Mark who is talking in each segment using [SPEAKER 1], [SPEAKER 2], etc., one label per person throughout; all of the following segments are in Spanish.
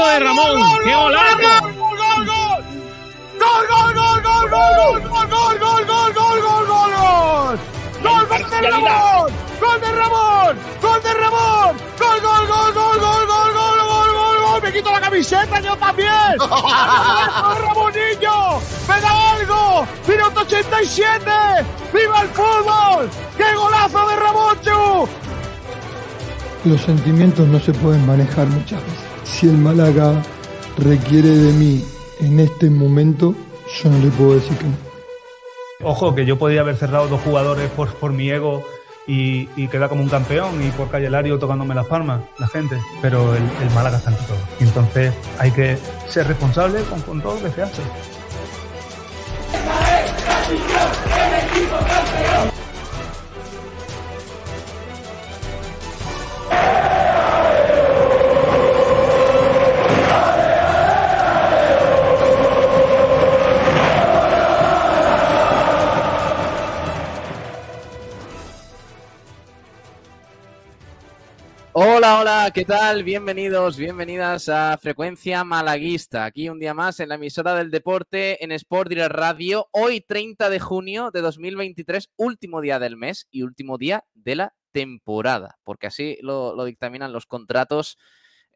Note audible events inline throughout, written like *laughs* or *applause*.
[SPEAKER 1] golazo de Ramón! ¡Qué golazo!
[SPEAKER 2] ¡Gol, gol, gol! ¡Gol, gol, gol, gol, gol, gol, gol, gol, gol, gol, gol, gol, gol! ¡Gol de Ramón! ¡Gol de Ramón! ¡Gol de Ramón! ¡Gol, gol, gol, gol, gol, gol, gol, gol, gol, gol! ¡Me quito la camiseta yo también! ¡Ramonillo! ¡Me da algo! ¡Minuto 87! ¡Viva el fútbol! ¡Qué golazo de Ramonchu!
[SPEAKER 3] Los sentimientos no se pueden manejar muchas veces. Si el Málaga requiere de mí en este momento, yo no le puedo decir que no.
[SPEAKER 4] Ojo, que yo podía haber cerrado dos jugadores por, por mi ego y, y quedar como un campeón y por Calle Lario tocándome las palmas, la gente. Pero el, el Málaga está ante todo. Y entonces hay que ser responsable con, con todo lo que se hace.
[SPEAKER 5] Hola, ¿qué tal? Bienvenidos, bienvenidas a Frecuencia Malaguista. Aquí un día más en la emisora del deporte en Sport Direct Radio. Hoy 30 de junio de 2023, último día del mes y último día de la temporada, porque así lo, dictaminan los contratos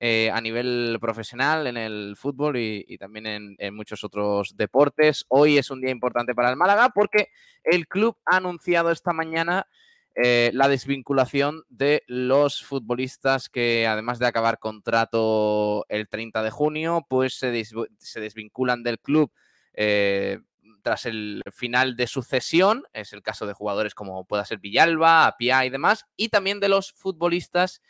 [SPEAKER 5] eh, a nivel profesional en el fútbol y, también en muchos otros deportes. Hoy es un día importante para el Málaga porque el club ha anunciado esta mañana eh, la desvinculación de los futbolistas que además de acabar contrato el 30 de junio, pues se, se desvinculan del club eh, tras el final de sucesión. Es el caso de jugadores como pueda ser Villalba, Apia y demás, y también de los futbolistas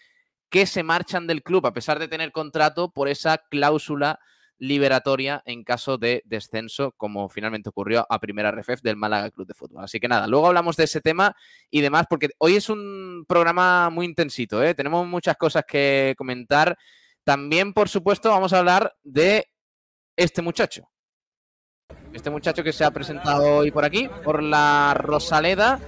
[SPEAKER 5] que se marchan del club a pesar de tener contrato por esa cláusula liberatoria en caso de descenso, como finalmente ocurrió a primera RFF del Málaga Club de Fútbol. Así que nada, luego hablamos de ese tema y demás, porque hoy es un programa muy intensito, ¿eh? tenemos muchas cosas que comentar. También, por supuesto, vamos a hablar de este muchacho. Este muchacho que se ha presentado hoy por aquí, por la Rosaleda.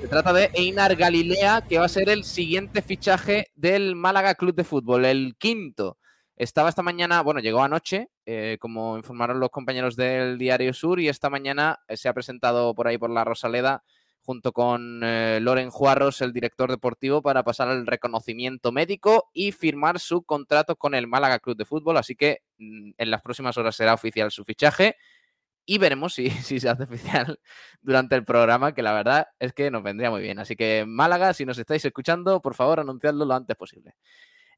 [SPEAKER 5] Se trata de Einar Galilea, que va a ser el siguiente fichaje del Málaga Club de Fútbol, el quinto. Estaba esta mañana, bueno, llegó anoche, eh, como informaron los compañeros del Diario Sur, y esta mañana eh, se ha presentado por ahí por la Rosaleda junto con eh, Loren Juarros, el director deportivo, para pasar el reconocimiento médico y firmar su contrato con el Málaga Club de Fútbol. Así que mm, en las próximas horas será oficial su fichaje y veremos si, *laughs* si se hace oficial durante el programa, que la verdad es que nos vendría muy bien. Así que Málaga, si nos estáis escuchando, por favor, anunciadlo lo antes posible.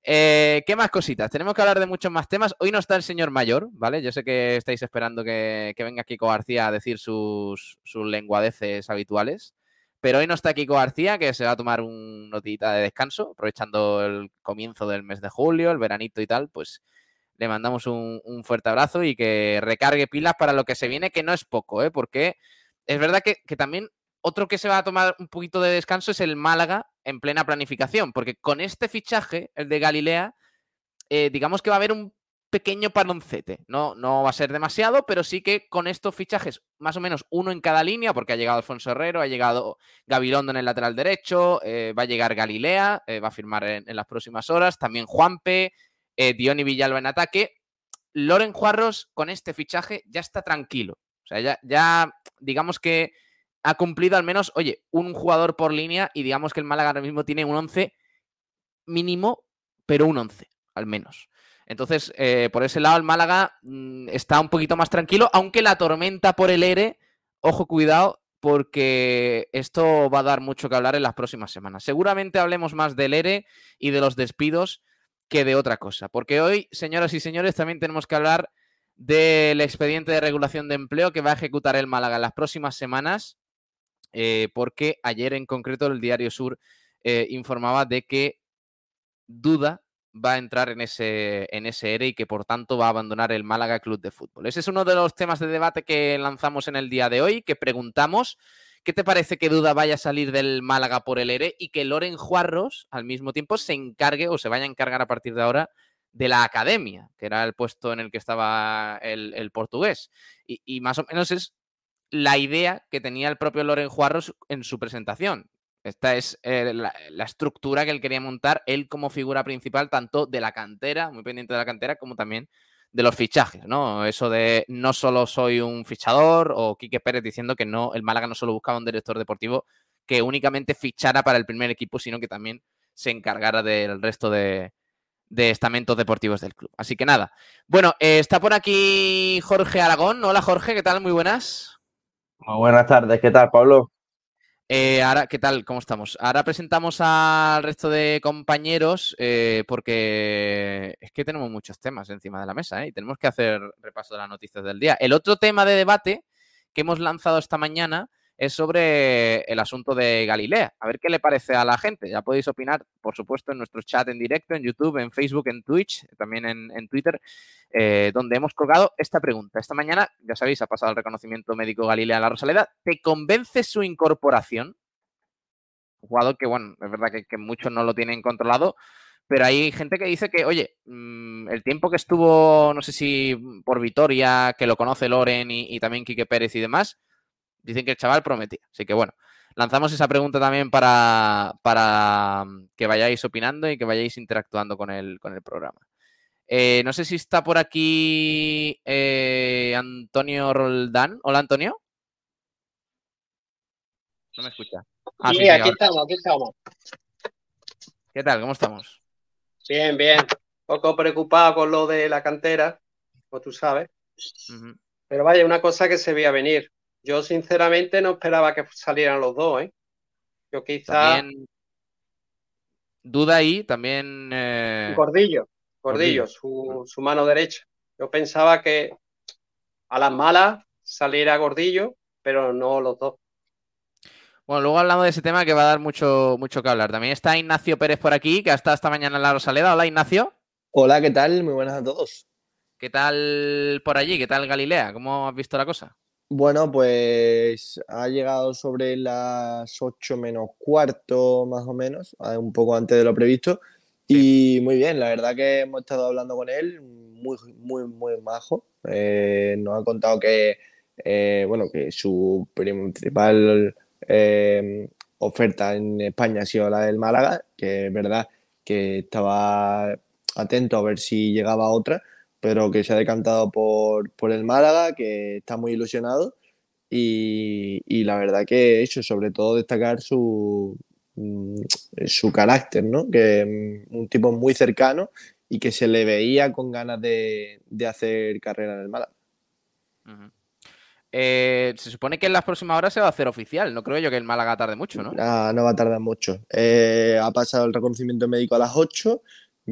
[SPEAKER 5] Eh, ¿Qué más cositas? Tenemos que hablar de muchos más temas. Hoy no está el señor mayor, ¿vale? Yo sé que estáis esperando que, que venga Kiko García a decir sus, sus lenguadeces habituales. Pero hoy no está Kiko García, que se va a tomar un notita de descanso, aprovechando el comienzo del mes de julio, el veranito y tal, pues le mandamos un, fuerte abrazo y que recargue pilas para lo que se viene, que no es poco, ¿eh? Porque es verdad que también otro que se va a tomar un poquito de descanso es el Málaga en plena planificación, porque con este fichaje, el de Galilea, eh, digamos que va a haber un pequeño paloncete. No, no va a ser demasiado, pero sí que con estos fichajes, más o menos uno en cada línea, porque ha llegado Alfonso Herrero, ha llegado Gabilondo en el lateral derecho, eh, va a llegar Galilea, eh, va a firmar en, las próximas horas, también Juanpe, Diony Villalba en ataque. Loren Juarros con este fichaje ya está tranquilo. O sea, ya, ya digamos que ha cumplido al menos, oye, un jugador por línea y digamos que el Málaga ahora mismo tiene un 11 mínimo, pero un 11 al menos. Entonces, eh, por ese lado, el Málaga mmm, está un poquito más tranquilo, aunque la tormenta por el ERE, ojo, cuidado, porque esto va a dar mucho que hablar en las próximas semanas. Seguramente hablemos más del ERE y de los despidos que de otra cosa, porque hoy, señoras y señores, también tenemos que hablar del expediente de regulación de empleo que va a ejecutar el Málaga en las próximas semanas, eh, porque ayer en concreto el Diario Sur eh, informaba de que duda va a entrar en ese, en ese ERE y que por tanto va a abandonar el Málaga Club de Fútbol. Ese es uno de los temas de debate que lanzamos en el día de hoy, que preguntamos qué te parece que duda vaya a salir del Málaga por el ERE y que Loren Juarros al mismo tiempo se encargue o se vaya a encargar a partir de ahora de la academia, que era el puesto en el que estaba el, el portugués. Y, y, más o menos es la idea que tenía el propio Loren Juarros en su presentación. Esta es eh, la, estructura que él quería montar, él como figura principal, tanto de la cantera, muy pendiente de la cantera, como también de los fichajes, ¿no? Eso de no solo soy un fichador, o Quique Pérez diciendo que no, el Málaga no solo buscaba un director deportivo que únicamente fichara para el primer equipo, sino que también se encargara del resto de, de estamentos deportivos del club. Así que nada. Bueno, eh, está por aquí Jorge Aragón. Hola Jorge, ¿qué tal? Muy buenas.
[SPEAKER 6] Muy buenas tardes, ¿qué tal, Pablo?
[SPEAKER 5] Eh, ahora, ¿qué tal? ¿Cómo estamos? Ahora presentamos al resto de compañeros eh, porque es que tenemos muchos temas encima de la mesa ¿eh? y tenemos que hacer repaso de las noticias del día. El otro tema de debate que hemos lanzado esta mañana es sobre el asunto de Galilea. A ver qué le parece a la gente. Ya podéis opinar, por supuesto, en nuestro chat en directo, en YouTube, en Facebook, en Twitch, también en, Twitter, eh, donde hemos colgado esta pregunta. Esta mañana, ya sabéis, ha pasado el reconocimiento médico Galilea a la Rosaleda. ¿Te convence su incorporación? Un jugador que, bueno, es verdad que, muchos no lo tienen controlado, pero hay gente que dice que, oye, mmm, el tiempo que estuvo, no sé si por Vitoria, que lo conoce Loren y también Quique Pérez y demás, dicen que el chaval prometía. Así que bueno, lanzamos esa pregunta también para, para que vayáis opinando y que vayáis interactuando con el, con el programa. Eh, no sé si está por aquí eh, Antonio Roldán. Hola, Antonio. No me escucha.
[SPEAKER 7] Ah, sí, sí, aquí ahora. estamos, aquí estamos.
[SPEAKER 5] ¿Qué tal? ¿Cómo estamos?
[SPEAKER 7] Bien, bien. Un poco preocupado con lo de la cantera, como tú sabes. Uh -huh. Pero vaya, una cosa que se veía venir. Yo sinceramente no esperaba que salieran los dos, ¿eh? Yo quizá...
[SPEAKER 5] También... Duda ahí, también... Eh...
[SPEAKER 7] Gordillo, Gordillo, Su, su, mano derecha. Yo pensaba que a las malas saliera Gordillo, pero no los dos.
[SPEAKER 5] Bueno, luego hablamos de ese tema que va a dar mucho, mucho que hablar. También está Ignacio Pérez por aquí, que ha estado esta mañana en la Rosaleda. Hola, Ignacio.
[SPEAKER 8] Hola, ¿qué tal? Muy buenas a todos.
[SPEAKER 5] ¿Qué tal por allí? ¿Qué tal Galilea? ¿Cómo has visto la cosa?
[SPEAKER 8] Bueno, pues ha llegado sobre las 8 menos cuarto, más o menos, un poco antes de lo previsto. Sí. Y muy bien, la verdad que hemos estado hablando con él, muy, muy, muy majo. Eh, nos ha contado que, eh, bueno, que su principal eh, oferta en España ha sido la del Málaga, que es verdad que estaba atento a ver si llegaba otra, pero que se ha decantado por, por el Málaga, que está muy ilusionado. Y, y, la verdad que eso, sobre todo destacar su, mm, su carácter, ¿no? Que un tipo muy cercano y que se le veía con ganas de, de hacer carrera en el Málaga.
[SPEAKER 5] Uh -huh. eh, se supone que en las próximas horas se va a hacer oficial. No creo yo que el Málaga tarde mucho, ¿no?
[SPEAKER 8] Ah, no va a tardar mucho. Eh, ha pasado el reconocimiento médico a las 8.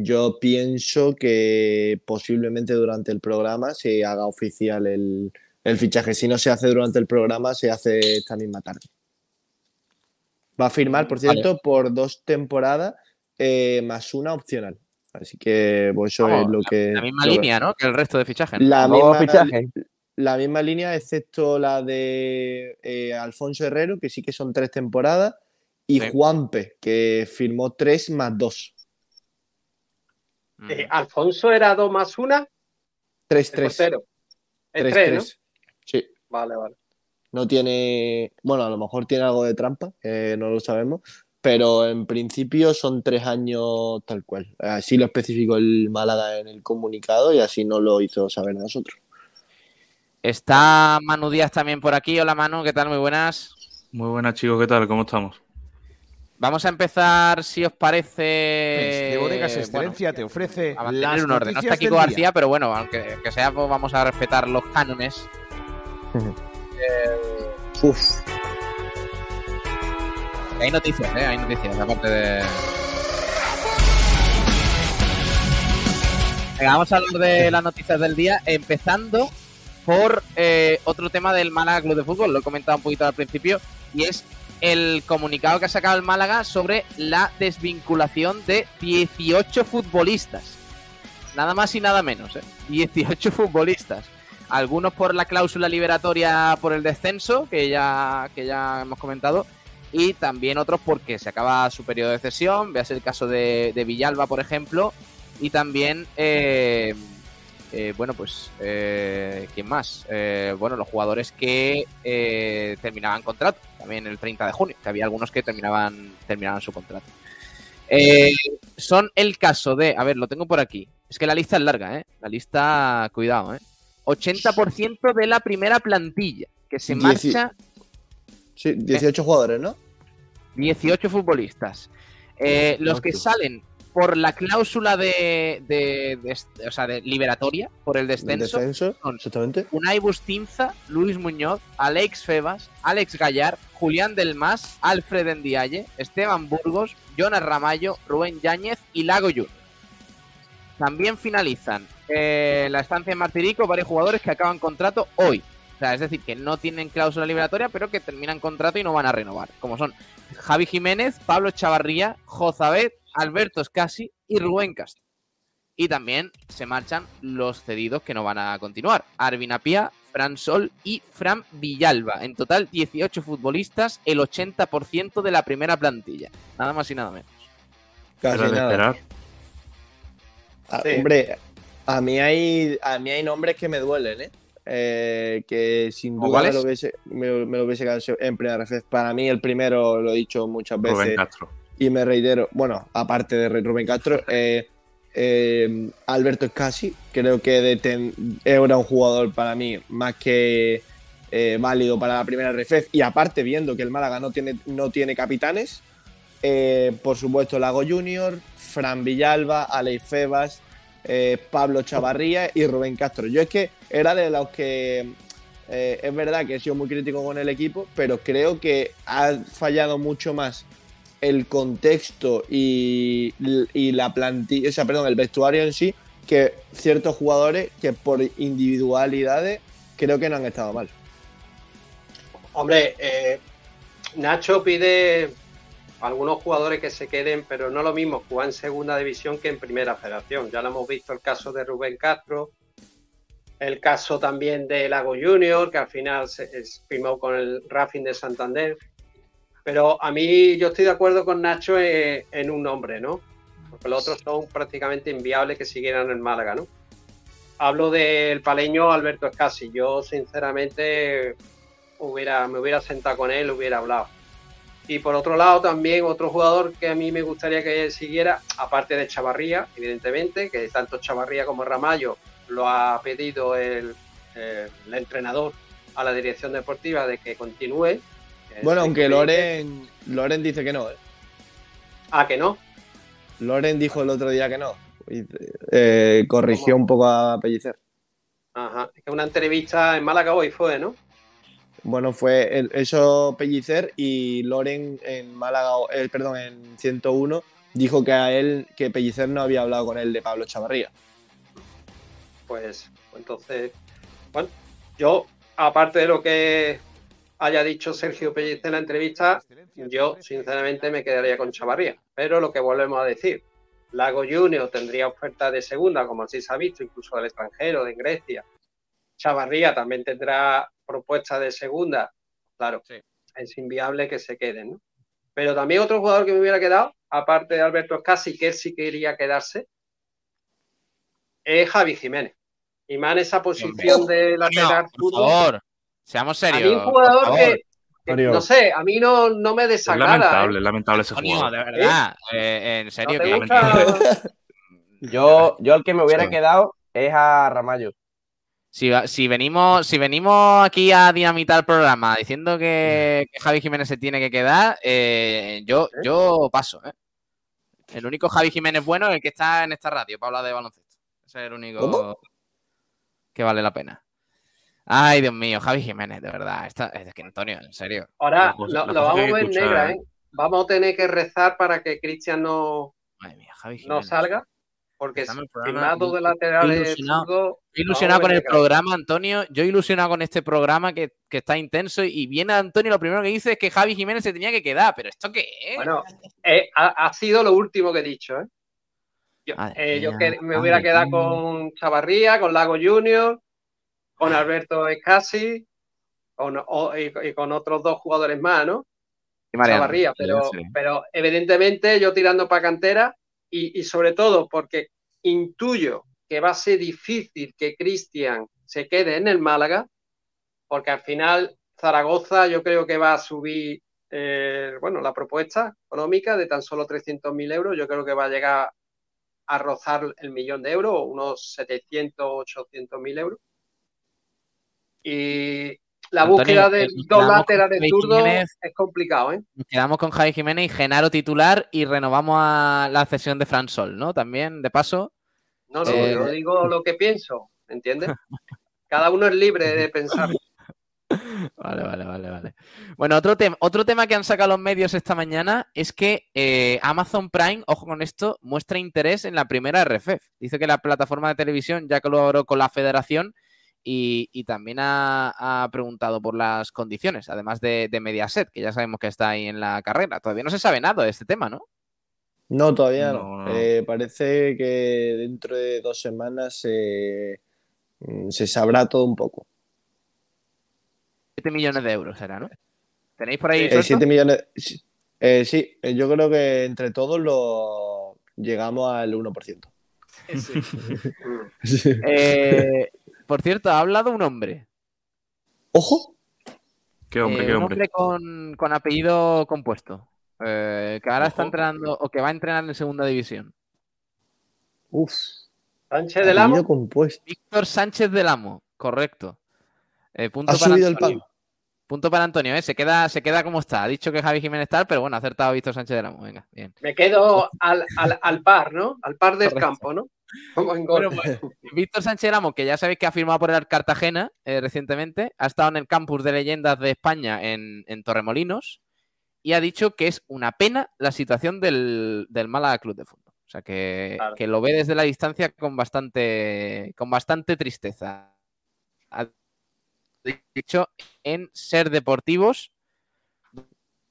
[SPEAKER 8] Yo pienso que posiblemente durante el programa se haga oficial el, el, fichaje. Si no se hace durante el programa, se hace esta misma tarde. Va a firmar, por cierto, vale. por dos temporadas eh, más una opcional. Así que pues eso
[SPEAKER 5] Vamos,
[SPEAKER 8] es lo
[SPEAKER 5] la,
[SPEAKER 8] que.
[SPEAKER 5] La misma línea, ¿no? Que el resto de fichajes.
[SPEAKER 8] La misma, fichaje. la misma línea, excepto la de eh, Alfonso Herrero, que sí que son tres temporadas, y sí. Juanpe, que firmó tres más dos.
[SPEAKER 7] Eh, Alfonso era 2 más 1.
[SPEAKER 8] 3, 3.
[SPEAKER 7] 3, 3, 3, ¿no?
[SPEAKER 8] Sí.
[SPEAKER 7] Vale, vale.
[SPEAKER 8] No tiene. Bueno, a lo mejor tiene algo de trampa, eh, no lo sabemos. Pero en principio son tres años tal cual. Así lo especificó el Málaga en el comunicado y así no lo hizo saber nosotros.
[SPEAKER 5] Está Manu Díaz también por aquí. Hola Manu, ¿qué tal? Muy buenas.
[SPEAKER 9] Muy buenas chicos, ¿qué tal? ¿Cómo estamos?
[SPEAKER 5] Vamos a empezar, si os parece.
[SPEAKER 2] De Bodegas Excelencia bueno, te ofrece.
[SPEAKER 5] A mantener un orden. No está Kiko García, pero bueno, aunque que sea, pues vamos a respetar los cánones.
[SPEAKER 8] eh... Uf.
[SPEAKER 5] Hay noticias, ¿eh? Hay noticias, aparte de. Venga, vamos a hablar de las noticias del día, empezando por eh, otro tema del Málaga Club de Fútbol. Lo he comentado un poquito al principio, y es el comunicado que ha sacado el Málaga sobre la desvinculación de 18 futbolistas. Nada más y nada menos, ¿eh? 18 futbolistas. Algunos por la cláusula liberatoria por el descenso, que ya, que ya hemos comentado, y también otros porque se acaba su periodo de cesión. Veas el caso de, de Villalba, por ejemplo, y también eh, eh, bueno, pues, eh, ¿quién más? Eh, bueno, los jugadores que terminaban contrato, también el 30 de junio, que había algunos que terminaban, terminaban su contrato. son el caso de, a ver, lo tengo por aquí. Es que la lista es larga, ¿eh? La lista, cuidado, ¿eh? 80% de la primera plantilla que se marcha.
[SPEAKER 8] Sí, 18 jugadores, ¿no?
[SPEAKER 5] 18 futbolistas. los que salen por la cláusula de, o sea, de liberatoria, por el descenso,
[SPEAKER 8] son exactamente.
[SPEAKER 5] Unai Bustinza, Luis Muñoz, Alex Febas, Alex Gallar, Julián Delmas, Alfred Endiaye, Esteban Burgos, Jonas Ramallo, Rubén Yáñez y Lago Junior. También finalizan eh, la estancia en Martirico varios jugadores que acaban contrato hoy. O sea, es decir, que no tienen cláusula liberatoria, pero que terminan contrato y no van a renovar. Como son Javi Jiménez, Pablo Chavarría, Jozabet, Alberto Scassi y Rubén Castro. Y también se marchan los cedidos que no van a continuar. Arvin Apia, Fran Sol y Fran Villalba. En total, 18 futbolistas, el 80% de la primera plantilla. Nada más y nada menos.
[SPEAKER 8] Casi nada. Ah, hombre, a mí, hay, a mí hay nombres que me duelen, ¿eh? eh que sin duda me lo, hubiese, me, quedado en primera vez. Para mí, el primero, lo he dicho muchas veces.
[SPEAKER 9] Rubén Castro
[SPEAKER 8] y me reitero, bueno, aparte de Rubén Castro, *laughs* eh, eh, Alberto Escasi, creo que era un jugador para mí más que eh, válido para la primera RFF y aparte viendo que el Málaga no tiene, no tiene capitanes, por supuesto Lago Junior, Fran Villalba, Aleix Febas, Pablo Chavarría y Rubén Castro. Yo es que era de los que es verdad que he sido muy crítico con el equipo, pero creo que ha fallado mucho más el contexto y, la plantilla, o sea, perdón, el vestuario en sí, que ciertos jugadores que por individualidades creo que no han estado mal.
[SPEAKER 7] Hombre, eh, Nacho pide algunos jugadores que se queden, pero no lo mismo jugar en segunda división que en primera federación. Ya lo hemos visto el caso de Rubén Castro, el caso también de Lago Junior, que al final se firmó con el Racing de Santander. Pero a mí yo estoy de acuerdo con Nacho en, un nombre, ¿no? Porque los otros son prácticamente inviables que siguieran en Málaga, ¿no? Hablo del paleño Alberto Escasi. Yo, sinceramente, hubiera, me hubiera sentado con él, hubiera hablado. Y por otro lado, también otro jugador que a mí me gustaría que siguiera, aparte de Chavarría, evidentemente, que tanto Chavarría como Ramallo lo ha pedido el, el entrenador a la dirección deportiva de que continúe,
[SPEAKER 8] bueno, aunque Loren, Loren dice que no. ¿eh?
[SPEAKER 7] Ah, que no.
[SPEAKER 8] Loren dijo el otro día que no. Eh, corrigió un poco a Pellicer.
[SPEAKER 7] Ajá. Es que una entrevista en Málaga hoy fue, ¿no?
[SPEAKER 8] Bueno, fue eso Pellicer y Loren en Málaga, eh, perdón, en 101 dijo que a él, que Pellicer no había hablado con él de Pablo Chavarría.
[SPEAKER 7] Pues, entonces, bueno, yo, aparte de lo que haya dicho Sergio Pellicer en la entrevista, yo sinceramente me quedaría con Chavarría. Pero lo que volvemos a decir, Lago Junior tendría oferta de segunda, como así se ha visto, incluso del extranjero, de Grecia. Chavarría también tendrá propuesta de segunda. Claro, es inviable que se queden. ¿no? Pero también otro jugador que me hubiera quedado, aparte de Alberto Scassi, que él sí quería quedarse, es Javi Jiménez. Y más en esa posición de lateral.
[SPEAKER 5] Por favor. Seamos serios. A mí
[SPEAKER 7] un jugador que, no sé, a mí no, no me desagrada.
[SPEAKER 9] Es lamentable, ¿eh? lamentable ese jugador.
[SPEAKER 5] de verdad, eh, en serio. que... *laughs*
[SPEAKER 6] yo, yo el que me hubiera quedado es a Ramallo.
[SPEAKER 5] Si, si, venimos, si venimos aquí a dinamitar el programa diciendo que, Javi Jiménez se tiene que quedar, eh, yo, yo paso. El único Javi Jiménez bueno es el que está en esta radio para hablar de baloncesto. Ese es el único que vale la pena. Ay, Dios mío, Javi Jiménez, de verdad. es que Antonio, en serio.
[SPEAKER 7] Ahora lo, vamos a ver negra, ¿eh? Vamos a tener que rezar para que Cristian no, no salga. Porque firmado de laterales.
[SPEAKER 5] Ilusionado, ilusionado con el programa, Antonio. Yo ilusionado con este programa que, está intenso. Y viene Antonio, lo primero que dice es que Javi Jiménez se tenía que quedar. ¿Pero esto qué es?
[SPEAKER 7] Bueno, eh, ha, sido lo último que he dicho, ¿eh? Yo, eh, que me hubiera quedado con Chavarría, con Lago Junior, con Alberto Escasi y, con otros dos jugadores más, ¿no? Y Mariano, pero, pero evidentemente yo tirando para cantera y, sobre todo porque intuyo que va a ser difícil que Cristian se quede en el Málaga, porque al final Zaragoza yo creo que va a subir, eh, bueno, la propuesta económica de tan solo 300.000 euros, yo creo que va a llegar a rozar el millón de euros, unos 700, 800.000 euros. Y la búsqueda de dos laterales zurdos es complicado, ¿eh?
[SPEAKER 5] quedamos con Javi Jiménez y Genaro titular y renovamos a la cesión de Fran Sol, ¿no? También, de paso.
[SPEAKER 7] No, no, yo eh, digo lo que pienso, ¿entiendes? *laughs* Cada uno es libre de pensar.
[SPEAKER 5] Vale, vale, vale, vale. Bueno, otro, tema otro tema que han sacado los medios esta mañana es que eh, Amazon Prime, ojo con esto, muestra interés en la primera RFF. Dice que la plataforma de televisión ya colaboró con la federación y, también ha, preguntado por las condiciones, además de, Mediaset, que ya sabemos que está ahí en la carrera. Todavía no se sabe nada de este tema, ¿no?
[SPEAKER 8] No, todavía no. Eh, parece que dentro de dos semanas mm, se sabrá todo un poco.
[SPEAKER 5] 7 millones de euros será, ¿no? ¿Tenéis por ahí?
[SPEAKER 8] 7 millones. Eh, sí, eh, yo creo que entre todos lo llegamos al 1%. *laughs*
[SPEAKER 5] Eh, por cierto, ha hablado un hombre.
[SPEAKER 8] ¿Ojo?
[SPEAKER 9] ¿Qué hombre? ¿Qué
[SPEAKER 5] un hombre con, con apellido compuesto. que ahora está entrenando o que va a entrenar en segunda división.
[SPEAKER 8] Uf.
[SPEAKER 7] Sánchez del Amo.
[SPEAKER 8] Compuesto.
[SPEAKER 5] Víctor Sánchez del Amo, correcto. punto
[SPEAKER 8] ha subido el pan.
[SPEAKER 5] Punto para Antonio, ¿eh? se, queda, se queda como está. Ha dicho que Javi Jiménez tal, pero bueno, ha acertado Víctor Sánchez de Ramos. Venga, bien.
[SPEAKER 7] Me quedo al, par, ¿no? Al par del campo, ¿no? Como en gol.
[SPEAKER 5] Pues, Víctor Sánchez Ramos, que ya sabéis que ha firmado por el Cartagena eh, recientemente, ha estado en el campus de leyendas de España en, Torremolinos y ha dicho que es una pena la situación del, del Málaga Club de Fútbol. O sea, que, que, lo ve desde la distancia con bastante, con bastante tristeza dicho en Ser Deportivos,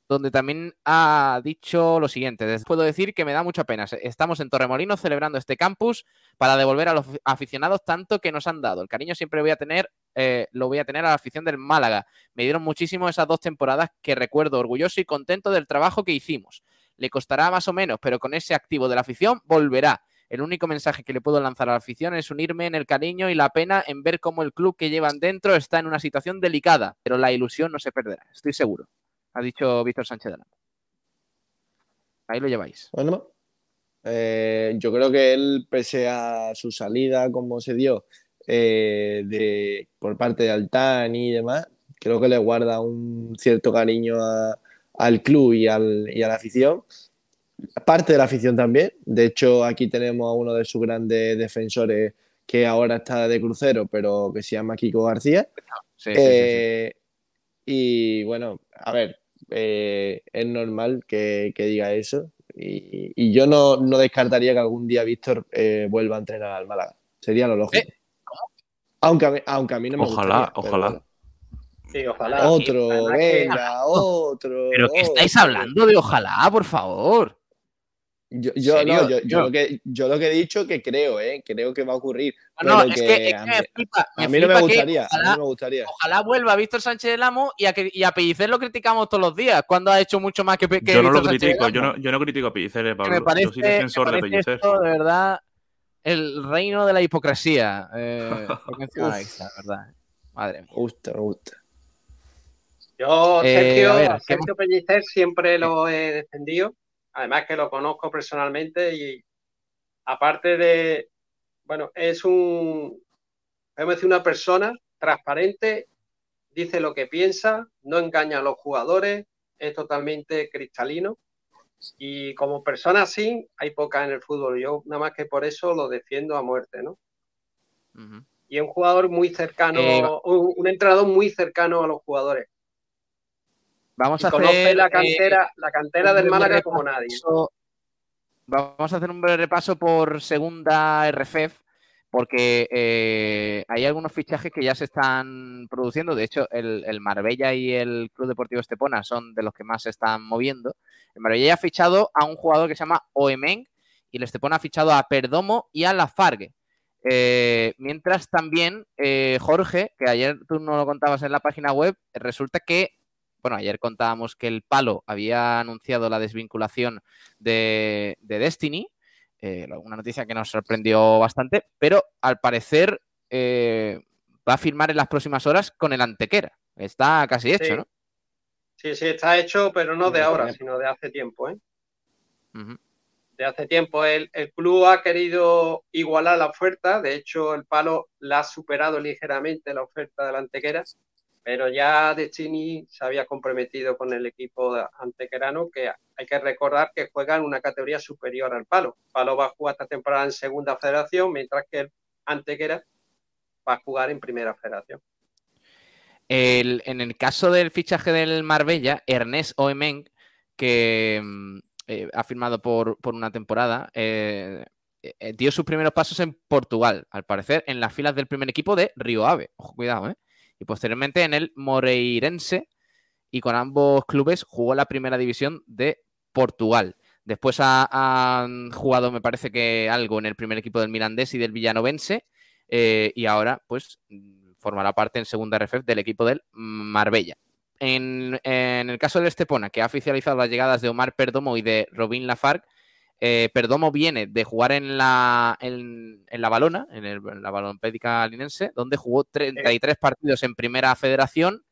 [SPEAKER 5] donde también ha dicho lo siguiente. Puedo decir que me da mucha pena. Estamos en Torremolinos celebrando este campus para devolver a los aficionados tanto que nos han dado. El cariño siempre voy a tener, eh, lo voy a tener a la afición del Málaga. Me dieron muchísimo esas dos temporadas que recuerdo orgulloso y contento del trabajo que hicimos. Le costará más o menos, pero con ese activo de la afición volverá. El único mensaje que le puedo lanzar a la afición es unirme en el cariño y la pena en ver cómo el club que llevan dentro está en una situación delicada, pero la ilusión no se perderá, estoy seguro, ha dicho Víctor Sánchez de Ahí lo lleváis.
[SPEAKER 8] Bueno, eh, yo creo que él, pese a su salida como se dio eh, de, por parte de Altán y demás, creo que le guarda un cierto cariño al club y, al, y a la afición parte de la afición también. De hecho, aquí tenemos a uno de sus grandes defensores que ahora está de crucero, pero que se llama Kiko García. Eh, y bueno, a ver, eh, es normal que, diga eso. Y, yo no, descartaría que algún día Víctor eh, vuelva a entrenar al Málaga. Sería lo lógico. Aunque, a mí, aunque a mí no me
[SPEAKER 9] Ojalá, ojalá.
[SPEAKER 7] Sí, ojalá.
[SPEAKER 8] Otro, venga, *laughs* otro.
[SPEAKER 5] Pero que estáis hablando de ojalá, por favor.
[SPEAKER 8] Yo, yo, no, yo, yo, lo que, yo lo que he dicho que creo, ¿eh? creo que va a ocurrir.
[SPEAKER 5] No, es que, a,
[SPEAKER 8] mí, no me gustaría, ojalá, a mí me gustaría.
[SPEAKER 5] Ojalá vuelva Víctor Sánchez del Amo y a, y a Pellicer lo criticamos todos los días, cuando ha hecho mucho más que, que
[SPEAKER 9] Yo no lo critico, yo no, yo no critico a Pellicer, eh, Pablo.
[SPEAKER 5] Me parece,
[SPEAKER 9] yo soy defensor de Pellicer.
[SPEAKER 5] Esto, de verdad, el reino de la hipocresía. Eh, *laughs* ¿verdad? Madre mía.
[SPEAKER 8] Me gusta, me gusta.
[SPEAKER 7] Yo, Sergio, eh, Sergio Pellicer siempre lo he defendido además que lo conozco personalmente y aparte de, bueno, es un, podemos decir, una persona transparente, dice lo que piensa, no engaña a los jugadores, es totalmente cristalino y como persona así hay poca en el fútbol. Yo nada más que por eso lo defiendo a muerte, ¿no? Y es un jugador muy cercano, eh, un entrenador muy cercano a los jugadores.
[SPEAKER 5] Vamos a hacer
[SPEAKER 7] la cantera, eh, la cantera del Málaga como nadie.
[SPEAKER 5] Vamos a hacer un breve repaso por segunda RFF, porque eh, hay algunos fichajes que ya se están produciendo. De hecho, el, Marbella y el Club Deportivo Estepona son de los que más se están moviendo. El Marbella ha fichado a un jugador que se llama Oemeng y el Estepona ha fichado a Perdomo y a Lafargue. Eh, mientras también Jorge, que ayer tú no lo contabas en la página web, resulta que bueno, ayer contábamos que el Palo había anunciado la desvinculación de, Destiny Eh, una noticia que nos sorprendió bastante, pero al parecer eh, va a firmar en las próximas horas con el Antequera. Está casi hecho, ¿no?
[SPEAKER 7] Sí, sí, está hecho, pero no de ahora, sino de hace tiempo, ¿eh? De hace tiempo. El, el, club ha querido igualar la oferta, de hecho, el palo la ha superado ligeramente la oferta del Antequera, pero ya Destiny se había comprometido con el equipo antequerano que hay que recordar que juega en una categoría superior al palo. Palo va a jugar esta temporada en segunda federación, mientras que el Antequera va a jugar en primera federación.
[SPEAKER 5] en el caso del fichaje del Marbella, Ernest Oemeng, que mm, eh, ha firmado por, una temporada, eh, eh, dio sus primeros pasos en Portugal, al parecer, en las filas del primer equipo de Río Ave. Ojo, cuidado, ¿eh? Y posteriormente en el Moreirense y con ambos clubes jugó la primera división de Portugal. Después han jugado, me parece que algo en el primer equipo del Mirandés y del Villanovense eh, y ahora pues formará parte en segunda RFF del equipo del Marbella. En, en, el caso del Estepona, que ha oficializado las llegadas de Omar Perdomo y de Robin Lafargue, eh, Perdomo viene de jugar en la, en, la balona, en, la balompédica linense, donde jugó 33 partidos en primera federación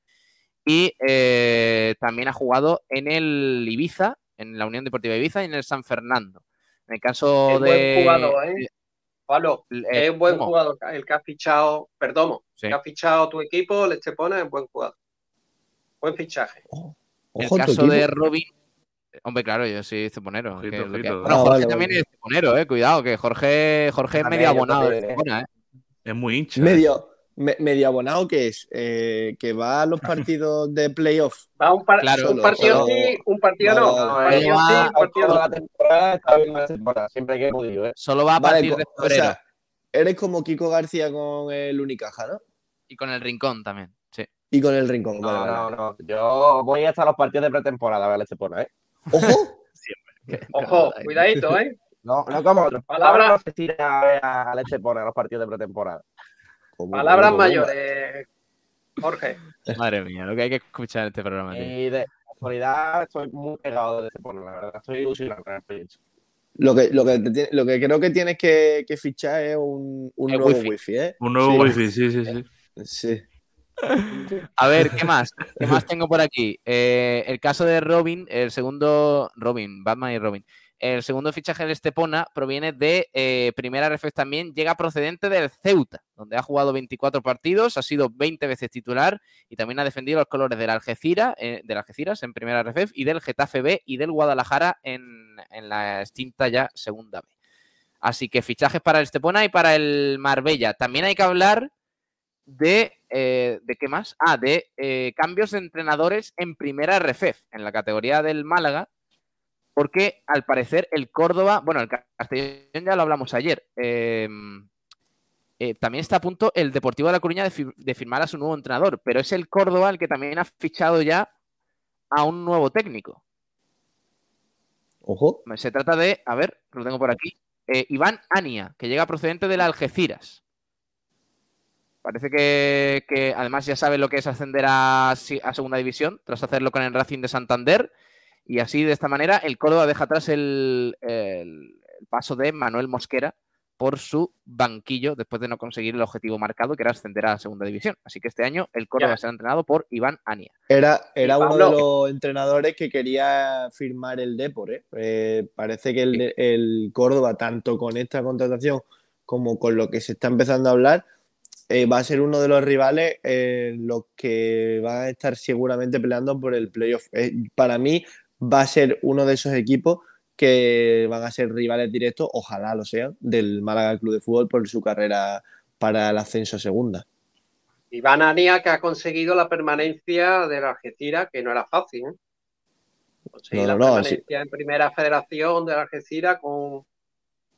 [SPEAKER 5] y eh, también ha jugado en el Ibiza, en la Unión Deportiva Ibiza y en el San Fernando. En el caso
[SPEAKER 7] es
[SPEAKER 5] de.
[SPEAKER 7] Buen jugador, ¿eh? Pablo, es un buen jugador el que ha fichado, Perdomo, que ha fichado tu equipo, el Estepona es buen jugador. Buen fichaje.
[SPEAKER 5] en el caso de Robin, Hombre, claro, yo soy ceponero. Jorge también es ceponero, eh. Cuidado, que Jorge, Jorge es medio abonado de Cepona, eh.
[SPEAKER 9] Es muy hincha.
[SPEAKER 8] Medio, medio abonado que es, eh, que va a los *laughs* partidos de playoff.
[SPEAKER 7] Va un, claro, un partido sí, un partido no. no, un partido sí, un partido no. La temporada
[SPEAKER 6] está bien la temporada, siempre que he podido, ¿eh?
[SPEAKER 5] Solo va a partir vale, de febrero. O sea,
[SPEAKER 8] eres como Kiko García con el Unicaja, ¿no?
[SPEAKER 5] Y con el Rincón también, sí.
[SPEAKER 8] Y con el Rincón.
[SPEAKER 6] No, vale, no, no. Yo voy hasta los partidos de pretemporada, ¿vale? Se pone, ¿eh?
[SPEAKER 8] Ojo. *laughs*
[SPEAKER 7] Ojo, cuidadito, ¿eh?
[SPEAKER 6] No, no como. Palabras se tira a leche pone a los partidos de pretemporada.
[SPEAKER 7] Palabras mayores, Jorge.
[SPEAKER 5] Madre mía, lo que hay que escuchar en este programa.
[SPEAKER 6] Y de actualidad estoy muy pegado de Cepona, la verdad. Estoy ilusionado con el proyecto.
[SPEAKER 8] Lo que, lo, que, lo que creo que tienes que, que fichar es un, un nuevo wifi. ¿eh?
[SPEAKER 9] Un nuevo wifi, sí, sí, sí.
[SPEAKER 8] Sí. *laughs*
[SPEAKER 5] A ver, ¿qué *laughs* más? ¿Qué más tengo por aquí? Eh, el caso de Robin, el segundo. Robin, Batman y Robin. El segundo fichaje del Estepona proviene de eh, Primera Reflex también, llega procedente del Ceuta, donde ha jugado 24 partidos, ha sido 20 veces titular y también ha defendido los colores del Algeciras, eh, del Algeciras en Primera RFF y del Getafe B y del Guadalajara en, en la extinta ya Segunda B. Así que fichajes para el Estepona y para el Marbella. También hay que hablar de, eh, ¿de qué más? Ah, de eh, cambios de entrenadores en primera RFEF, en la categoría del Málaga, porque al parecer el Córdoba, bueno, el Castellón ya lo hablamos ayer, em, eh, también está a punto el Deportivo de La Coruña de, firmar a su nuevo entrenador, pero es el Córdoba el que también ha fichado ya a un nuevo técnico.
[SPEAKER 8] Ojo.
[SPEAKER 5] Se trata de, a ver, lo tengo por aquí, Iván Ania, que llega procedente de la Algeciras. Parece que, además ya sabe lo que es ascender a, segunda división tras hacerlo con el Racing de Santander. Y así, de esta manera, el Córdoba deja atrás el, paso de Manuel Mosquera por su banquillo después de no conseguir el objetivo marcado, que era ascender a segunda división. Así que este año el Córdoba será entrenado por Iván Ania.
[SPEAKER 8] Era, era uno de los entrenadores que quería firmar el Depor. ¿eh? Eh, parece que el, el Córdoba, tanto con esta contratación como con lo que se está empezando a hablar, eh, va a ser uno de los rivales eh, los que van a estar seguramente peleando por el playoff. Eh, para mí va a ser uno de esos equipos que van a ser rivales directos, ojalá lo sean, del Málaga Club de Fútbol por su carrera para el ascenso a segunda.
[SPEAKER 7] Iván Ania que ha conseguido la permanencia de la Algeciras, que no era fácil. ¿eh? la permanencia en primera federación de la Algeciras con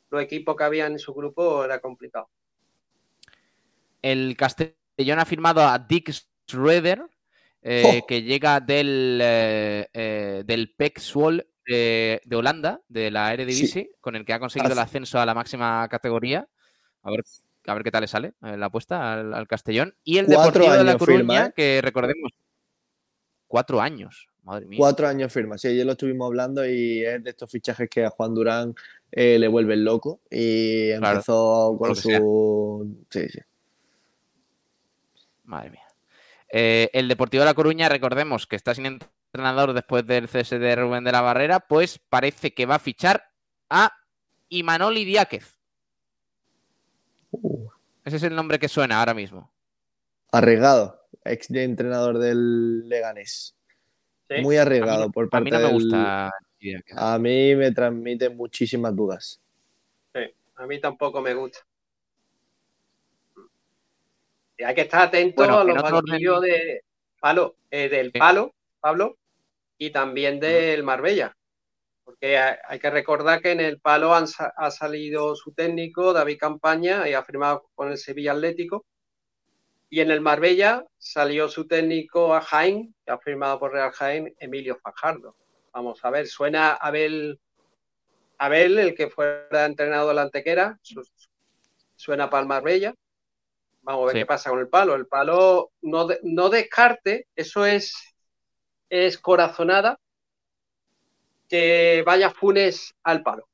[SPEAKER 7] los equipos que había en su grupo era complicado.
[SPEAKER 5] El Castellón ha firmado a Dick Schroeder, eh, que llega del, eh, eh, del PEC de, Holanda, de la Eredivisie, con el que ha conseguido el ascenso a la máxima categoría. A ver, a ver qué tal le sale la apuesta al, Castellón. Y el Deportivo de La Coruña, que recordemos, cuatro años. Madre mía.
[SPEAKER 8] Cuatro años firma, sí, ayer lo estuvimos hablando y es de estos fichajes que a Juan Durán eh, le vuelven loco y empezó con su... Sí, sí.
[SPEAKER 5] Madre mía. Eh, el Deportivo de La Coruña, recordemos que está sin entrenador después del cese de Rubén de la Barrera, pues parece que va a fichar a Imanol Idiáquez. Uh. Ese es el nombre que suena ahora mismo.
[SPEAKER 8] Arriesgado, ex entrenador del Leganés. Muy arriesgado por parte
[SPEAKER 5] A mí no me gusta.
[SPEAKER 8] A mí me transmite muchísimas dudas.
[SPEAKER 7] Sí, a mí tampoco me gusta. Hay que estar atento a los banquillos de palo, eh, del palo, Pablo, y también del Marbella. Porque hay que recordar que en el palo ha salido su técnico, David Campaña, y ha firmado con el Sevilla Atlético. Y en el Marbella salió su técnico a Jaén, que ha firmado por Real Jaén, Emilio Fajardo. Vamos a ver, suena Abel, Abel el que fuera entrenado de la Antequera, suena para el Marbella. Vamos a ver qué pasa con el palo. El palo no, no descarte, eso es, es corazonada, que vaya Funes al palo.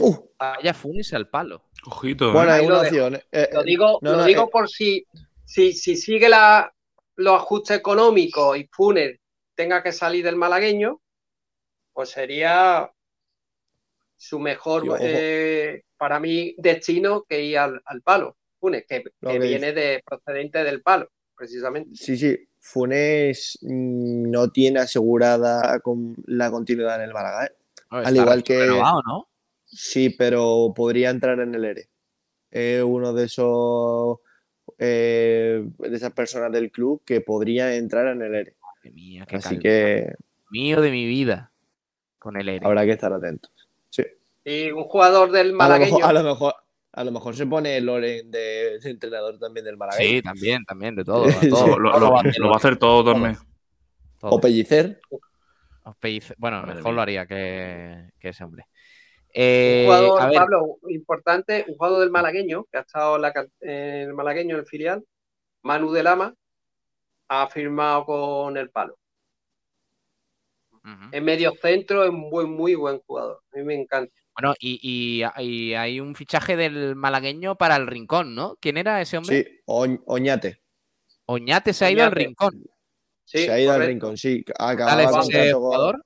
[SPEAKER 5] Uh. Vaya Funes al palo.
[SPEAKER 9] Ojito.
[SPEAKER 8] Bueno, hay una opción.
[SPEAKER 7] Eh, lo digo, lo digo eh. por si, si, si sigue la, los ajustes económicos y Funes tenga que salir del malagueño, pues sería su mejor, eh, para mí, destino que ir al, palo. Funes, que, viene de procedente del palo, precisamente.
[SPEAKER 8] Sí, sí. Funes no tiene asegurada con la continuidad en el Málaga. ¿eh? Al igual que.
[SPEAKER 5] ¿no?
[SPEAKER 8] Sí, pero podría entrar en el ERE. Es uno de esos. Eh, de esas personas del club que podría entrar en el ERE. Así que.
[SPEAKER 5] Mío de mi vida. Con el ERE.
[SPEAKER 8] Habrá que estar atentos. Sí.
[SPEAKER 7] Y un jugador del malagueño.
[SPEAKER 8] A lo mejor, a lo mejor se pone Loren de, entrenador también del Malagueño.
[SPEAKER 5] Sí, también, también, de todo. *laughs*
[SPEAKER 9] lo, va a hacer todo también.
[SPEAKER 8] O Pellicer.
[SPEAKER 5] Bueno, mejor lo haría que, ese hombre.
[SPEAKER 7] un eh, jugador, Pablo, importante, un jugador del malagueño, que ha estado en, el malagueño en el filial, Manu de Lama, ha firmado con el palo. En medio centro es un muy, muy buen jugador. A mí me encanta.
[SPEAKER 5] Bueno, y, hay un fichaje del malagueño para el Rincón, ¿no? ¿Quién era ese hombre?
[SPEAKER 8] Sí, Oñate.
[SPEAKER 5] Oñate se ha ido al Rincón.
[SPEAKER 8] Sí, se ha ido al Rincón, sí. Acababa ese jugador?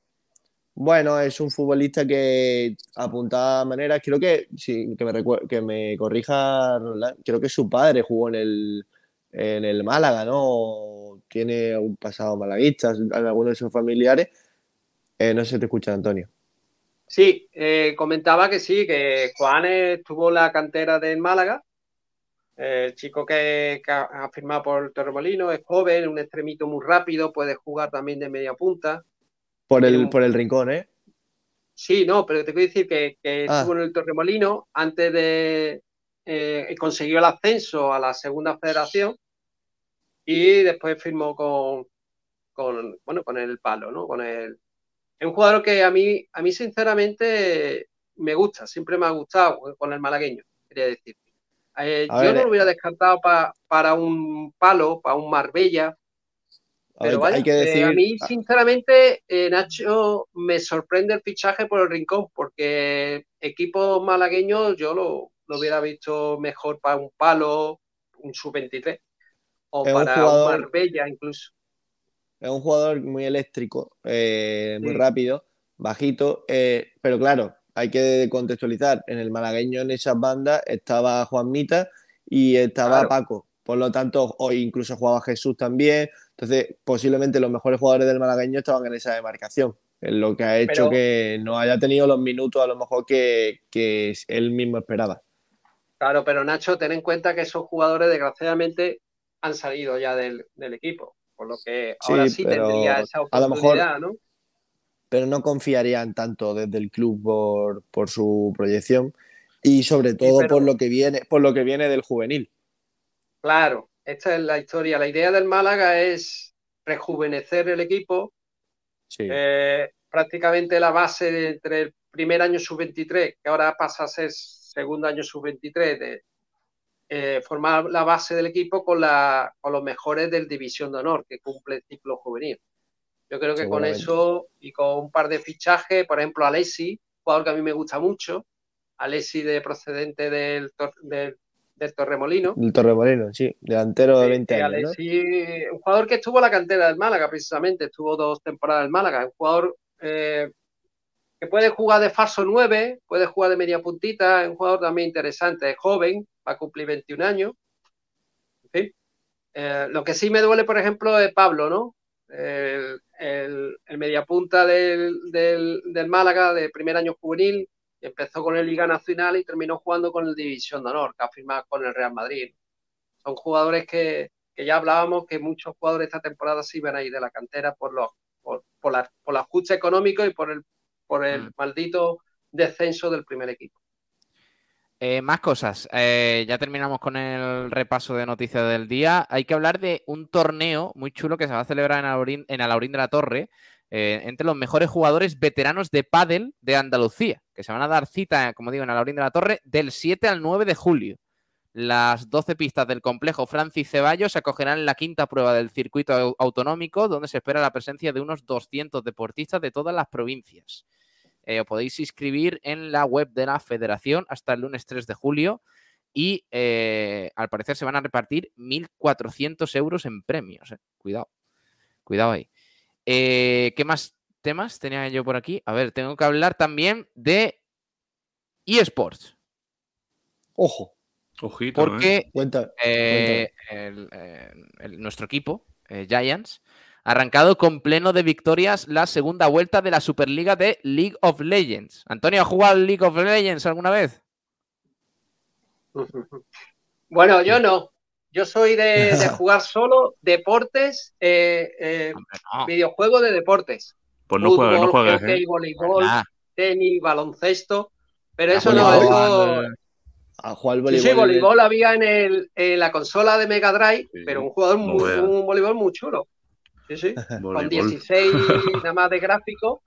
[SPEAKER 8] Bueno, es un futbolista que apuntaba maneras, creo que, sí, que me, que me corrija, creo que su padre jugó en el, en el Málaga, ¿no? Tiene un pasado malaguista, algunos de sus familiares. Eh, no sé si te escucha, Antonio.
[SPEAKER 7] Sí, eh, comentaba que sí, que Juan estuvo en la cantera del Málaga, el chico que, ha firmado por Torremolino, es joven, un extremito muy rápido, puede jugar también de media punta.
[SPEAKER 8] Por el, por el rincón, ¿eh?
[SPEAKER 7] Sí, no, pero te quiero decir que, ah. estuvo en el Torremolino antes de eh, consiguió el ascenso a la segunda federación y después firmó con, con bueno, con el palo, ¿no? Con el, es un jugador que a mí, a mí sinceramente me gusta, siempre me ha gustado con el malagueño, quería decir. Eh, yo no lo hubiera descartado para un palo, para un Marbella. Pero vaya, eh, a mí, sinceramente, eh, Nacho, me sorprende el fichaje por el rincón, porque equipos malagueños yo lo, hubiera visto mejor para un palo, un sub-23, o para un Marbella incluso.
[SPEAKER 8] Es un jugador muy eléctrico, eh, muy rápido, bajito, eh, pero claro, hay que contextualizar. En el malagueño, en esas bandas, estaba Juan Mita y estaba Paco. Por lo tanto, hoy incluso jugaba Jesús también. Entonces, posiblemente los mejores jugadores del malagueño estaban en esa demarcación. Lo que ha hecho que no haya tenido los minutos a lo mejor que, él mismo esperaba.
[SPEAKER 7] Claro, pero Nacho, ten en cuenta que esos jugadores desgraciadamente han salido ya del equipo. Por lo que ahora sí, tendría esa oportunidad, ¿no?
[SPEAKER 8] Pero no confiarían tanto desde el club por, su proyección y sobre todo por lo que viene, por lo que viene del juvenil.
[SPEAKER 7] Claro, esta es la historia. La idea del Málaga es rejuvenecer el equipo. Eh, prácticamente la base entre el primer año sub-23, que ahora pasa a ser segundo año sub-23, de, eh, formar la base del equipo con, la, con los mejores del División de Honor, que cumple el ciclo juvenil. Yo creo que con eso y con un par de fichajes, por ejemplo, Alessi, jugador que a mí me gusta mucho, Alessi de procedente del, del, del Torremolino.
[SPEAKER 8] El Torremolino, sí, delantero de 20 años.
[SPEAKER 7] un jugador que estuvo en la cantera del Málaga, precisamente, estuvo dos temporadas en Málaga, un jugador eh, que puede jugar de falso 9, puede jugar de media puntita, es un jugador también interesante, es joven, va a cumplir 21 años. En fin. Eh, lo que sí me duele, por ejemplo, es Pablo, ¿no? El, mediapunta del, del, Málaga de primer año juvenil, empezó con el Liga Nacional y terminó jugando con el División de Honor, que ha firmado con el Real Madrid. Son jugadores que, que ya hablábamos que muchos jugadores esta temporada sí iban a ir de la cantera por los por, por, la, por el ajuste económico y por el, por el mm. maldito descenso del primer equipo.
[SPEAKER 5] Eh, más cosas. Eh, ya terminamos con el repaso de noticias del día. Hay que hablar de un torneo muy chulo que se va a celebrar en Alaurín, en Alaurín de la Torre eh, entre los mejores jugadores veteranos de pádel de Andalucía, que se van a dar cita, como digo, en Alaurín de la Torre del 7 al 9 de julio. Las 12 pistas del complejo Francis Ceballos se acogerán en la quinta prueba del circuito autonómico, donde se espera la presencia de unos 200 deportistas de todas las provincias. Eh, os podéis inscribir en la web de la federación hasta el lunes 3 de julio y eh, al parecer se van a repartir 1.400 euros en premios. Eh. Cuidado, cuidado ahí. ¿Qué más temas tenía yo por aquí? A ver, tengo que hablar también de eSports.
[SPEAKER 8] Ojo.
[SPEAKER 9] Ojito,
[SPEAKER 5] porque nuestro equipo, Giants, arrancado con pleno de victorias la segunda vuelta de la Superliga de League of Legends. Antonio, ¿ha jugado League of Legends alguna vez? *laughs*
[SPEAKER 7] Bueno, yo no. Yo soy de, *laughs* jugar solo deportes, eh, eh, videojuegos de deportes.
[SPEAKER 9] Pues no juegas, no juegas.
[SPEAKER 7] Hockey, ¿eh? voleibol, tenis, baloncesto. Pero eso no, eso...
[SPEAKER 8] A jugar voleibol.
[SPEAKER 7] Sí, voleibol había en, el, en la consola de Mega Drive, pero un jugador muy, un voleibol muy chulo. Sí, sí, *laughs* con 16 *laughs* nada más de gráfico.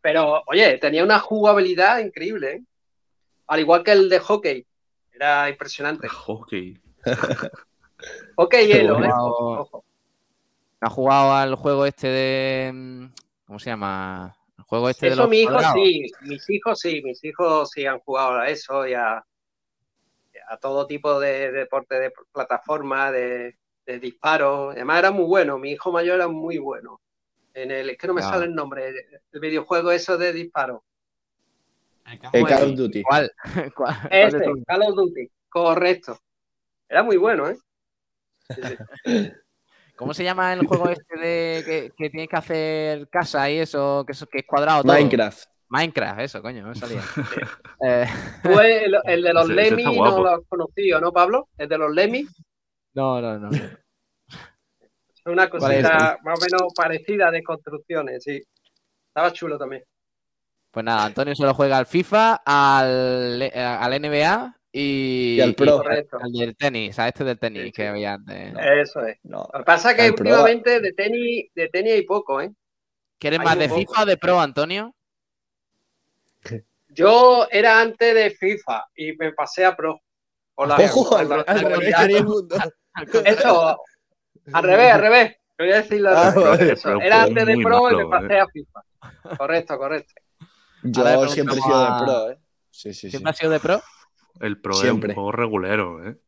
[SPEAKER 7] Pero, oye, tenía una jugabilidad increíble, ¿eh? Al igual que el de hockey. Era impresionante.
[SPEAKER 9] Hockey. *laughs*
[SPEAKER 7] hockey hielo, ¿eh? Ojo.
[SPEAKER 5] ¿Ha jugado al juego este de. Mm, ¿Cómo se llama? El juego este
[SPEAKER 7] eso
[SPEAKER 5] de
[SPEAKER 7] mis hijos sí, mis hijos sí, mis hijos sí han jugado a eso y a, a todo tipo de deporte de plataforma, de, de disparos. Además era muy bueno, mi hijo mayor era muy bueno. En el, es que no me sale el nombre, el videojuego eso de disparos.
[SPEAKER 8] El Call of Duty. *laughs*
[SPEAKER 5] ¿Cuál?
[SPEAKER 7] Este, Call of Duty, correcto. Era muy bueno, ¿eh? *laughs*
[SPEAKER 5] ¿Cómo se llama el juego este de que, tienes que hacer casa y eso, que, es, que es cuadrado?
[SPEAKER 8] Minecraft.
[SPEAKER 5] Minecraft, eso, coño, me salía. *laughs*
[SPEAKER 7] eh. el, el, de los Lemmy no lo has conocido, ¿no, Pablo? El de los Lemmy.
[SPEAKER 5] No, no, no.
[SPEAKER 7] Es una cosita más o menos parecida de construcciones, sí. Estaba chulo también.
[SPEAKER 5] Pues nada, Antonio solo juega al FIFA, al, al NBA y,
[SPEAKER 8] y, al Pro.
[SPEAKER 5] al del tenis, a este del tenis sí, que había antes.
[SPEAKER 7] Eso es. No. Lo que pasa es que últimamente de tenis, de tenis hay poco, ¿eh?
[SPEAKER 5] ¿Quieres más de FIFA o de Pro, Antonio?
[SPEAKER 7] Yo era antes de FIFA y me pasé a Pro.
[SPEAKER 8] Hola, Ojo, al, al, al, al,
[SPEAKER 7] eso, al revés, al revés. Voy a decirlo ah, vale, Era antes de Pro malo, y me pasé eh. a FIFA. Correcto, correcto.
[SPEAKER 8] Yo ver, siempre he sido de Pro, ¿eh?
[SPEAKER 5] Sí, sí, ¿Siempre sí. has sido de Pro?
[SPEAKER 9] El Pro siempre. es un juego regulero, ¿eh?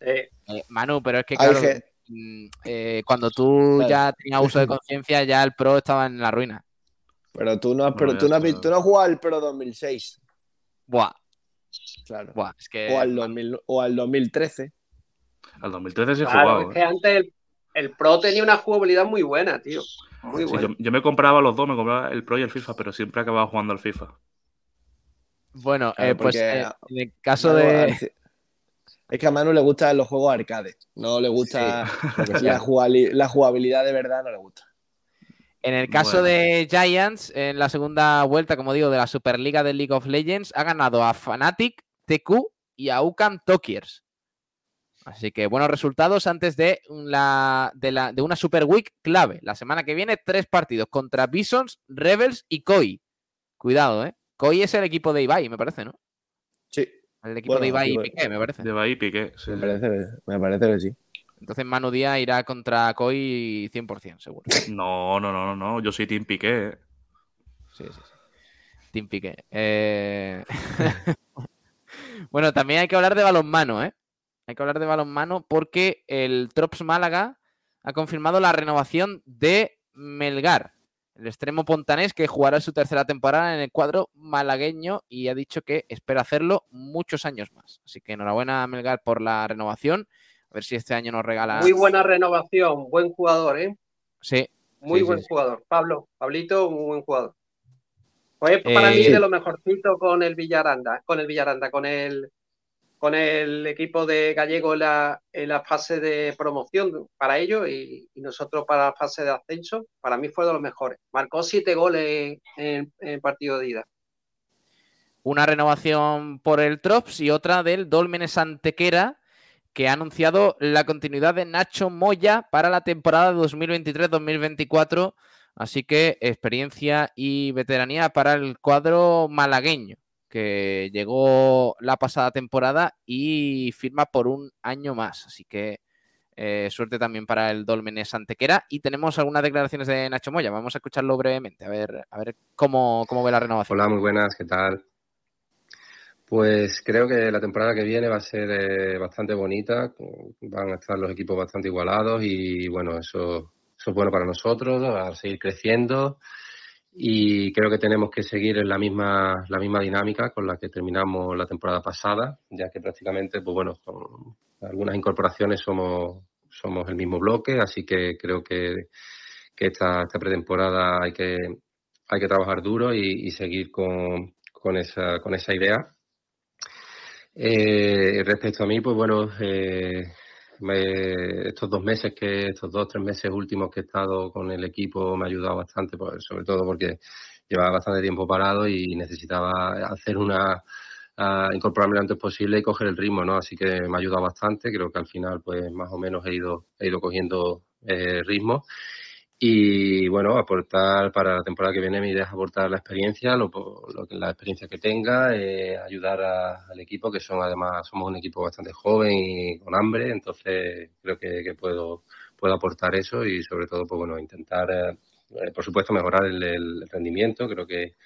[SPEAKER 5] Eh, Manu, pero es que claro, que... Mm, eh, cuando tú claro. ya tenías uso de conciencia, ya el Pro estaba en la ruina.
[SPEAKER 8] Pero tú no has, pero tú no has, tú no has jugado al Pro 2006.
[SPEAKER 5] Buah.
[SPEAKER 8] Claro.
[SPEAKER 5] Buah, es que...
[SPEAKER 8] o, al 2000, o al 2013.
[SPEAKER 9] Al 2013 sí he claro, jugado.
[SPEAKER 7] Es que ¿eh? antes el, el, Pro tenía una jugabilidad muy buena, tío. Muy
[SPEAKER 9] sí,
[SPEAKER 7] buena.
[SPEAKER 9] Yo, yo, me compraba los dos, me compraba el Pro y el FIFA, pero siempre acababa jugando al FIFA.
[SPEAKER 5] Bueno, claro, eh, pues eh, en el caso Manu, de.
[SPEAKER 8] Es que a Manu le gustan los juegos arcade. No le gusta sí. *laughs* la, jugabilidad, la, jugabilidad de verdad, no le gusta.
[SPEAKER 5] En el caso bueno. de Giants, en la segunda vuelta, como digo, de la Superliga de League of Legends, ha ganado a Fnatic, TQ y a UCAM Tokiers. Así que buenos resultados antes de, la, de, la, de una Super Week clave. La semana que viene, tres partidos contra Bisons, Rebels y Koi. Cuidado, ¿eh? Koi es el equipo de Ibai, me parece, ¿no?
[SPEAKER 8] Sí.
[SPEAKER 5] El equipo bueno, de Ibai y Piqué, me parece.
[SPEAKER 9] De Ibai y Piqué, sí.
[SPEAKER 8] Me parece, me parece que sí.
[SPEAKER 5] Entonces Manu Díaz irá contra Koi 100%, seguro.
[SPEAKER 9] No, no, no, no, no. Yo soy Team Piqué. ¿eh?
[SPEAKER 5] Sí, sí, sí. Team Piqué. Eh, *laughs* bueno, también hay que hablar de balonmano, ¿eh? Hay que hablar de balonmano porque el Trops Málaga ha confirmado la renovación de Melgar, el extremo pontanés que jugará su tercera temporada en el cuadro malagueño y ha dicho que espera hacerlo muchos años más. Así que enhorabuena Melgar por la renovación. A ver si este año nos regala.
[SPEAKER 7] Muy buena renovación, buen jugador, ¿eh?
[SPEAKER 5] Sí.
[SPEAKER 7] Muy buen jugador. Pablo, Pablito, muy buen jugador. Pues para mí de lo mejorcito con el Villaranda, con el Villaranda, con el con el equipo de Gallego en la, fase de promoción para ellos y, nosotros para la fase de ascenso, para mí fue de los mejores. Marcó siete goles en, el partido de ida.
[SPEAKER 5] Una renovación por el Trops y otra del Dolmenes Antequera, que ha anunciado la continuidad de Nacho Moya para la temporada 2023-2024. Así que experiencia y veteranía para el cuadro malagueño que llegó la pasada temporada y firma por un año más. Así que eh, suerte también para el Dolmenes Antequera. Y tenemos algunas declaraciones de Nacho Moya. Vamos a escucharlo brevemente, a ver, a ver cómo, cómo ve la renovación.
[SPEAKER 10] Hola, muy buenas, ¿qué tal? Pues creo que la temporada que viene va a ser eh, bastante bonita, van a estar los equipos bastante igualados y bueno, eso, es bueno para nosotros, a seguir creciendo y creo que tenemos que seguir en la misma, la misma dinámica con la que terminamos la temporada pasada, ya que prácticamente, pues bueno, con algunas incorporaciones somos, somos el mismo bloque, así que creo que, esta, esta, pretemporada hay que, hay que trabajar duro y, seguir con, esa, con esa idea. Eh, respecto a mí, pues bueno, eh, estos dos meses que, estos dos, tres meses últimos que he estado con el equipo me ha ayudado bastante, pues, sobre todo porque llevaba bastante tiempo parado y necesitaba hacer una, incorporarme lo antes posible y coger el ritmo, ¿no? Así que me ha ayudado bastante, creo que al final pues más o menos he ido, he ido cogiendo eh, ritmo y bueno, aportar para la temporada que viene mi idea es aportar la experiencia, lo, lo la experiencia que tenga, eh, ayudar al equipo, que son además, somos un equipo bastante joven y con hambre, entonces creo que, puedo, puedo aportar eso y sobre todo, pues bueno, intentar, eh, por supuesto, mejorar el, rendimiento, creo que,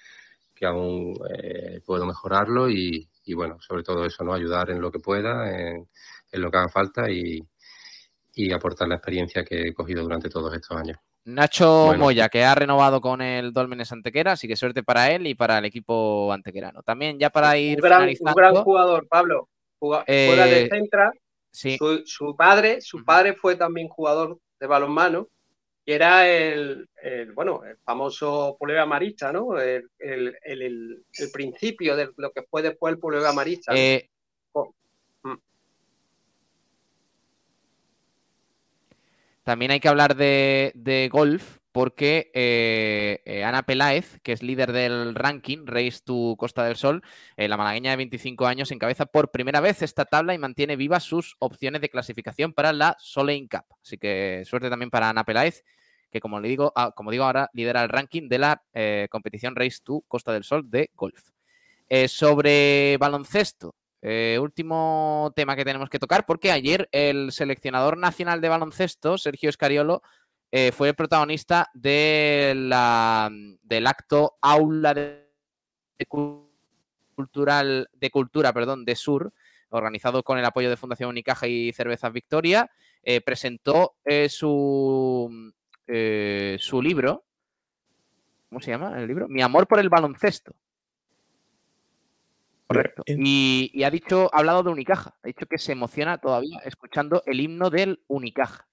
[SPEAKER 10] que aún eh, puedo mejorarlo y, y, bueno, sobre todo eso, ¿no? Ayudar en lo que pueda, en, en lo que haga falta y, y aportar la experiencia que he cogido durante todos estos años.
[SPEAKER 5] Nacho Moya, que ha renovado con el Dolmenes Antequera, así que suerte para él y para el equipo antequerano. También ya para ir
[SPEAKER 7] un gran, un gran jugador, Pablo. Fuera de eh, Centra. Su, padre, su padre fue también jugador de balonmano y era el, bueno, el famoso Puleva Marista, ¿no? El, principio de lo que fue después el Puleva Marista. Eh,
[SPEAKER 5] También hay que hablar de, golf porque eh, eh, Ana Peláez, que es líder del ranking Race to Costa del Sol, eh, la malagueña de 25 años, encabeza por primera vez esta tabla y mantiene vivas sus opciones de clasificación para la Soleil Cup. Así que suerte también para Ana Peláez, que como, le digo, ah, como digo ahora, lidera el ranking de la competición Race to Costa del Sol de golf. sobre baloncesto, eh, último tema que tenemos que tocar, porque ayer el seleccionador nacional de baloncesto, Sergio Escariolo, eh, fue el protagonista del acto Aula de, Cultural, de Cultura perdón, de Sur, organizado con el apoyo de Fundación Unicaja y Cervezas Victoria. Eh, presentó su, su libro. ¿Cómo se llama el libro? Mi amor por el baloncesto. Correcto. Y, ha dicho, ha hablado de Unicaja. Ha dicho que se emociona todavía escuchando el himno del Unicaja.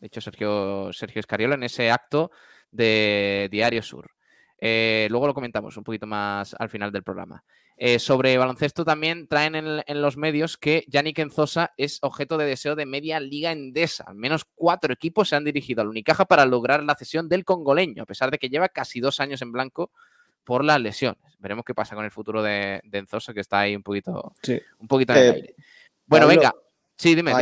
[SPEAKER 5] De hecho, Sergio, Sergio Escariola en ese acto de Diario Sur. Eh, luego lo comentamos un poquito más al final del programa. Eh, sobre baloncesto también traen en, los medios que Yannick Enzosa es objeto de deseo de media liga endesa. Al menos cuatro equipos se han dirigido al Unicaja para lograr la cesión del congoleño, a pesar de que lleva casi dos años en blanco por las lesiones. Veremos qué pasa con el futuro de, de Enzosa, que está ahí un poquito, un poquito en el eh, aire. Bueno, venga. Sí, dime.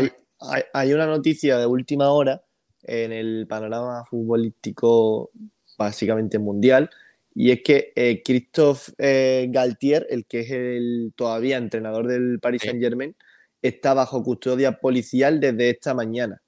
[SPEAKER 8] Hay, una noticia de última hora en el panorama futbolístico básicamente mundial, y es que eh, Christophe eh, Galtier, el que es el todavía entrenador del Paris Saint Germain, está bajo custodia policial desde esta mañana.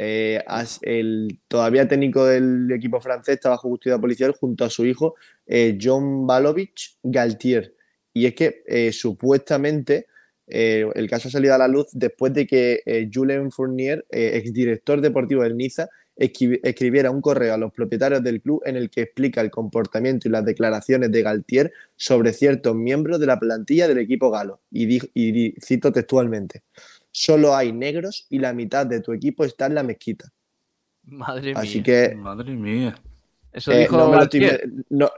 [SPEAKER 8] Eh, el todavía técnico del equipo francés está bajo custodia policial junto a su hijo eh, John Balovich Galtier. Y es que eh, supuestamente el caso ha salido a la luz después de que Julien Fournier, exdirector deportivo del Niza, escribiera un correo a los propietarios del club en el que explica el comportamiento y las declaraciones de Galtier sobre ciertos miembros de la plantilla del equipo galo. Y, y cito textualmente solo hay negros y la mitad de tu equipo está en la mezquita.
[SPEAKER 5] Madre
[SPEAKER 8] Así
[SPEAKER 5] mía.
[SPEAKER 8] que.
[SPEAKER 9] Madre mía.
[SPEAKER 5] Eso
[SPEAKER 8] eh,
[SPEAKER 5] dijo
[SPEAKER 8] no me lo estoy- no,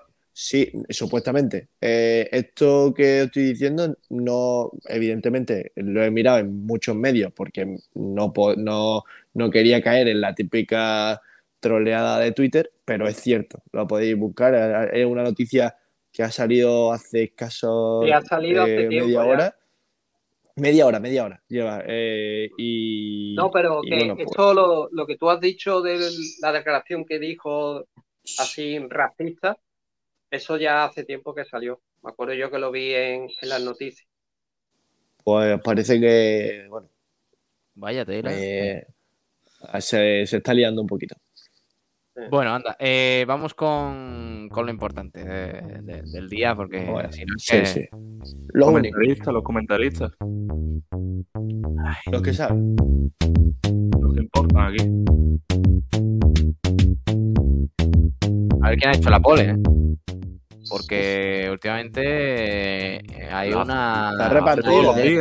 [SPEAKER 8] sí, supuestamente. Eh, esto que estoy diciendo, no, evidentemente, lo he mirado en muchos medios porque no, no, no quería caer en la típica troleada de Twitter, pero es cierto, lo podéis buscar. Es una noticia que ha salido hace escaso
[SPEAKER 7] Sí, ha salido hace
[SPEAKER 8] eh,
[SPEAKER 7] tiempo
[SPEAKER 8] media
[SPEAKER 7] ya.
[SPEAKER 8] hora. Media hora, media hora lleva. eh, y,
[SPEAKER 7] No, pero
[SPEAKER 8] y
[SPEAKER 7] que
[SPEAKER 8] bueno, pues-
[SPEAKER 7] esto lo, lo que tú has dicho de la declaración que dijo así racista, eso ya hace tiempo que salió. Me acuerdo yo que lo vi en, en las noticias.
[SPEAKER 8] pues parece que, bueno,
[SPEAKER 5] Vaya tela.
[SPEAKER 8] eh, se, se está liando un poquito.
[SPEAKER 5] Bueno, anda, eh, vamos con, con lo importante de- de- del día, porque
[SPEAKER 8] Bueno,
[SPEAKER 5] si no es
[SPEAKER 8] sí,
[SPEAKER 5] que-
[SPEAKER 8] sí. Lo único,
[SPEAKER 9] comentaristas, los comentaristas.
[SPEAKER 8] los que saben.
[SPEAKER 9] Los que importan aquí.
[SPEAKER 5] A ver quién ha hecho la pole, ¿eh? Porque últimamente eh, hay una.
[SPEAKER 8] está
[SPEAKER 9] los
[SPEAKER 8] ¿eh?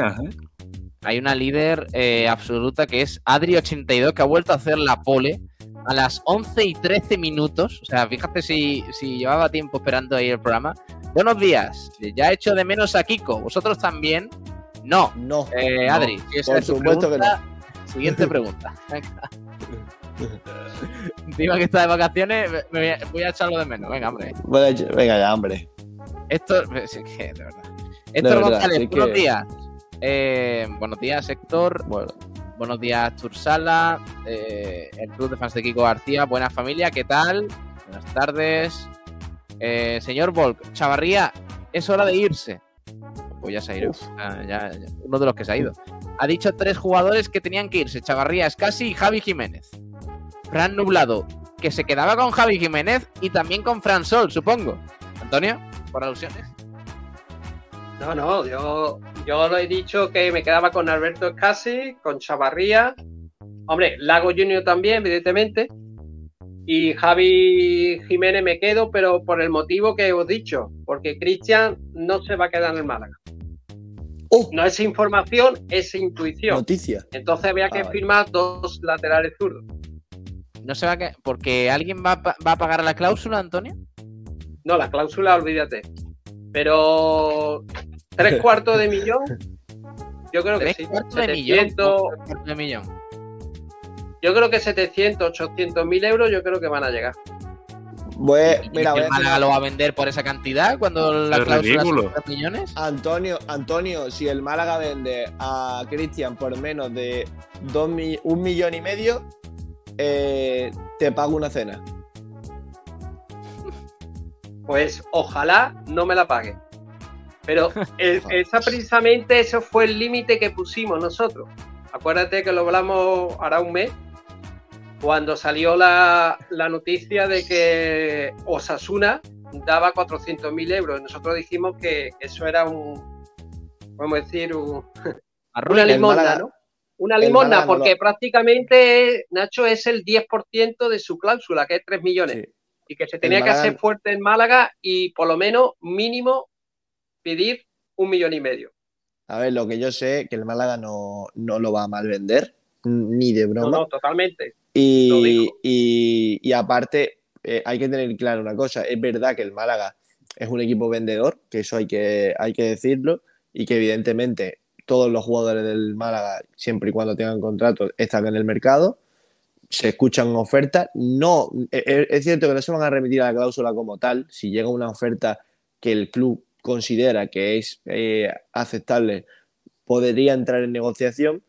[SPEAKER 5] Hay una líder eh, absoluta que es Adri82, que ha vuelto a hacer la pole a las 11 y 13 minutos. O sea, fíjate si, si llevaba tiempo esperando ahí el programa. Buenos días. Ya he hecho de menos a Kiko. ¿Vosotros también? No.
[SPEAKER 8] No.
[SPEAKER 5] Eh,
[SPEAKER 8] No,
[SPEAKER 5] Adri, si esa
[SPEAKER 8] por
[SPEAKER 5] es tu
[SPEAKER 8] supuesto que
[SPEAKER 5] pregunta, Siguiente *laughs* pregunta. *laughs* Encima que está de vacaciones, me- voy a, voy a echarlo de menos. Venga, hombre.
[SPEAKER 8] Bueno, venga ya, hombre.
[SPEAKER 5] Que, de verdad. Héctor González, buenos
[SPEAKER 8] que-
[SPEAKER 5] días. Eh, buenos días, Héctor.
[SPEAKER 8] Bueno,
[SPEAKER 5] Buenos días, Tursala. eh, el club de fans de Kiko García. Buena familia, ¿qué tal? Buenas tardes. Eh, señor Volk, Chavarría, es hora de irse. Pues ya se ha ido. Ah, ya- ya- uno de los que se ha ido. Ha dicho tres jugadores que tenían que irse: Chavarría, Escasi y Javi Jiménez. Fran Nublado, que se quedaba con Javi Jiménez y también con Fran Sol, supongo. Antonio, por alusiones.
[SPEAKER 7] No, no, yo, yo lo he dicho que me quedaba con Alberto Escasi, con Chavarría, hombre, Lago Junior también, evidentemente, y Javi Jiménez me quedo, pero por el motivo que os he dicho, porque Cristian no se va a quedar en el Málaga.
[SPEAKER 8] Oh.
[SPEAKER 7] No es información, es intuición.
[SPEAKER 8] noticia.
[SPEAKER 7] Entonces había que
[SPEAKER 8] Ah, vale.
[SPEAKER 7] firmar dos laterales zurdos.
[SPEAKER 5] No se va a que... Porque alguien va a, pa- va a pagar la cláusula, Antonio.
[SPEAKER 7] No, la cláusula, olvídate. Pero tres *laughs* cuartos de millón, yo creo que sí.
[SPEAKER 5] cuartos de millón.
[SPEAKER 7] 700,
[SPEAKER 5] Tres cuartos de millón.
[SPEAKER 7] Yo creo que 700, 800 mil euros, yo creo que van a llegar.
[SPEAKER 5] ¿Y
[SPEAKER 8] mira,
[SPEAKER 5] el Málaga lo va a vender por esa cantidad cuando la
[SPEAKER 9] Es
[SPEAKER 5] cláusula
[SPEAKER 9] ridículo.
[SPEAKER 5] son 3 millones?
[SPEAKER 8] Antonio, Antonio, si el Málaga vende a Cristian por menos de dos mi- un millón y medio, eh, te pago una cena.
[SPEAKER 7] Pues ojalá no me la pague. Pero *laughs* es- esa precisamente eso fue el límite que pusimos nosotros. Acuérdate que lo hablamos hará un mes, cuando salió la, la noticia de que Osasuna daba 400 mil euros. Nosotros dijimos que eso era un, vamos a decir, un- una
[SPEAKER 8] Málaga-
[SPEAKER 7] ¿no? Una limosna, porque
[SPEAKER 8] lo-
[SPEAKER 7] prácticamente, Nacho, es el 10% de su cláusula, que es 3 millones.
[SPEAKER 8] Sí.
[SPEAKER 7] Y que se tenía que hacer fuerte en Málaga y por lo menos mínimo pedir un millón y medio.
[SPEAKER 8] A ver, lo que yo sé que el Málaga no, no lo va a mal vender, ni de broma.
[SPEAKER 7] no, totalmente.
[SPEAKER 8] y- y aparte, eh, hay que tener claro una cosa, es verdad que el Málaga es un equipo vendedor, que eso hay que, hay que decirlo, y que evidentemente todos los jugadores del Málaga, siempre y cuando tengan contratos, están en el mercado, se escuchan ofertas, no, e- e- es cierto que no se van a remitir a la cláusula como tal, si llega una oferta que el club considera que es eh, aceptable, podría entrar en negociación,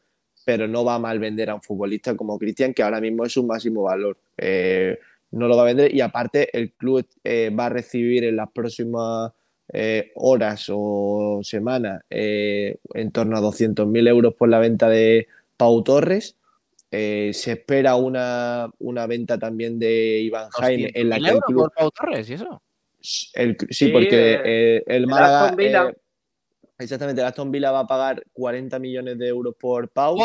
[SPEAKER 8] pero no va a mal vender a un futbolista como Cristian, que ahora mismo es su máximo valor. Eh, no lo va a vender y aparte el club eh, va a recibir en las próximas eh, horas o semanas eh, en torno a 200.000 euros por la venta de Pau Torres eh, se espera una, una, venta también de Iván Jaime en la que
[SPEAKER 5] el club... por Pau Torres y eso?
[SPEAKER 8] El, sí, porque el Málaga... exactamente, el Aston Villa va a pagar 40 millones de euros por Pau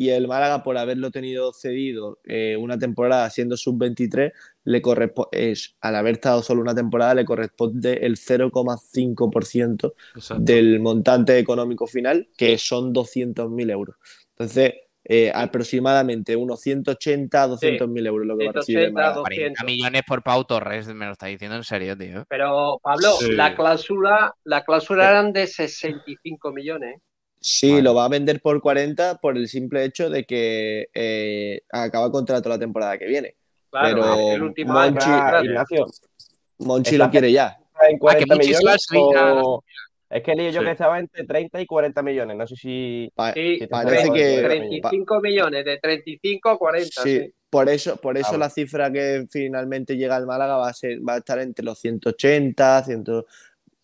[SPEAKER 8] y el Málaga por haberlo tenido cedido una temporada siendo sub-23 le corresponde al haber estado solo una temporada le corresponde el 0,5% del montante económico final que son 200.000 euros entonces eh, aproximadamente unos 180 a 200 mil euros lo que va a recibir.
[SPEAKER 5] 40 millones por Pau Torres, me lo está diciendo en serio, tío.
[SPEAKER 7] Pero, Pablo, la cláusula, la cláusula eran de 65 millones.
[SPEAKER 8] Sí, lo va a vender por 40 por el simple hecho de que eh, acaba contrato la temporada que viene. Claro, pero el último Monchi, Monchi lo quiere ya.
[SPEAKER 6] En 40 ah, millones es que el yo que estaba entre 30 y 40 millones. No sé si.
[SPEAKER 8] parece que.
[SPEAKER 7] 35 millones, de 35 a 40.
[SPEAKER 8] Sí, por eso, por eso la cifra que finalmente llega al Málaga va a, ser, va a estar entre los 180, 100.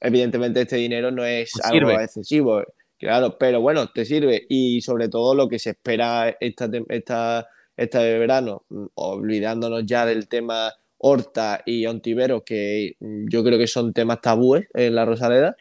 [SPEAKER 8] Evidentemente, este dinero no es algo excesivo. Claro, pero bueno, te sirve. Y sobre todo lo que se espera esta, esta, este verano, olvidándonos ya del tema Horta y Ontivero, que yo creo que son temas tabúes en la Rosaleda.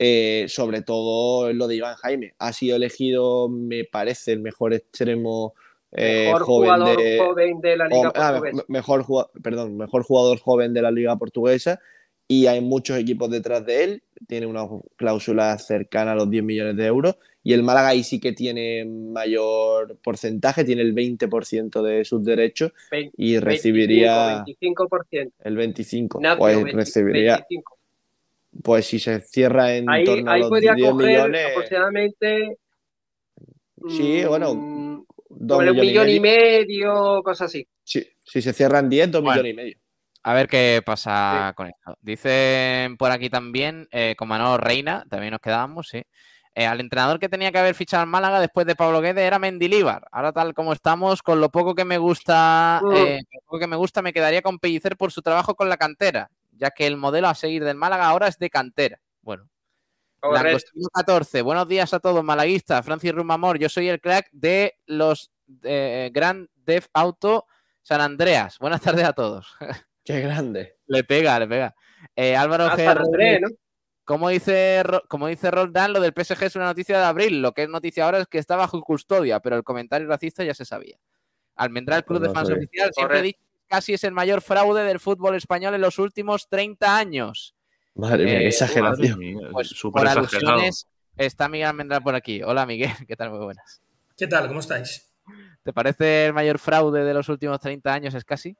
[SPEAKER 8] Eh, sobre todo lo de Iván Jaime. Ha sido elegido, me parece, el mejor extremo
[SPEAKER 7] eh, joven, jugador de, joven, de, la Liga
[SPEAKER 8] ah, Portuguesa. mejor, perdón, mejor jugador joven de la Liga Portuguesa y hay muchos equipos detrás de él. Tiene una cláusula cercana a los 10 millones de euros y el Málaga ahí sí que tiene mayor porcentaje, tiene el 20% de sus derechos y recibiría
[SPEAKER 7] 25%.
[SPEAKER 8] el 25, pues recibiría pues si se cierra en torno a los 10 millones.
[SPEAKER 7] Aproximadamente.
[SPEAKER 8] Sí, bueno. un
[SPEAKER 7] millón y medio, cosas así.
[SPEAKER 8] Sí, si se cierran 10, dos millones y medio.
[SPEAKER 5] A ver qué pasa con esto. Dicen por aquí también, eh, con Manolo Reina, también nos quedábamos, sí. Eh, al entrenador que tenía que haber fichado en Málaga después de Pablo Guedes era Mendilíbar. Ahora tal como estamos, con lo poco que me gusta, mm. eh, lo poco que me gusta, me quedaría con Pellicer por su trabajo con la cantera ya que el modelo a seguir del Málaga ahora es de cantera. Bueno. 14. Buenos días a todos, malaguistas. Francis Rumamor, yo soy el crack de los eh, Grand Def Auto San Andreas. Buenas tardes a todos. *laughs*
[SPEAKER 8] Qué grande.
[SPEAKER 5] le pega, le pega. Eh, Álvaro G. ¿no? Como dice, como dice Roldán, lo del PSG es una noticia de abril. Lo que es noticia ahora es que está bajo custodia, pero el comentario racista ya se sabía. Almendral Club de Fans Oficial siempre dicho casi es el mayor fraude del fútbol español en los últimos 30 años.
[SPEAKER 8] Madre mía, eh, exageración.
[SPEAKER 5] pues, por alusiones está Miguel Almendral por aquí. Hola Miguel, *laughs* ¿qué tal? Muy buenas.
[SPEAKER 11] ¿Qué tal? ¿Cómo estáis?
[SPEAKER 5] ¿Te parece el mayor fraude de los últimos 30 años es casi?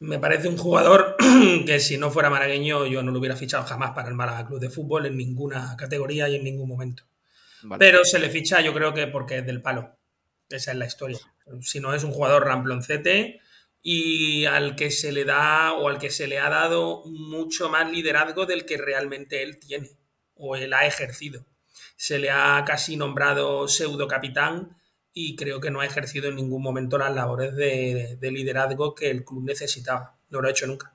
[SPEAKER 11] Me parece un jugador *clears throat* que si no fuera malagueño yo no lo hubiera fichado jamás para el Málaga Club de Fútbol en ninguna categoría y en ningún momento. Pero se le ficha yo creo que porque es del palo. Esa es la historia. Si no es un jugador ramploncete, y al que se le da o al que se le ha dado mucho más liderazgo del que realmente él tiene o él ha ejercido. Se le ha casi nombrado pseudo capitán y creo que no ha ejercido en ningún momento las labores de, liderazgo que el club necesitaba. No lo ha hecho nunca.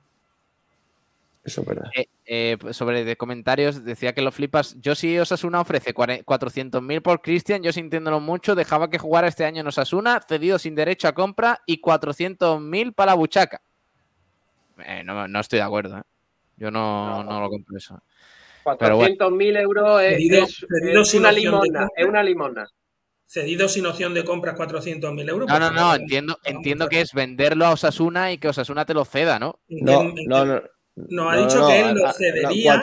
[SPEAKER 8] Eso es verdad.
[SPEAKER 5] Eh, eh, pues sobre de comentarios, decía que lo flipas. Yo si Osasuna ofrece 400.000 por Cristian, yo sintiéndolo mucho, dejaba que jugara este año en Osasuna, cedido sin derecho a compra y 400.000 para la buchaca. Eh, no, estoy de acuerdo. ¿eh? Yo no, lo compro eso.
[SPEAKER 7] 400.000 euros es, una limona, es una limona.
[SPEAKER 11] Cedido sin opción de compra 400.000 euros.
[SPEAKER 5] No, no, no, entiendo, entiendo que es venderlo a Osasuna y que Osasuna te lo ceda, ¿no?
[SPEAKER 8] No, no, no.
[SPEAKER 11] Nos ha dicho que él lo cedería.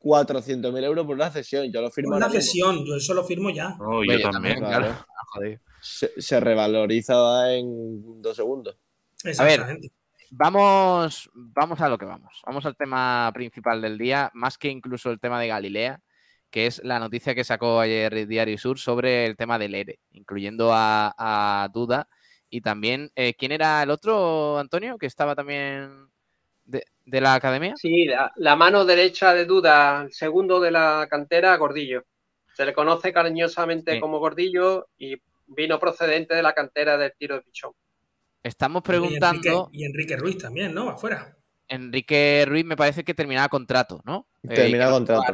[SPEAKER 8] 400.000 euros por una cesión, yo lo firmo.
[SPEAKER 11] Una cesión, yo eso lo firmo ya.
[SPEAKER 9] yo también, claro.
[SPEAKER 8] Ah, se, revaloriza en dos segundos.
[SPEAKER 5] A ver, vamos, vamos a lo que vamos. Vamos al tema principal del día, más que incluso el tema de Galilea, que es la noticia que sacó ayer Diario Sur sobre el tema del ERE, incluyendo a, Duda. Y también, eh, ¿quién era el otro, Antonio, que estaba también de, la academia?
[SPEAKER 7] Sí, la, mano derecha de duda, el segundo de la cantera, Gordillo. Se le conoce cariñosamente como Gordillo y vino procedente de la cantera del tiro de pichón.
[SPEAKER 5] Estamos preguntando.
[SPEAKER 11] Y Enrique, Ruiz también, ¿no? Afuera.
[SPEAKER 5] Enrique Ruiz me parece que terminaba contrato, ¿no?
[SPEAKER 8] Eh, terminaba contrato.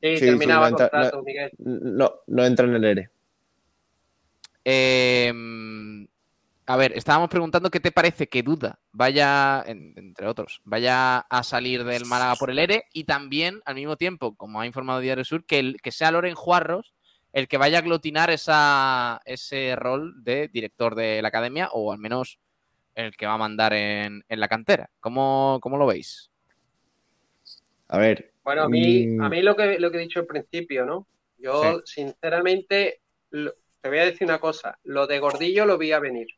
[SPEAKER 7] Sí, terminaba contrato, Miguel.
[SPEAKER 8] No, no entra en el ERE.
[SPEAKER 5] Eh, a ver, estábamos preguntando qué te parece que Duda vaya, entre otros, vaya a salir del Málaga por el ERE y también, al mismo tiempo, como ha informado Diario Sur, que, el, que sea Loren Juarros el que vaya a aglutinar esa, ese rol de director de la academia o al menos el que va a mandar en, la cantera. ¿Cómo, ¿Cómo, lo veis?
[SPEAKER 8] A ver.
[SPEAKER 7] Bueno, a mí, mm, a mí lo, que, lo que he dicho al principio, ¿no? Yo, sinceramente, te voy a decir una cosa. Lo de Gordillo lo vi a venir.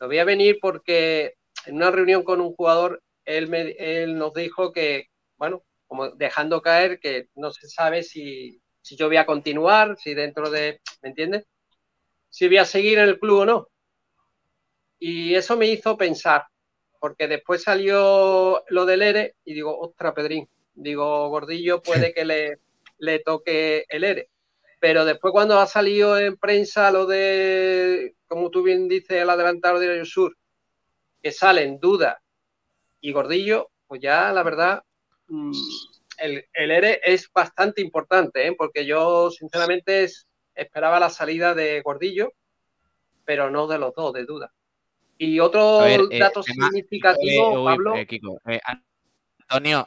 [SPEAKER 7] Lo vi a venir porque en una reunión con un jugador, él, me, él nos dijo que, bueno, como dejando caer que no se sabe si, si yo voy a continuar, si dentro de, ¿me entiendes? Si voy a seguir en el club o no. Y eso me hizo pensar, porque después salió lo del ERE y digo, ostra, Pedrín, digo, Gordillo puede que le, le toque el ERE. Pero después cuando ha salido en prensa lo de, como tú bien dices, el adelantado de Sur, que salen duda y Gordillo, pues ya la verdad, mm, el, el ERE es bastante importante, ¿eh? porque yo sinceramente esperaba la salida de Gordillo, pero no de los dos, de duda. Y otro eh, dato significativo, Pablo.
[SPEAKER 5] Eh, Antonio.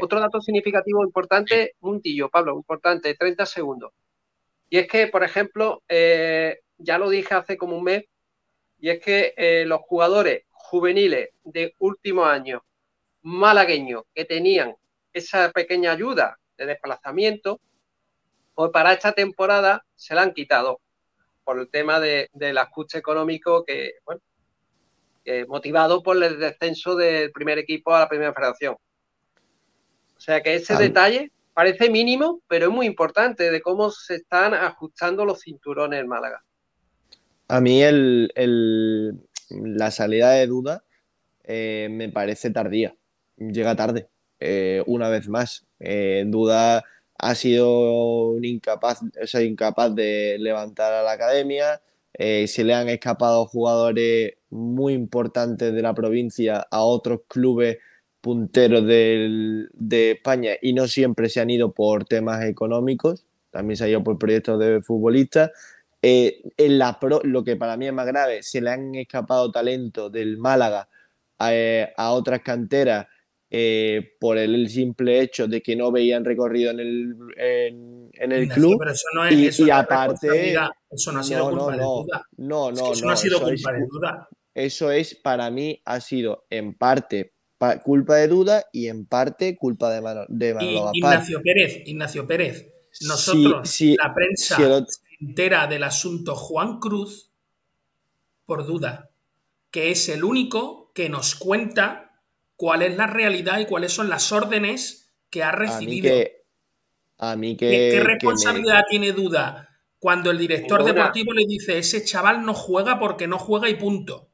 [SPEAKER 7] Otro dato significativo importante, Muntillo, Pablo, importante, 30 segundos. Y es que, por ejemplo, ya lo dije hace como un mes, y es que los jugadores juveniles de último año malagueños que tenían esa pequeña ayuda de desplazamiento, pues para esta temporada se la han quitado por el tema de, del ajuste económico que, bueno, motivado por el descenso del primer equipo a la primera federación. O sea que ese detalle parece mínimo, pero es muy importante de cómo se están ajustando los cinturones en Málaga.
[SPEAKER 8] A mí el, la salida de duda eh, me parece tardía, llega tarde. Eh, una vez más. Eh, Duda ha sido incapaz, o incapaz de levantar a la academia. Eh, se le han escapado jugadores muy importantes de la provincia a otros clubes punteros de España y no siempre se han ido por temas económicos, también se ha ido por proyectos de futbolistas. en la lo que para mí es más grave, se le han escapado talentos del Málaga a otras canteras eh, por el simple hecho de que no veían recorrido en el, en, el club.
[SPEAKER 11] Pero eso no es, y, aparte, eso no ha sido culpa de duda.
[SPEAKER 8] No, no,
[SPEAKER 11] eso no, ha sido culpa de duda.
[SPEAKER 8] Eso es, para mí, ha sido en parte culpa de duda y en parte culpa de, Manolo, de
[SPEAKER 11] Ignacio Pérez, Ignacio Pérez, nosotros, la prensa entera del asunto Juan Cruz por duda, que es el único que nos cuenta cuál es la realidad y cuáles son las órdenes que ha recibido.
[SPEAKER 8] A mí que.
[SPEAKER 11] ¿Qué, responsabilidad tiene duda cuando el director deportivo le dice ese chaval no juega porque no juega y punto?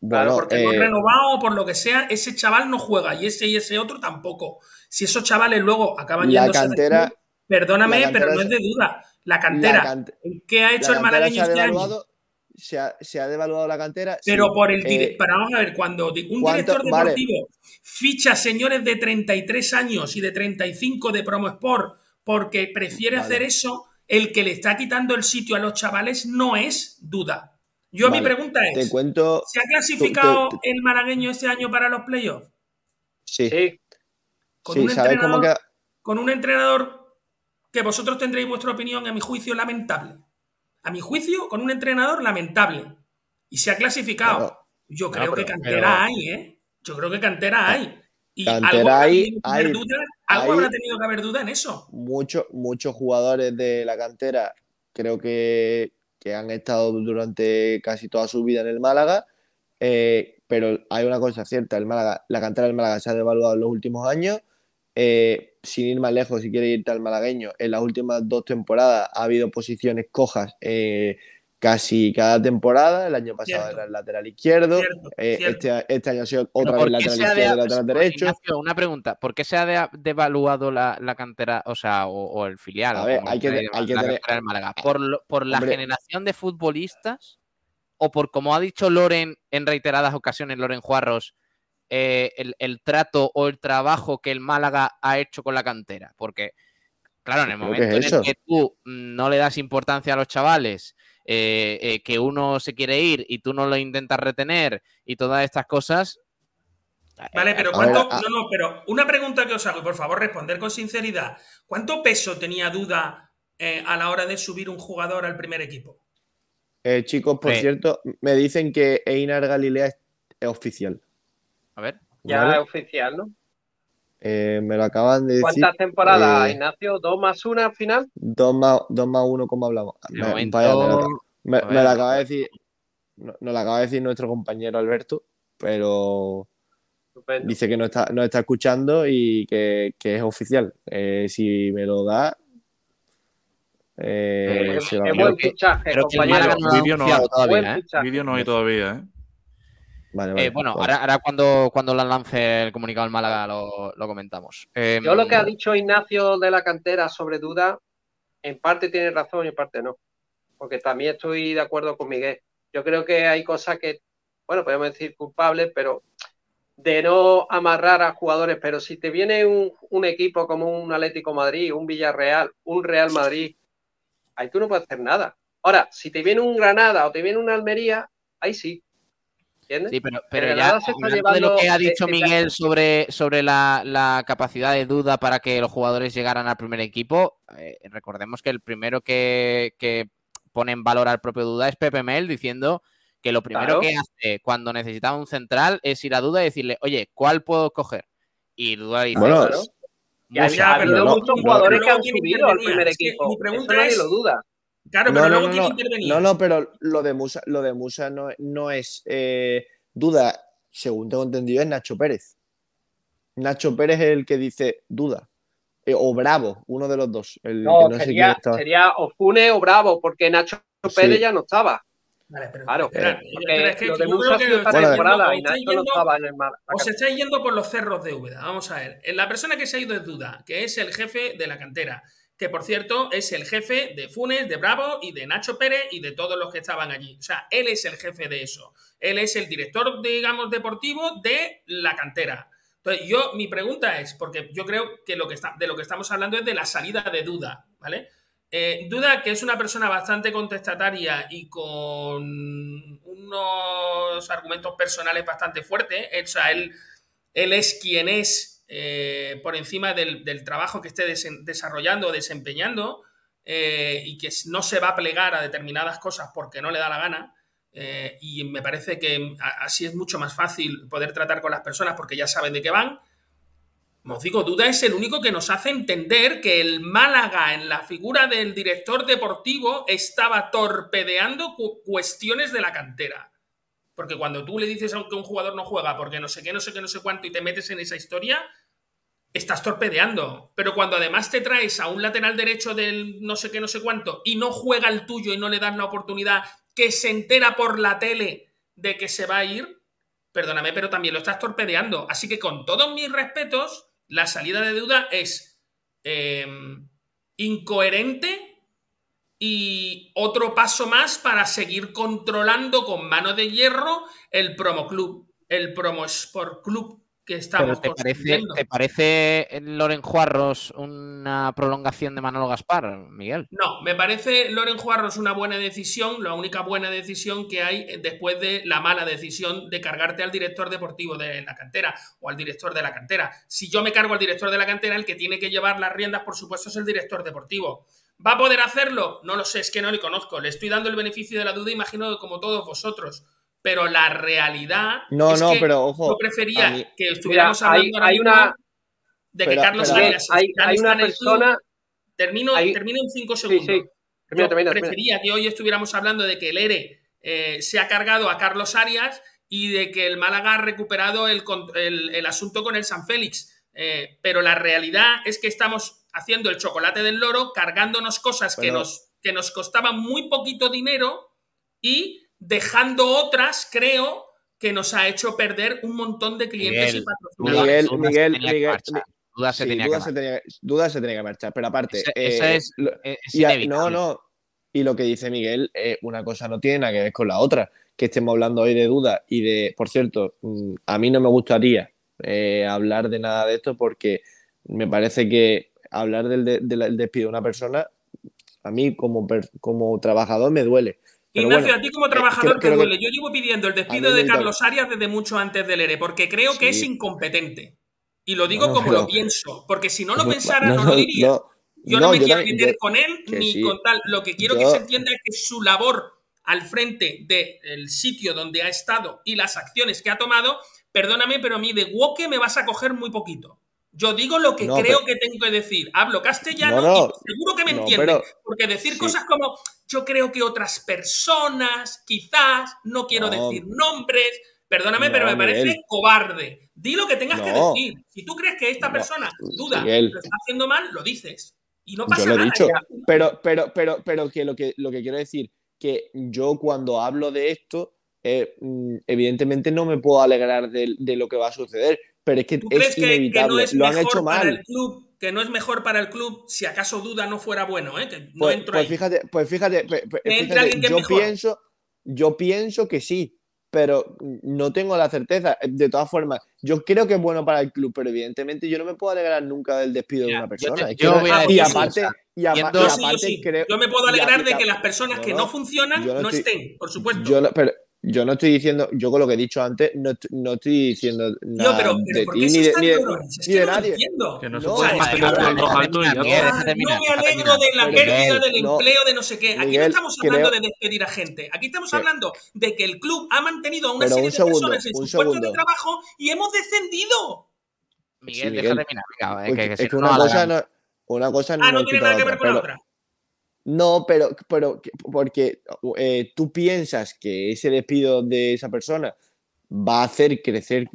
[SPEAKER 11] Bueno, porque no eh, renovado por lo que sea, ese chaval no juega y ese y ese otro tampoco. Si esos chavales luego acaban
[SPEAKER 8] la cantera,
[SPEAKER 11] perdóname, pero no es de duda. La cantera, ¿qué ha hecho el malagueño este año?
[SPEAKER 8] se ha, devaluado la cantera.
[SPEAKER 11] Pero por el eh, para vamos a ver, cuando un director deportivo ficha señores de 33 años y de 35 de Promo Sport porque prefiere hacer eso, el que le está quitando el sitio a los chavales no es duda. Yo mi pregunta es, ¿se ha clasificado el malagueño este año para los playoffs?
[SPEAKER 8] Sí.
[SPEAKER 11] Con, un entrenador, con un entrenador que vosotros tendréis vuestra opinión, a mi juicio, lamentable a mi juicio, con un entrenador lamentable. Y se ha clasificado. Yo creo que cantera hay, ¿eh? Yo creo que cantera hay. Y algo, hay, algo habrá tenido que haber duda en eso.
[SPEAKER 8] Muchos, muchos jugadores de la cantera creo que, han estado durante casi toda su vida en el Málaga. Eh, pero hay una cosa cierta, el Málaga, la cantera del Málaga se ha devaluado en los últimos años. Eh, sin ir más lejos, si quieres irte al malagueño, en las últimas dos temporadas ha habido posiciones cojas eh, casi cada temporada. El año pasado era el lateral izquierdo, eh, Este, este, año ha sido otra vez lateral izquierdo y lateral derecho.
[SPEAKER 5] una pregunta: ¿por qué se ha devaluado la, cantera, o sea, o, el filial?
[SPEAKER 8] A ver, hay que, hay que tener...
[SPEAKER 5] ¿Por, ¿Por, la generación de futbolistas o por, como ha dicho Loren en reiteradas ocasiones, Loren Juarros? Eh, el, trato o el trabajo que el Málaga ha hecho con la cantera. Porque, claro, en el momento en el que tú no le das importancia a los chavales, que uno se quiere ir y tú no lo intentas retener y todas estas cosas.
[SPEAKER 11] Vale, pero ¿cuánto? no, no, pero una pregunta que os hago, y por favor responder con sinceridad. ¿Cuánto peso tenía duda a la hora de subir un jugador al primer equipo?
[SPEAKER 8] chicos, por cierto, me dicen que Einar Galilea es oficial.
[SPEAKER 5] A ver.
[SPEAKER 7] Ya es oficial, ¿no?
[SPEAKER 8] Eh, me lo acaban de decir.
[SPEAKER 7] ¿Cuántas temporadas, eh, Ignacio? ¿Dos más una al final?
[SPEAKER 8] Dos más, dos más uno, como hablamos. Me, lo acaba de decir. Nos lo acaba de decir nuestro compañero Alberto, pero dice que no está, no está escuchando y que, que es oficial. Eh, si me lo da.
[SPEAKER 7] Eh, se va buen fichaje, compañero.
[SPEAKER 9] Vídeo no, todavía, Vídeo no hay todavía, ¿eh?
[SPEAKER 5] Eh, bueno, ahora, cuando, cuando la lance el comunicado al Málaga lo, comentamos.
[SPEAKER 7] Em, Yo lo que ha dicho Ignacio de la cantera sobre duda, en parte tiene razón y en parte no. Porque también estoy de acuerdo con Miguel. Yo creo que hay cosas que, bueno, podemos decir culpables, pero de no amarrar a jugadores. Pero si te viene un, un equipo como un Atlético Madrid, un Villarreal, un Real Madrid, ahí tú no puedes hacer nada. Ahora, si te viene un Granada o te viene una Almería, ahí sí
[SPEAKER 5] Sí, pero, pero, ya de lo que ha dicho Miguel sobre, sobre la, capacidad de duda para que los jugadores llegaran al primer equipo, eh, recordemos que el primero que, pone en valor al propio duda es Pepe Mel diciendo que lo primero que hace cuando necesitaba un central es ir a duda y decirle, oye, ¿cuál puedo coger? Y duda dice,
[SPEAKER 7] bueno, ya, ha habido muchos jugadores que han subido al primer equipo. Mi pregunta Eso nadie lo duda.
[SPEAKER 11] Claro, pero luego tiene que intervenir.
[SPEAKER 8] No, no, pero lo de Musa, lo de Musa no, no es eh, duda, según tengo entendido, es Nacho Pérez. Nacho Pérez es el que dice duda. Eh, o Bravo, uno de los dos.
[SPEAKER 7] no, sería, sería o Fune o Bravo, porque Nacho Pérez ya no estaba.
[SPEAKER 11] Vale, pero,
[SPEAKER 7] claro,
[SPEAKER 11] pero es que lo de Musa que esta temporada y Nacho no estaba en el mar. Os estáis yendo por los cerros de Úbeda. Vamos a ver. La persona que se ha ido es Duda, que es el jefe de la cantera que por cierto es el jefe de Funes, de Bravo y de Nacho Pérez y de todos los que estaban allí. O sea, él es el jefe de eso. Él es el director, digamos, deportivo de la cantera. Entonces, yo, mi pregunta es, porque yo creo que, lo que está, de lo que estamos hablando es de la salida de Duda, ¿vale? Eh, Duda, que es una persona bastante contestataria y con unos argumentos personales bastante fuertes, o sea, él, él es quien es eh, por encima del, trabajo que esté desarrollando o desempeñando eh, y que no se va a plegar a determinadas cosas porque no le da la gana. Eh, y me parece que así es mucho más fácil poder tratar con las personas porque ya saben de qué van. Como digo, Duda es el único que nos hace entender que el Málaga, en la figura del director deportivo, estaba torpedeando cuestiones de la cantera. Porque cuando tú le dices a un jugador no juega porque no sé qué, no sé qué, no sé cuánto y te metes en esa historia, estás torpedeando. Pero cuando además te traes a un lateral derecho del no sé qué, no sé cuánto y no juega el tuyo y no le das la oportunidad, que se entera por la tele de que se va a ir, perdóname, pero también lo estás torpedeando. Así que con todos mis respetos, la salida de duda es eh, incoherente y otro paso más para seguir controlando con mano de hierro el promo club, el promo sport club que estamos
[SPEAKER 5] te parece, ¿Te parece Loren Juarros una prolongación de Manolo Gaspar, Miguel?
[SPEAKER 11] No, me parece Loren Juarros una buena decisión, la única buena decisión que hay después de la mala decisión de cargarte al director deportivo de la cantera o al director de la cantera. Si yo me cargo al director de la cantera, el que tiene que llevar las riendas, por supuesto, es el director deportivo. ¿Va a poder hacerlo? No lo sé, es que no le conozco. Le estoy dando el beneficio de la duda, imagino que como todos vosotros. Pero la realidad.
[SPEAKER 8] No,
[SPEAKER 11] es
[SPEAKER 8] no, pero ojo.
[SPEAKER 11] Yo prefería que estuviéramos hablando hay, una... de que Carlos Arias.
[SPEAKER 7] Hay, una persona.
[SPEAKER 11] termino, termino en cinco segundos. yo prefería que hoy estuviéramos hablando de que el ERE eh, se ha cargado a Carlos Arias y de que el Málaga ha recuperado el, el, asunto con el San Félix. Eh, pero la realidad es que estamos haciendo el chocolate del loro, cargándonos cosas que, nos, que nos costaban muy poquito dinero y dejando otras, creo, que nos ha hecho perder un montón de clientes y
[SPEAKER 8] patrocinadores. Miguel, Miguel, Miguel,
[SPEAKER 5] Duda se, tenía que
[SPEAKER 8] duda se tenía que marchar, pero aparte.
[SPEAKER 5] Eso, eh, es,
[SPEAKER 8] no, no. Y lo que dice Miguel, eh, una cosa no tiene nada que ver con la otra. Que estemos hablando hoy de duda y de. Por cierto, mm, a mí no me gustaría eh, hablar de nada de esto porque me parece que hablar del, despido de una persona, a mí como, como trabajador me duele.
[SPEAKER 11] Ignacio, a ti como trabajador te duele. Yo llevo pidiendo el despido de Carlos Arias desde mucho antes del ERE, porque creo que es incompetente. Y lo digo como lo pienso, porque si no lo pensara, no, lo diría. yo no me quiero meter con él ni con tal. Lo que quiero que se entienda es que su labor al frente del sitio donde ha estado y las acciones que ha tomado, perdóname, pero a mí de Woke me vas a coger muy poquito. Yo digo lo que creo que tengo que decir. Hablo castellano y seguro que me entienden. porque decir cosas como yo creo que otras personas, quizás, no quiero decir nombres, perdóname, pero me parece cobarde. Di lo que tengas que decir. Si tú crees que esta persona duda lo está haciendo mal, lo dices. Y no pasa
[SPEAKER 8] yo lo
[SPEAKER 11] He
[SPEAKER 8] dicho, pero, pero, pero, pero que lo que lo que quiero decir que yo cuando hablo de esto, eh, mm, evidentemente no me puedo alegrar de, lo que va a suceder, pero es que es inevitable. lo han hecho mal.
[SPEAKER 11] que no es mejor para el club si acaso duda no fuera bueno, ¿eh? no
[SPEAKER 8] pues, pues fíjate, pues fíjate, yo pienso, yo pienso que sí, pero no tengo la certeza. De todas formas, yo creo que es bueno para el club, pero evidentemente yo no me puedo alegrar nunca del despido de una persona. y aparte, y, aparte creo,
[SPEAKER 11] yo me puedo alegrar de que las personas que no funcionan no, estén, por supuesto.
[SPEAKER 8] Yo pero, yo no estoy diciendo, yo con lo que he dicho antes, no, no estoy diciendo nada no, pero, pero de ti ni de, ni de,
[SPEAKER 11] ni de nadie. Que no, se puede no, me alegro de la pérdida del empleo de no sé qué. Aquí no estamos hablando de despedir a gente. Aquí estamos hablando de que el club ha mantenido a una serie de personas en sus puestos de trabajo y hemos descendido.
[SPEAKER 5] Miguel, deja de mirar.
[SPEAKER 8] Venga, que, es que una cosa no, una cosa
[SPEAKER 11] ah, no tiene nada que ver con la otra.
[SPEAKER 8] No, pero, pero porque eh, tú piensas que ese despido de esa persona va a hacer crecer,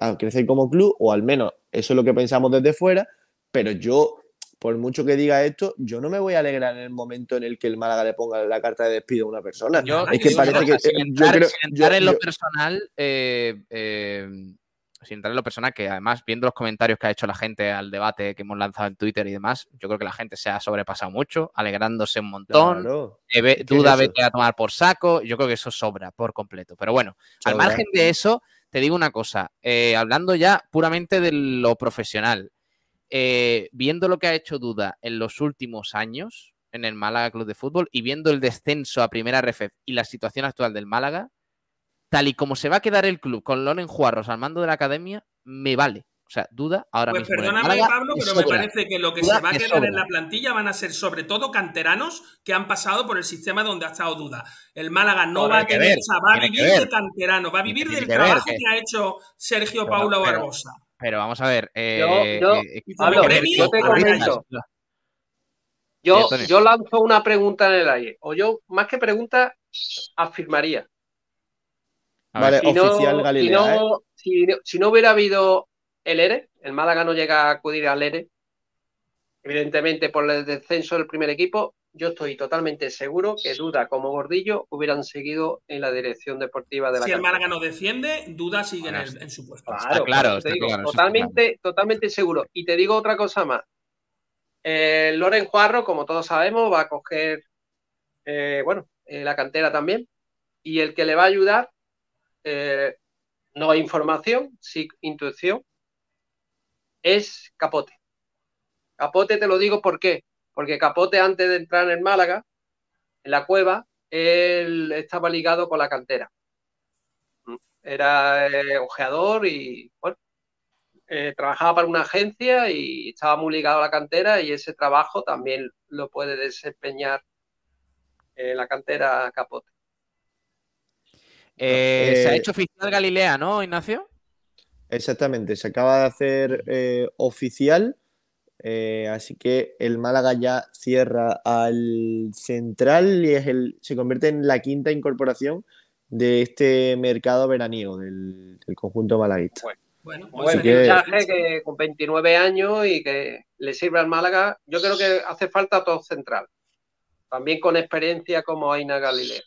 [SPEAKER 8] a crecer como club, o al menos eso es lo que pensamos desde fuera, pero yo, por mucho que diga esto, yo no me voy a alegrar en el momento en el que el Málaga le ponga la carta de despido a una persona. es que parece que... yo creo,
[SPEAKER 5] en lo personal, eh, eh, sin entrar en lo personal, que además, viendo los comentarios que ha hecho la gente al debate que hemos lanzado en Twitter y demás, yo creo que la gente se ha sobrepasado mucho, alegrándose un montón. duda, vete a tomar por saco. Yo creo que eso sobra por completo. Pero bueno, al margen de eso, te digo una cosa. Eh, hablando ya puramente de lo profesional, eh, viendo lo que ha hecho Duda en los últimos años en el Málaga Club de Fútbol y viendo el descenso a primera RFF y la situación actual del Málaga, tal y como se va a quedar el club con Loren Juarros al mando de la academia, me vale. O sea, duda ahora
[SPEAKER 11] pues
[SPEAKER 5] mismo.
[SPEAKER 11] Perdóname, Pablo, pero me parece que lo que se va a quedar en la plantilla van a ser sobre todo canteranos que han pasado por el sistema donde ha estado duda. El Málaga no, va a tener, va a vivir de canterano, va a vivir del trabajo que ha hecho Sergio Paulo Barbosa.
[SPEAKER 5] Pero vamos a ver. Eh,
[SPEAKER 7] yo,
[SPEAKER 5] eh,
[SPEAKER 7] Pablo, yo te comento. Yo, yo lanzo una pregunta en el aire. O yo, más que pregunta, afirmaría
[SPEAKER 8] vale, oficial Galilea.
[SPEAKER 7] Si no, si, no, hubiera habido el ERE, el Málaga no llega a acudir al ERE, evidentemente por el descenso del primer equipo, yo estoy totalmente seguro que Duda como Gordillo hubieran seguido en la dirección deportiva de la
[SPEAKER 11] Si el Málaga no defiende, Duda sigue en, su puesto.
[SPEAKER 7] Claro, claro, totalmente, totalmente seguro. Y te digo otra cosa más. Eh, Loren Juarro, como todos sabemos, va a coger, eh, bueno, eh, la cantera también. Y el que le va a ayudar eh, no hay información, sí intuición, es Capote. Capote te lo digo por qué. Porque Capote antes de entrar en Málaga, en la cueva, él estaba ligado con la cantera. Era eh, ojeador y bueno, eh, trabajaba para una agencia y estaba muy ligado a la cantera y ese trabajo también lo puede desempeñar en la cantera Capote.
[SPEAKER 5] Eh, se ha eh, hecho oficial Galilea, ¿no, Ignacio?
[SPEAKER 8] Exactamente, se acaba de hacer eh, oficial. así que el Málaga ya cierra al central y es el, se convierte en la quinta incorporación de este mercado veraniego del, conjunto malaguista.
[SPEAKER 7] Bueno, pues que con 29 años y que le sirve al Málaga, yo creo que hace falta todo central. También con experiencia como Aina Galilea.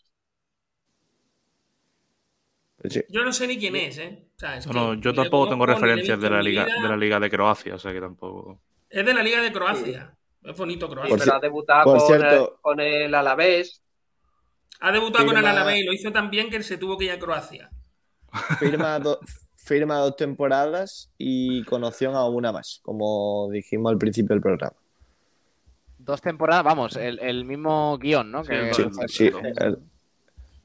[SPEAKER 11] Yo no sé ni quién es, ¿eh?
[SPEAKER 9] yo tampoco tengo referencias de la, liga, de la Liga de Croacia, o sea que tampoco.
[SPEAKER 11] Es de la Liga de Croacia. Es bonito Croacia.
[SPEAKER 7] pero ha debutado con, el, con, el, Alavés.
[SPEAKER 11] Ha debutado con el Alavés y lo hizo tan bien que se tuvo que ir a Croacia.
[SPEAKER 8] Firma, *laughs* firma dos temporadas y con opción a una más, como dijimos al principio del programa.
[SPEAKER 5] Dos temporadas, vamos, el, mismo guion, ¿no?
[SPEAKER 8] sí, sí,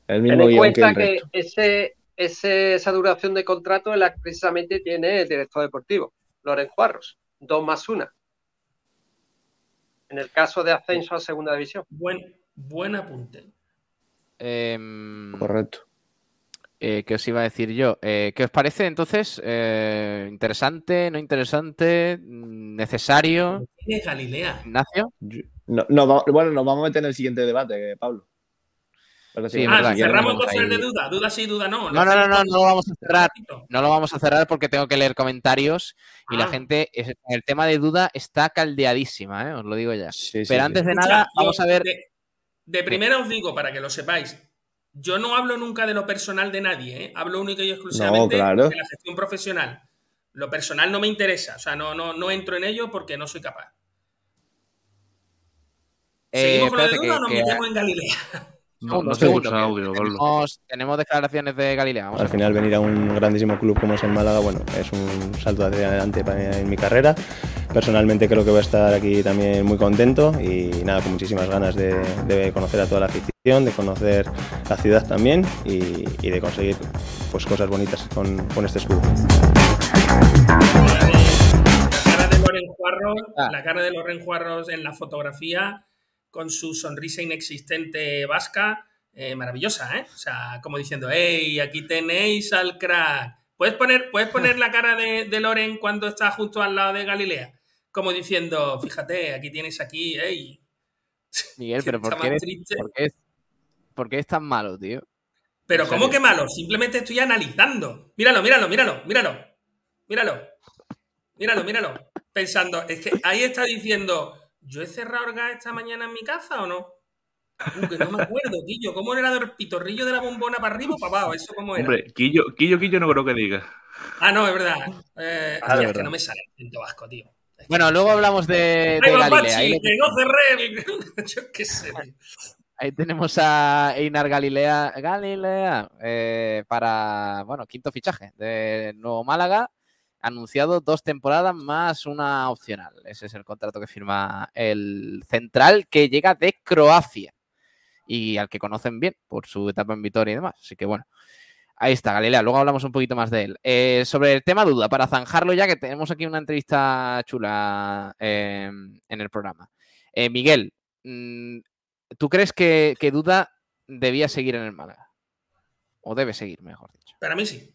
[SPEAKER 8] El mismo
[SPEAKER 7] Ten en cuenta que, ese, esa duración de contrato la precisamente tiene el director deportivo, Loren Juarros, dos más una. En el caso de ascenso a segunda división.
[SPEAKER 11] Buen, buen apunte.
[SPEAKER 5] Em,
[SPEAKER 8] Correcto.
[SPEAKER 5] Eh, ¿Qué os iba a decir yo? Eh, ¿Qué os parece entonces? Eh, ¿Interesante? ¿No interesante? ¿Necesario?
[SPEAKER 11] ¿Qué Galilea?
[SPEAKER 5] ¿Ignacio?
[SPEAKER 8] No, bueno, nos vamos a meter en el siguiente debate, Pablo.
[SPEAKER 11] Sí, ah, cerramos cosas de duda, duda sí, duda no.
[SPEAKER 5] No, no, no, no, no lo vamos a cerrar. No lo vamos a cerrar porque tengo que leer comentarios y la ah. gente, el tema de duda está caldeadísima, ¿eh? os lo digo ya. Pero antes de nada, vamos a ver.
[SPEAKER 11] De, primera os digo, para que lo sepáis, yo no hablo nunca de lo personal de nadie, ¿eh? hablo único y exclusivamente de la gestión profesional. Lo personal no me interesa, o sea, no, no, no entro en ello porque no soy capaz. ¿Seguimos eh, con lo de duda o nos metemos en Galilea?
[SPEAKER 5] No, no se escucha audio, tenemos, tenemos, declaraciones de Galilea.
[SPEAKER 12] Al final venir a un grandísimo club como es el Málaga, bueno, es un salto hacia adelante para en mi carrera. Personalmente creo que voy a estar aquí también muy contento y nada, con muchísimas ganas de, conocer a toda la afición, de conocer la ciudad también y, de conseguir pues, cosas bonitas con, con este escudo.
[SPEAKER 11] La cara de Loren Juarros en la fotografía con su sonrisa inexistente vasca, eh, maravillosa, ¿eh? O sea, como diciendo, hey, aquí tenéis al crack. ¿Puedes poner, ¿puedes poner la cara de, Loren cuando está justo al lado de Galilea? Como diciendo, fíjate, aquí tienes aquí, hey. *laughs*
[SPEAKER 5] Miguel, pero ¿por qué, ¿por qué, es, tan malo, tío?
[SPEAKER 11] Pero ¿cómo que malo? Simplemente estoy analizando. Míralo, míralo, míralo, míralo. Míralo. Míralo, míralo. Pensando, es que ahí está diciendo, ¿Yo he cerrado el gas esta mañana en mi casa o no? Uh, que no me acuerdo, Quillo. ¿Cómo era el pitorrillo de la bombona para arriba o para abajo? ¿Eso cómo era?
[SPEAKER 9] Hombre, Quillo, Quillo, Quillo no creo que diga.
[SPEAKER 11] Ah, no, es verdad. Eh, ah, es que no me sale el vasco, tío.
[SPEAKER 5] bueno, luego hablamos de, de Galilea.
[SPEAKER 11] Ahí, que no cerré *laughs* Yo qué sé.
[SPEAKER 5] Ahí tenemos a Einar Galilea, Galilea eh, para, bueno, quinto fichaje de Nuevo Málaga anunciado dos temporadas más una opcional. Ese es el contrato que firma el central que llega de Croacia y al que conocen bien por su etapa en Vitoria y demás. Así que bueno, ahí está Galilea. Luego hablamos un poquito más de él. Eh, sobre el tema duda, para zanjarlo ya que tenemos aquí una entrevista chula em, en el programa. Eh, Miguel, mm, ¿tú crees que, que Duda debía seguir en el Málaga? O debe seguir, mejor dicho.
[SPEAKER 11] Para mí sí.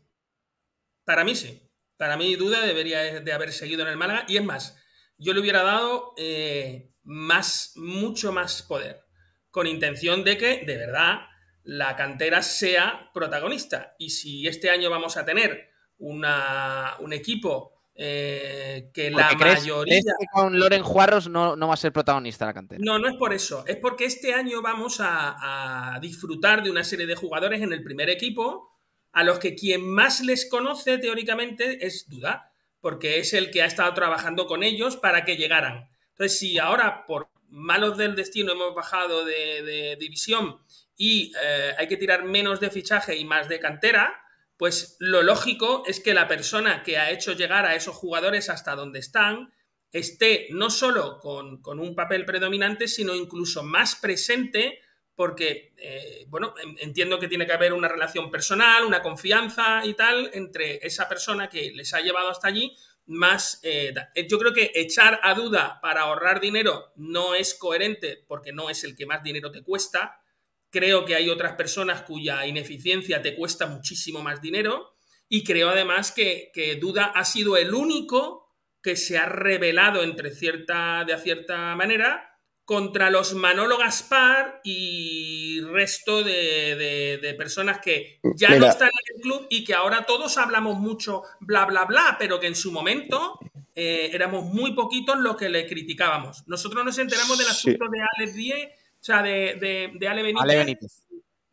[SPEAKER 11] Para mí sí. Para mí, duda debería de haber seguido en el Málaga. Y es más, yo le hubiera dado eh, más, mucho más poder, con intención de que, de verdad, la cantera sea protagonista. Y si este año vamos a tener una, un equipo eh, que la mayoría.
[SPEAKER 5] que con Loren Juarros no, va a ser protagonista la cantera?
[SPEAKER 11] No, no es por eso. Es porque este año vamos a, a disfrutar de una serie de jugadores en el primer equipo a los que quien más les conoce teóricamente es Duda, porque es el que ha estado trabajando con ellos para que llegaran. Entonces, si ahora por malos del destino hemos bajado de, división y eh, hay que tirar menos de fichaje y más de cantera, pues lo lógico es que la persona que ha hecho llegar a esos jugadores hasta donde están esté no solo con, con un papel predominante, sino incluso más presente porque, eh, bueno, entiendo que tiene que haber una relación personal, una confianza y tal entre esa persona que les ha llevado hasta allí, más... Eh, yo creo que echar a duda para ahorrar dinero no es coherente porque no es el que más dinero te cuesta. Creo que hay otras personas cuya ineficiencia te cuesta muchísimo más dinero. Y creo además que, que Duda ha sido el único que se ha revelado entre cierta, de cierta manera contra los Manolo Gaspar y resto de, personas que ya no están en el club y que ahora todos hablamos mucho bla, bla, bla, pero que en su momento eh, éramos muy poquitos los que le criticábamos. Nosotros nos enteramos del asunto de Ale Die, o sea, de, de, Ale Benítez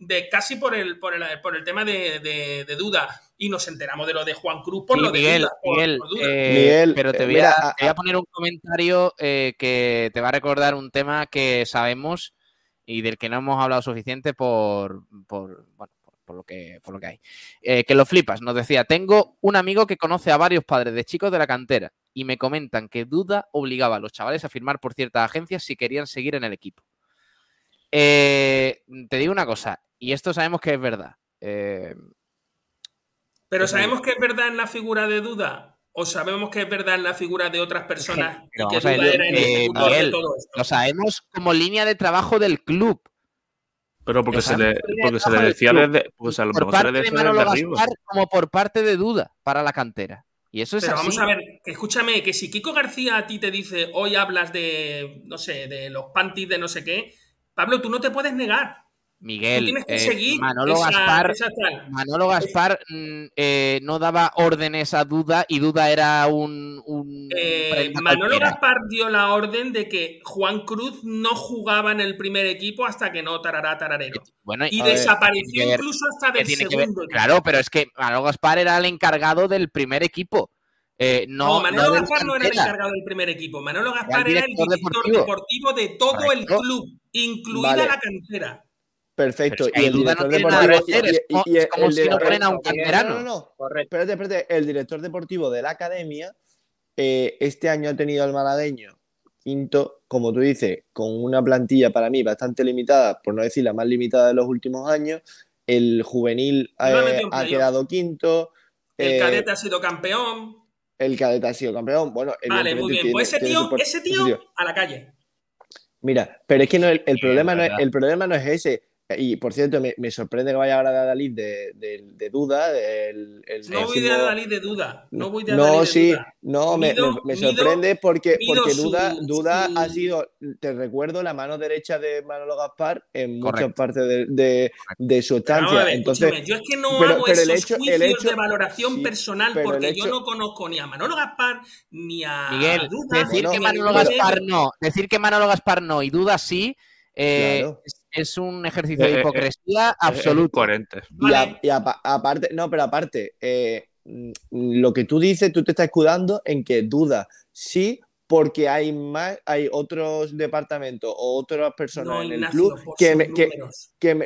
[SPEAKER 11] de casi por el, por el, por el tema de, duda. Y nos enteramos de lo de Juan Cruz por lo de
[SPEAKER 5] Miguel, eh, Miguel, pero te voy, a, poner un comentario eh, que te va a recordar un tema que sabemos y del que no hemos hablado suficiente por, por, bueno, por, lo, que, por lo que hay. Eh, que lo flipas, nos decía, tengo un amigo que conoce a varios padres de chicos de la cantera y me comentan que Duda obligaba a los chavales a firmar por ciertas agencias si querían seguir en el equipo. eh, te digo una cosa, y esto sabemos que es verdad. Eh,
[SPEAKER 11] pero sabemos que es verdad en la figura de duda o sabemos que es verdad en la figura de otras personas y que duda era el
[SPEAKER 5] eh, de todo esto. Lo sabemos como línea de trabajo del club.
[SPEAKER 9] Pero porque se le, porque se le decía desde. Pues a lo
[SPEAKER 5] por parte de Manolo Gaspar como por parte de duda para la cantera. Y eso es
[SPEAKER 11] Pero vamos a ver, escúchame, que si Kiko García a ti te dice, hoy hablas de, no sé, de los panties de no sé qué, Pablo, tú no te puedes negar.
[SPEAKER 5] Miguel, eh, Manolo, Gaspar, Manolo Gaspar mm, eh, no daba órdenes a Duda y Duda era un...
[SPEAKER 11] Eh, Manolo Gaspar dio la orden de que Juan Cruz no jugaba en el primer equipo hasta que no tarará tararero. y desapareció incluso hasta del segundo.
[SPEAKER 5] Claro, pero es que Manolo Gaspar era el encargado del primer equipo. no,
[SPEAKER 11] Manolo Gaspar no era el encargado del primer equipo. Manolo Gaspar era el director, deportivo. de todo el club, incluida la cantera.
[SPEAKER 8] Perfecto. y el director deportivo. No, no, no. Espérate, espérate. El director deportivo de la academia eh, este año ha tenido al malagueño quinto, como tú dices, con una plantilla para mí bastante limitada, por no decir la más limitada de los últimos años. El juvenil ha quedado quinto.
[SPEAKER 11] El eh, cadete ha sido campeón.
[SPEAKER 8] El cadete ha sido campeón. Bueno,
[SPEAKER 11] vale, muy bien. pues ese tío, ese tío, a la calle.
[SPEAKER 8] Mira, pero es que no, el, problema no es, el problema no es ese. Y por cierto, me, me, sorprende que vaya ahora de Adalid de, de, de duda. El, el
[SPEAKER 11] no voy de Adalid de duda. No voy de
[SPEAKER 8] Adalid no, sí, No, me, me, sorprende porque, porque duda, duda ha sido, te recuerdo, la mano derecha de Manolo Gaspar en muchas partes de, de, su estancia. Entonces,
[SPEAKER 11] yo es que no hago esos hecho, juicios de valoración personal porque yo no conozco ni a Manolo Gaspar ni a,
[SPEAKER 5] Miguel,
[SPEAKER 11] Duda.
[SPEAKER 5] Decir que Manolo Gaspar no, decir que Manolo Gaspar no y Duda sí. Eh, es un ejercicio de eh, eh, hipocresía absoluto.
[SPEAKER 9] coherente.
[SPEAKER 8] Y, aparte, no, pero aparte, lo que tú dices, tú te estás escudando en que duda sí porque hay más, hay otros departamentos o otras personas en el club que, me, que,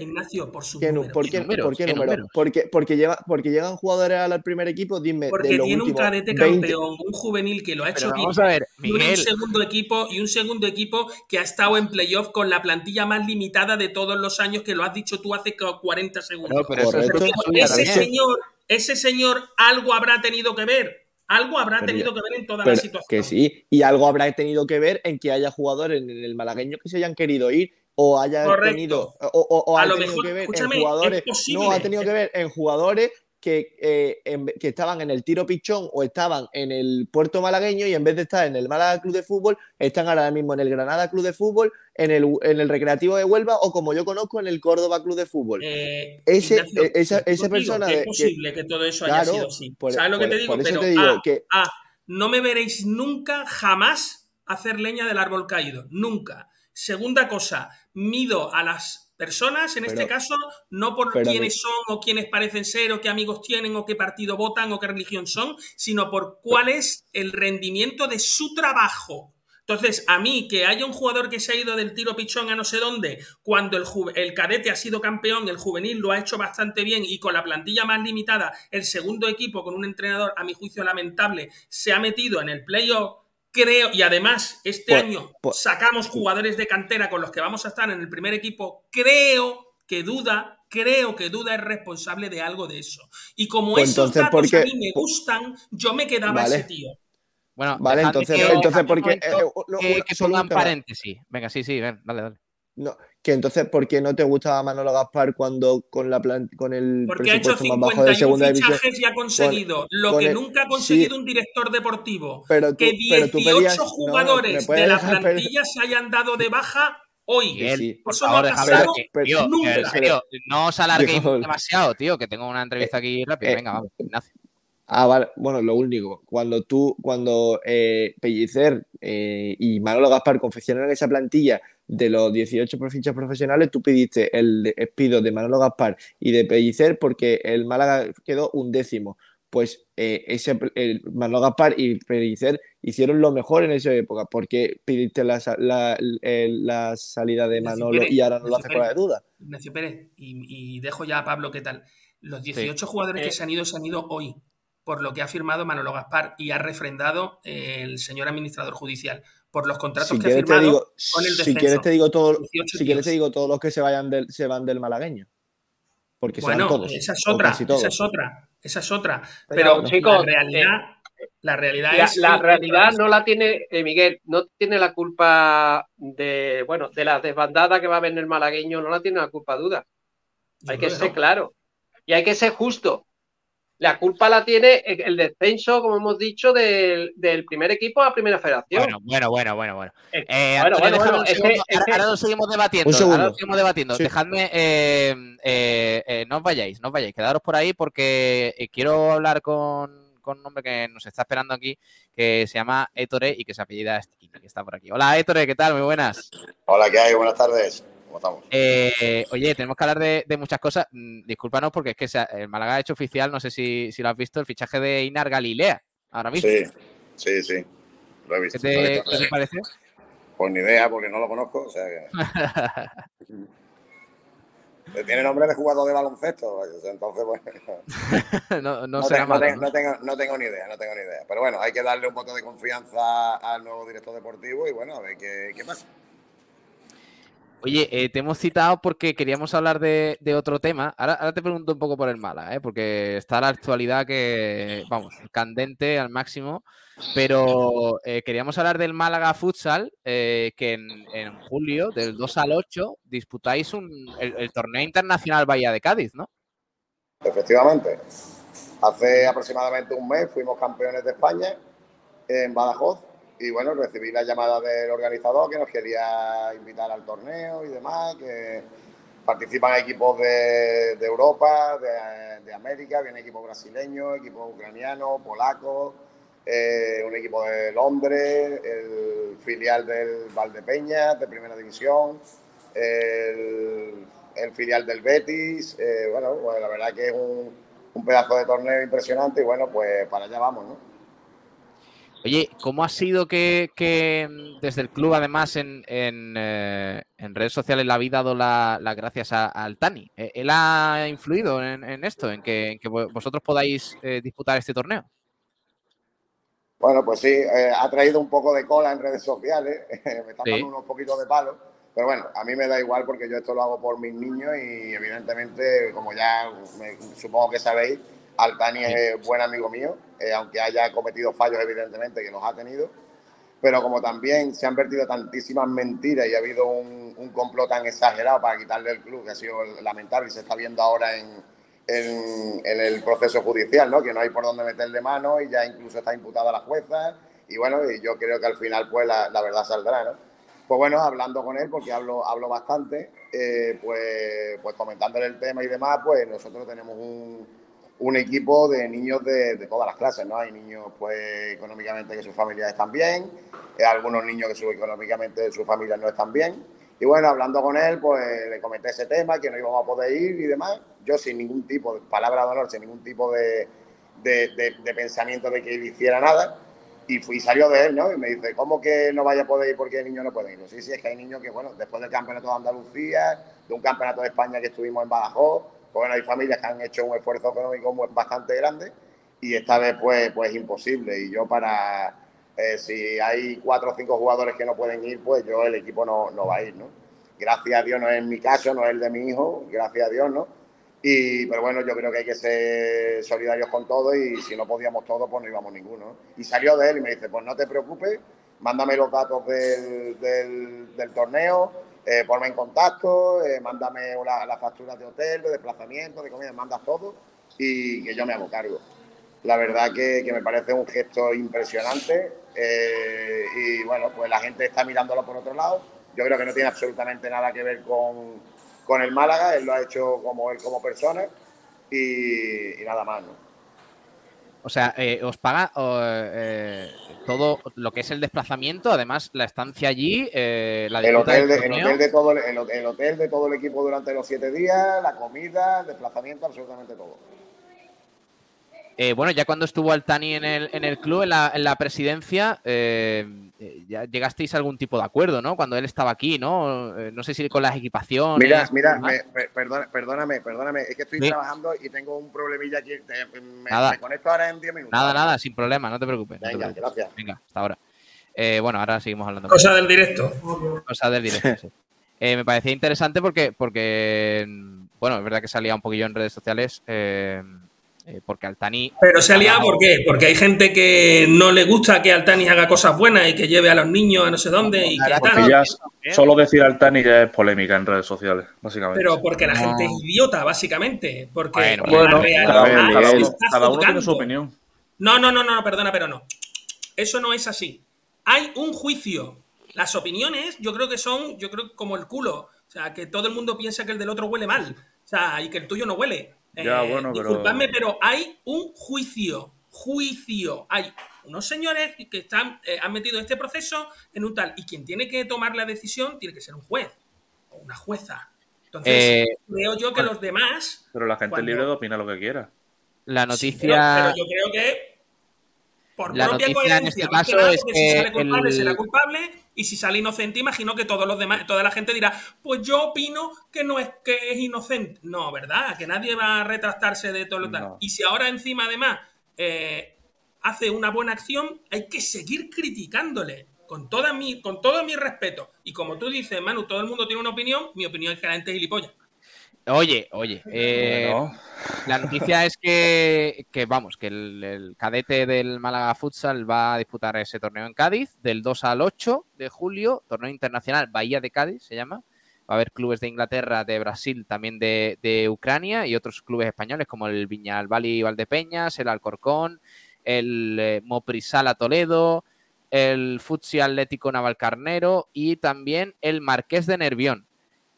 [SPEAKER 11] Ignacio, por su
[SPEAKER 8] ¿por qué, número, ¿por qué número? Porque, porque, lleva, porque llegan jugadores al primer equipo, dime.
[SPEAKER 11] Porque tiene un cadete campeón, un juvenil que lo ha hecho
[SPEAKER 5] bien. A ver,
[SPEAKER 11] y un segundo equipo, y un segundo equipo que ha estado en playoff con la plantilla más limitada de todos los años, que lo has dicho tú hace 40 segundos. ese señor, ese señor algo habrá tenido que ver algo habrá tenido que ver en toda la situación.
[SPEAKER 8] Que sí, y algo habrá tenido que ver en que haya jugadores en el malagueño que se hayan querido ir o haya tenido o, ha tenido que ver en jugadores. No ha tenido que ver en jugadores que, eh, que estaban en el tiro pichón o estaban en el puerto malagueño y en vez de estar en el Málaga Club de Fútbol, están ahora mismo en el Granada Club de Fútbol, en el, en el Recreativo de Huelva o como yo conozco en el Córdoba Club de Fútbol.
[SPEAKER 11] Eh, ese, e, esa, persona... es posible que, todo eso haya sido así. ¿Sabes lo que te digo? Pero, te digo que... no me veréis nunca, jamás hacer leña del árbol caído. Nunca. Segunda cosa, mido a las personas, en este caso, no por quiénes son o quiénes parecen ser o qué amigos tienen o qué partido votan o qué religión son, sino por cuál es el rendimiento de su trabajo. Entonces, a mí que haya un jugador que se ha ido del tiro pichón a no sé dónde, cuando el, el, cadete ha sido campeón, el juvenil lo ha hecho bastante bien y con la plantilla más limitada, el segundo equipo con un entrenador, a mi juicio lamentable, se ha metido en el playoff, creo, y además este pues, año pues, sacamos jugadores de cantera con los que vamos a estar en el primer equipo, creo que duda, creo que duda es responsable de algo de eso. Y como pues esos datos a mí me gustan, yo me quedaba ese tío.
[SPEAKER 5] Bueno,
[SPEAKER 8] vale, entonces, entonces porque
[SPEAKER 5] eh, eh, que, pongan paréntesis. Venga, sí, sí, dale, dale.
[SPEAKER 8] No, que entonces, ¿por qué no te gustaba Manolo Gaspar cuando con la con el
[SPEAKER 11] Porque ha hecho 51 fichajes y ha conseguido lo que nunca ha conseguido un director deportivo.
[SPEAKER 8] Pero
[SPEAKER 11] que 18 jugadores de la plantilla se hayan dado de baja hoy.
[SPEAKER 5] Eso no ha pasado nunca. no os alarguéis demasiado, tío, que tengo una entrevista aquí rápida. Eh, Venga, vamos, Ignacio.
[SPEAKER 8] Ah, vale. Bueno, lo único, cuando tú, cuando eh, Pellicer eh, y Manolo Gaspar confeccionaron esa plantilla de los 18 fichas profesionales, tú pediste el despido de Manolo Gaspar y de Pellicer porque el Málaga quedó un décimo. Pues eh, ese, el Manolo Gaspar y Pellicer hicieron lo mejor en esa época. ¿Por qué pidiste la, la, salida de Manolo y ahora no lo haces con la duda?
[SPEAKER 11] Ignacio Pérez, y, dejo ya a Pablo qué tal. Los 18 jugadores que se han ido se han ido hoy por lo que ha firmado Manolo Gaspar y ha refrendado el señor administrador judicial. Por los contratos que ha firmado,
[SPEAKER 8] Si quieres te digo todo, si quieres te digo todos los que se vayan del, se van del malagueño. Porque
[SPEAKER 11] bueno,
[SPEAKER 8] todos,
[SPEAKER 11] esa es otra, esa es otra, esa es otra. Pero, chicos, la realidad, eh, la realidad
[SPEAKER 7] la,
[SPEAKER 11] es.
[SPEAKER 7] La realidad no la tiene, eh, Miguel, no tiene la culpa de, bueno, de la desbandada que va a haber en el malagueño, no la tiene la culpa duda. hay que ser claro. Y hay que ser justo. La culpa la tiene el descenso, como hemos dicho, del, primer equipo a primera federación.
[SPEAKER 5] Bueno, bueno, bueno, bueno. ahora, lo seguimos debatiendo. Ahora lo seguimos debatiendo. Dejadme, eh, eh, eh, no os vayáis, no os vayáis. Quedaros por ahí porque quiero hablar con, un hombre que nos está esperando aquí, que se llama Ettore y que se apellida Esquina, que está por aquí. Hola, Ettore, ¿qué tal? Muy buenas.
[SPEAKER 13] Hola, ¿qué hay? Buenas tardes.
[SPEAKER 5] Eh, oye, tenemos que hablar de, muchas cosas. Mm, discúlpanos porque es que el Málaga ha hecho oficial, no sé si, lo has visto, el fichaje de Inar Galilea ahora mismo.
[SPEAKER 13] Sí, sí, sí. Lo he visto.
[SPEAKER 5] ¿Qué te, parece?
[SPEAKER 13] Pues ni idea, porque no lo conozco. O sea *laughs* Tiene nombre de jugador de baloncesto, entonces bueno. *laughs*
[SPEAKER 5] no,
[SPEAKER 13] no, tengo, no, tengo, no, tengo, ni idea, no tengo ni idea. Pero bueno, hay que darle un voto de confianza al nuevo director deportivo y bueno, a ver qué, qué pasa.
[SPEAKER 5] Oye, eh, te hemos citado porque queríamos hablar de, otro tema. Ahora, te pregunto un poco por el mala, ¿eh? porque está la actualidad que, vamos, candente al máximo. Pero eh, queríamos hablar del Málaga Futsal, que en, julio, del 2 al 8, disputáis el, torneo internacional Bahía de Cádiz, ¿no?
[SPEAKER 13] Efectivamente. Hace aproximadamente un mes fuimos campeones de España en Badajoz y bueno, recibí la llamada del organizador que nos quería invitar al torneo y demás, que participan equipos de, Europa, de, América, viene equipos brasileños, equipos ucranianos, polacos, eh, un equipo de Londres, el filial del Valdepeña de primera división, el, filial del Betis, eh, bueno, pues la verdad que es un pedazo de torneo impresionante y bueno, pues para allá vamos, ¿no?
[SPEAKER 5] Oye, ¿cómo ha sido que, mm, desde el club, además, en, eh, redes sociales le habéis dado las gracias al Tani? ¿E-, ¿Él ha influido en, esto, en que, vosotros podáis eh, disputar este torneo?
[SPEAKER 13] Bueno, pues sí, eh, ha traído un poco de cola en redes sociales, *laughs* me está dando unos poquitos de palo, pero bueno, a mí me da igual porque yo esto lo hago por mis niños y evidentemente, como ya supongo que sabéis, Altani es buen amigo mío, eh, aunque haya cometido fallos, evidentemente, que los ha tenido. Pero como también se han vertido tantísimas mentiras y ha habido un, complot tan exagerado para quitarle el club, que ha sido lamentable y se está viendo ahora en, el proceso judicial, ¿no? que no hay por dónde meterle mano y ya incluso está imputada la jueza. Y bueno, y yo creo que al final pues la, verdad saldrá. ¿no? Pues bueno, hablando con él, porque hablo, hablo bastante, eh, pues, pues comentándole el tema y demás, pues nosotros tenemos un, un equipo de niños de, todas las clases, ¿no? Hay niños, pues, económicamente que sus familias están bien, hay algunos niños que su, económicamente sus familias no están bien. Y bueno, hablando con él, pues le comenté ese tema, que no íbamos a poder ir y demás. Yo sin ningún tipo, de palabra de honor, sin ningún tipo de, de, pensamiento de que él hiciera nada. Y, fui, salió de él, ¿no? Y me dice, ¿cómo que no vaya a poder ir porque el niño no puede ir? Sí, sí, es que hay niños que, bueno, después del campeonato de Andalucía, de un campeonato de España que estuvimos en Badajoz, pues bueno, hay familias que han hecho un esfuerzo económico bastante grande y esta vez pues, pues es imposible. Y yo para, eh, si hay cuatro o cinco jugadores que no pueden ir, pues yo el equipo no, no va a ir, ¿no? Gracias a Dios no es mi caso, no es el de mi hijo, gracias a Dios, ¿no? Y, pero bueno, yo creo que hay que ser solidarios con todo y si no podíamos todos, pues no íbamos ninguno. Y salió de él y me dice, pues no te preocupes, mándame los datos del, del, del torneo, eh, ponme en contacto, eh, mándame la, factura de hotel, de desplazamiento, de comida, mandas todo y que yo me hago cargo. La verdad que, me parece un gesto impresionante eh, y bueno, pues la gente está mirándolo por otro lado. Yo creo que no tiene absolutamente nada que ver con, con el Málaga, él lo ha hecho como él como persona y, y nada más. ¿no?
[SPEAKER 5] O sea, eh, os paga eh, todo lo que es el desplazamiento, además la estancia allí, eh, la
[SPEAKER 13] el hotel, de, el, hotel de todo el, hotel de todo el equipo durante los siete días, la comida, el desplazamiento, absolutamente todo.
[SPEAKER 5] Eh, bueno, ya cuando estuvo Altani en el, en el club, en la, en la presidencia, eh, eh, ya llegasteis a algún tipo de acuerdo, ¿no? Cuando él estaba aquí, ¿no? no sé si con las equipaciones.
[SPEAKER 13] Mira, mira, perdóname, perdóname, es que estoy trabajando y tengo un problemilla aquí. me, conecto ahora en 10 minutos.
[SPEAKER 5] Nada, nada, sin problema, no te preocupes.
[SPEAKER 13] Venga, gracias.
[SPEAKER 5] Venga, hasta ahora. Eh, bueno, ahora seguimos hablando.
[SPEAKER 11] Cosa del directo.
[SPEAKER 5] Cosa del directo, sí. *laughs* Eh, me parecía interesante porque, porque, bueno, es verdad que salía un poquillo en redes sociales. Eh, eh, porque Altani.
[SPEAKER 11] Pero se ha liado, ¿por qué? Porque hay gente que no le gusta que Altani haga cosas buenas y que lleve a los niños a no sé dónde y que
[SPEAKER 9] tal. solo decir Altani ya es polémica en redes sociales, básicamente.
[SPEAKER 11] Pero porque la gente es idiota, básicamente. Porque
[SPEAKER 9] bueno, cada, uno, tiene su opinión.
[SPEAKER 11] No, no, no, no, perdona, pero no. Eso no es así. Hay un juicio. Las opiniones, yo creo que son, yo creo como el culo. O sea, que todo el mundo piensa que el del otro huele mal. O sea, y que el tuyo no huele.
[SPEAKER 9] Ya, eh, bueno,
[SPEAKER 11] pero... Disculpadme, pero hay un juicio, juicio. Hay unos señores que están, eh, han metido este proceso en un tal, y quien tiene que tomar la decisión tiene que ser un juez o una jueza. Entonces, eh, creo yo que los demás...
[SPEAKER 9] Pero la gente es libre de opinar lo que quiera.
[SPEAKER 5] La noticia...
[SPEAKER 11] pero yo creo que por
[SPEAKER 5] la
[SPEAKER 11] propia
[SPEAKER 5] noticia en este caso es que
[SPEAKER 11] si sale culpable será culpable y si sale inocente imagino que todos los demás toda la gente dirá pues yo opino que no es que es inocente no verdad que nadie va a retractarse de todo lo tal. Y si ahora encima además eh, hace una buena acción hay que seguir criticándole. Con toda mi con todo mi respeto. Y como tú dices Manu todo el mundo tiene una opinión mi opinión es que la gente es gilipollas
[SPEAKER 5] Oye, oye, eh, la noticia es que, vamos, que el, cadete del Málaga Futsal va a disputar ese torneo en Cádiz del 2 al 8 de julio, torneo internacional Bahía de Cádiz se llama. Va a haber clubes de Inglaterra, de Brasil, también de, Ucrania y otros clubes españoles como el Viñalbali Valdepeñas, el Alcorcón, el eh, Moprisala Toledo, el Futsi Atlético Navalcarnero y también el Marqués de Nervión.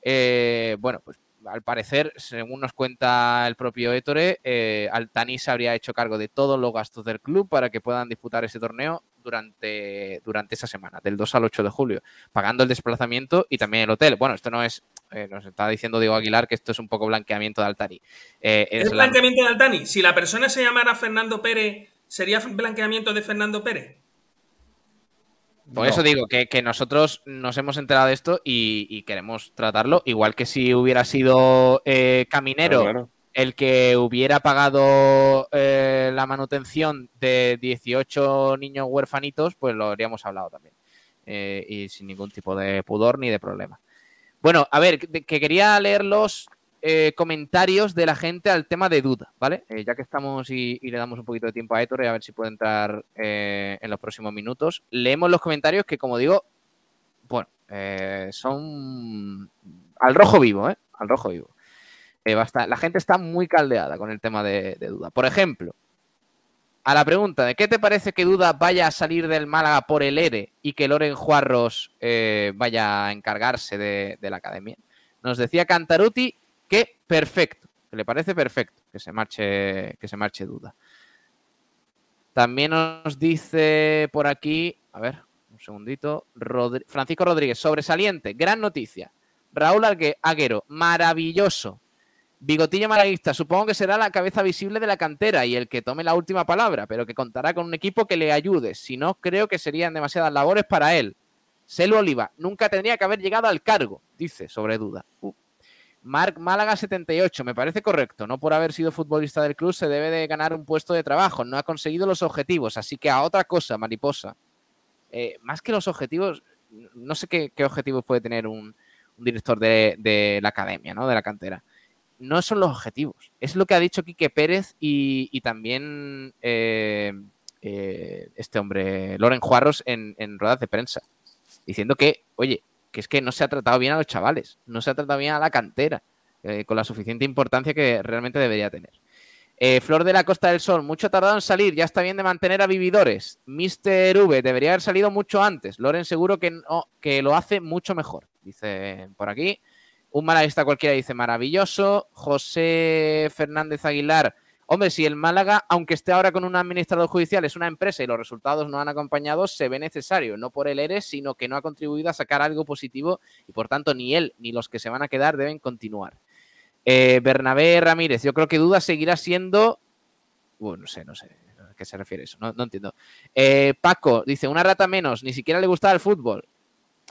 [SPEAKER 5] Eh, bueno, pues al parecer, según nos cuenta el propio Ettore, eh, Altani se habría hecho cargo de todos los gastos del club para que puedan disputar ese torneo durante, durante esa semana, del 2 al 8 de julio, pagando el desplazamiento y también el hotel. Bueno, esto no es, eh, nos está diciendo Diego Aguilar que esto es un poco blanqueamiento de Altani.
[SPEAKER 11] Eh, ¿Es, blanqueamiento de Altani? Si la persona se llamara Fernando Pérez, ¿sería blanqueamiento de Fernando Pérez?
[SPEAKER 5] Por eso digo que, nosotros nos hemos enterado de esto y, queremos tratarlo, igual que si hubiera sido eh, Caminero el que hubiera pagado eh, la manutención de 18 niños huérfanitos, pues lo habríamos hablado también. Eh, y sin ningún tipo de pudor ni de problema. Bueno, a ver, que quería leerlos eh, comentarios de la gente al tema de duda, ¿vale? Eh, ya que estamos y, le damos un poquito de tiempo a Ettore, a ver si puede entrar eh, en los próximos minutos. Leemos los comentarios que, como digo, bueno, son al rojo vivo, ¿eh? Al rojo vivo. la gente está muy caldeada con el tema de, duda. Por ejemplo, a la pregunta de ¿qué te parece que Duda vaya a salir del Málaga por el ERE y que Loren Juarros vaya a encargarse de, de, la academia? Nos decía Cantaruti que perfecto, que le parece perfecto que se marche, que se marche duda. También nos dice por aquí, a ver, un segundito, Francisco Rodríguez, sobresaliente, gran noticia. Raúl Aguero, maravilloso. Bigotillo malaguista, supongo que será la cabeza visible de la cantera y el que tome la última palabra, pero que contará con un equipo que le ayude. Si no, creo que serían demasiadas labores para él. Selo Oliva, nunca tendría que haber llegado al cargo, dice sobre duda. Uh. Marc Málaga 78, me parece correcto. No por haber sido futbolista del club se debe de ganar un puesto de trabajo. No ha conseguido los objetivos, así que a otra cosa, mariposa. Eh, más que los objetivos, no sé qué, objetivos puede tener un, director de, la academia, ¿no? De la cantera. No son los objetivos. Es lo que ha dicho Quique Pérez y, también eh, eh, este hombre, Loren Juarros, en, en ruedas de prensa. Diciendo que, oye, que es que no se ha tratado bien a los chavales, no se ha tratado bien a la cantera, eh, con la suficiente importancia que realmente debería tener. Eh, Flor de la Costa del Sol, mucho tardado en salir, ya está bien de mantener a vividores. Mr. V, debería haber salido mucho antes. Loren seguro que, no, que lo hace mucho mejor, dice por aquí. Un malaguista cualquiera dice maravilloso. José Fernández Aguilar, Hombre, si el Málaga, aunque esté ahora con un administrador judicial, es una empresa y los resultados no han acompañado, se ve necesario, no por el ERE, sino que no ha contribuido a sacar algo positivo y por tanto ni él ni los que se van a quedar deben continuar. Eh, Bernabé Ramírez, yo creo que Duda seguirá siendo. Bueno, no sé, no sé a qué se refiere eso, no, entiendo. Eh, Paco dice: una rata menos, ni siquiera le gustaba el fútbol.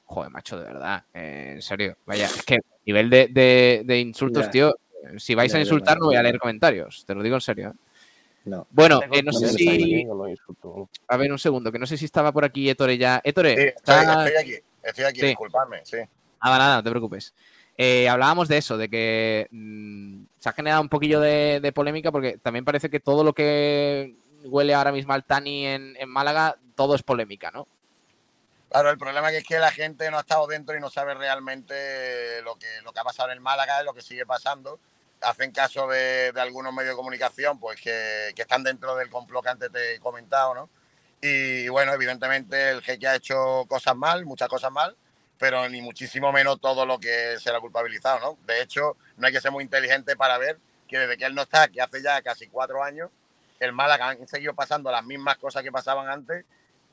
[SPEAKER 5] Joder, macho, de verdad, eh, en serio. Vaya, es que nivel de, insultos, tío, si vais a insultar, no voy a leer comentarios. Te lo digo en serio. ¿eh?
[SPEAKER 8] No.
[SPEAKER 5] Bueno, eh, no sé si. A ver, un segundo, que no sé si estaba por aquí Ettore ya. Ettore.
[SPEAKER 13] Sí, estoy, aquí, estoy aquí, disculpadme, sí.
[SPEAKER 5] Nada, nada, no te preocupes. Eh, hablábamos de eso, de que mm, se ha generado un poquillo de, polémica porque también parece que todo lo que huele ahora mismo al Tani en, en Málaga, todo es polémica, ¿no?
[SPEAKER 13] Claro, el problema es que la gente no ha estado dentro y no sabe realmente lo que, lo que ha pasado en el Málaga, lo que sigue pasando. Hacen caso de, algunos medios de comunicación pues que, están dentro del complot que antes te he comentado, ¿no? Y bueno, evidentemente el jeque ha hecho cosas mal, muchas cosas mal, pero ni muchísimo menos todo lo que se le ha culpabilizado, ¿no? De hecho, no hay que ser muy inteligente para ver que desde que él no está, que hace ya casi cuatro años, el Málaga han seguido pasando las mismas cosas que pasaban antes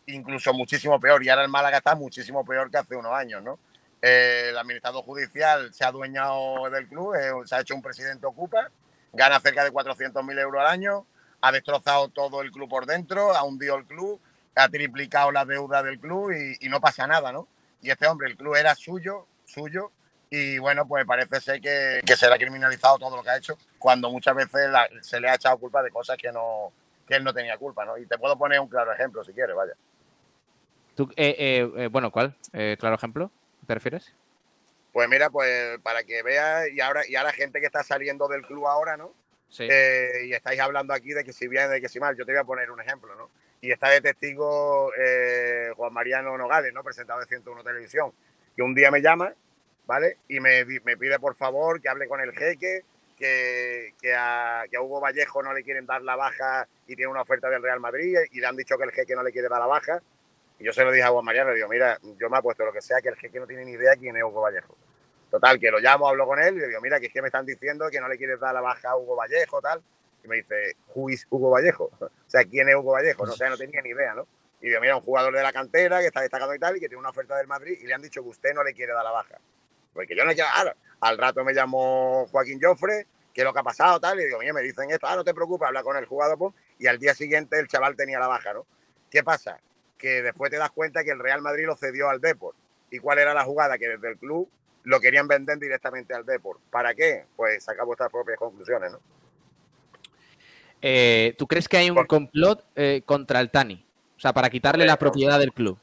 [SPEAKER 13] incluso muchísimo peor. Y ahora el Málaga está muchísimo peor que hace unos años, ¿no? Eh, el administrador judicial se ha adueñado del club, eh, se ha hecho un presidente ocupa, gana cerca de 400.000 euros al año, ha destrozado todo el club por dentro, ha hundido el club, ha triplicado la deuda del club y, no pasa nada, ¿no? Y este hombre, el club era suyo, suyo, y bueno, pues parece ser que, que será criminalizado todo lo que ha hecho, cuando muchas veces se le ha echado culpa de cosas que, no, que él no tenía culpa, ¿no? Y te puedo poner un claro ejemplo si quieres, vaya.
[SPEAKER 5] Eh, eh, eh, bueno, ¿cuál? claro ejemplo, ¿te refieres?
[SPEAKER 13] Pues mira, pues para que veas, y ahora, y ahora gente que está saliendo del club ahora, ¿no? Sí. y estáis hablando aquí de que si bien, de que si mal, yo te voy a poner un ejemplo, ¿no? Y está de testigo Juan Mariano Nogales, ¿no? Presentado de 101 Televisión, que un día me llama, ¿vale? Y me, me pide por favor que hable con el jeque, que, que, a, que, a, Hugo Vallejo no le quieren dar la baja y tiene una oferta del Real Madrid y le han dicho que el jeque no le quiere dar la baja y yo se lo dije a Juan Mariano, le digo, mira, yo me ha puesto lo que sea, que el jeque no tiene ni idea quién es Hugo Vallejo. Total, que lo llamo, hablo con él y le digo, mira, que es que me están diciendo que no le quieres dar la baja a Hugo Vallejo, tal. Y me dice, ¿who is Hugo Vallejo? *laughs* O sea, ¿quién es Hugo Vallejo? No, o sea, no tenía ni idea, ¿no? Y digo, mira, un jugador de la cantera que está destacando y tal, y que tiene una oferta del Madrid y le han dicho que usted no le quiere dar la baja. Porque yo no quiero. Al rato me llamó Joaquín Joffre, que es lo que ha pasado, tal, y digo, mira, me dicen esto, ah, no te preocupes, habla con el jugador, y al día siguiente el chaval tenía la baja, ¿no? ¿Qué pasa? Que después te das cuenta que el Real Madrid lo cedió al Deport. ¿Y cuál era la jugada? Que desde el club lo querían vender directamente al Deport. ¿Para qué? Pues saca vuestras propias conclusiones, ¿no?
[SPEAKER 5] Eh, ¿Tú crees que hay un complot eh, contra el Tani? O sea, para quitarle la propiedad del club.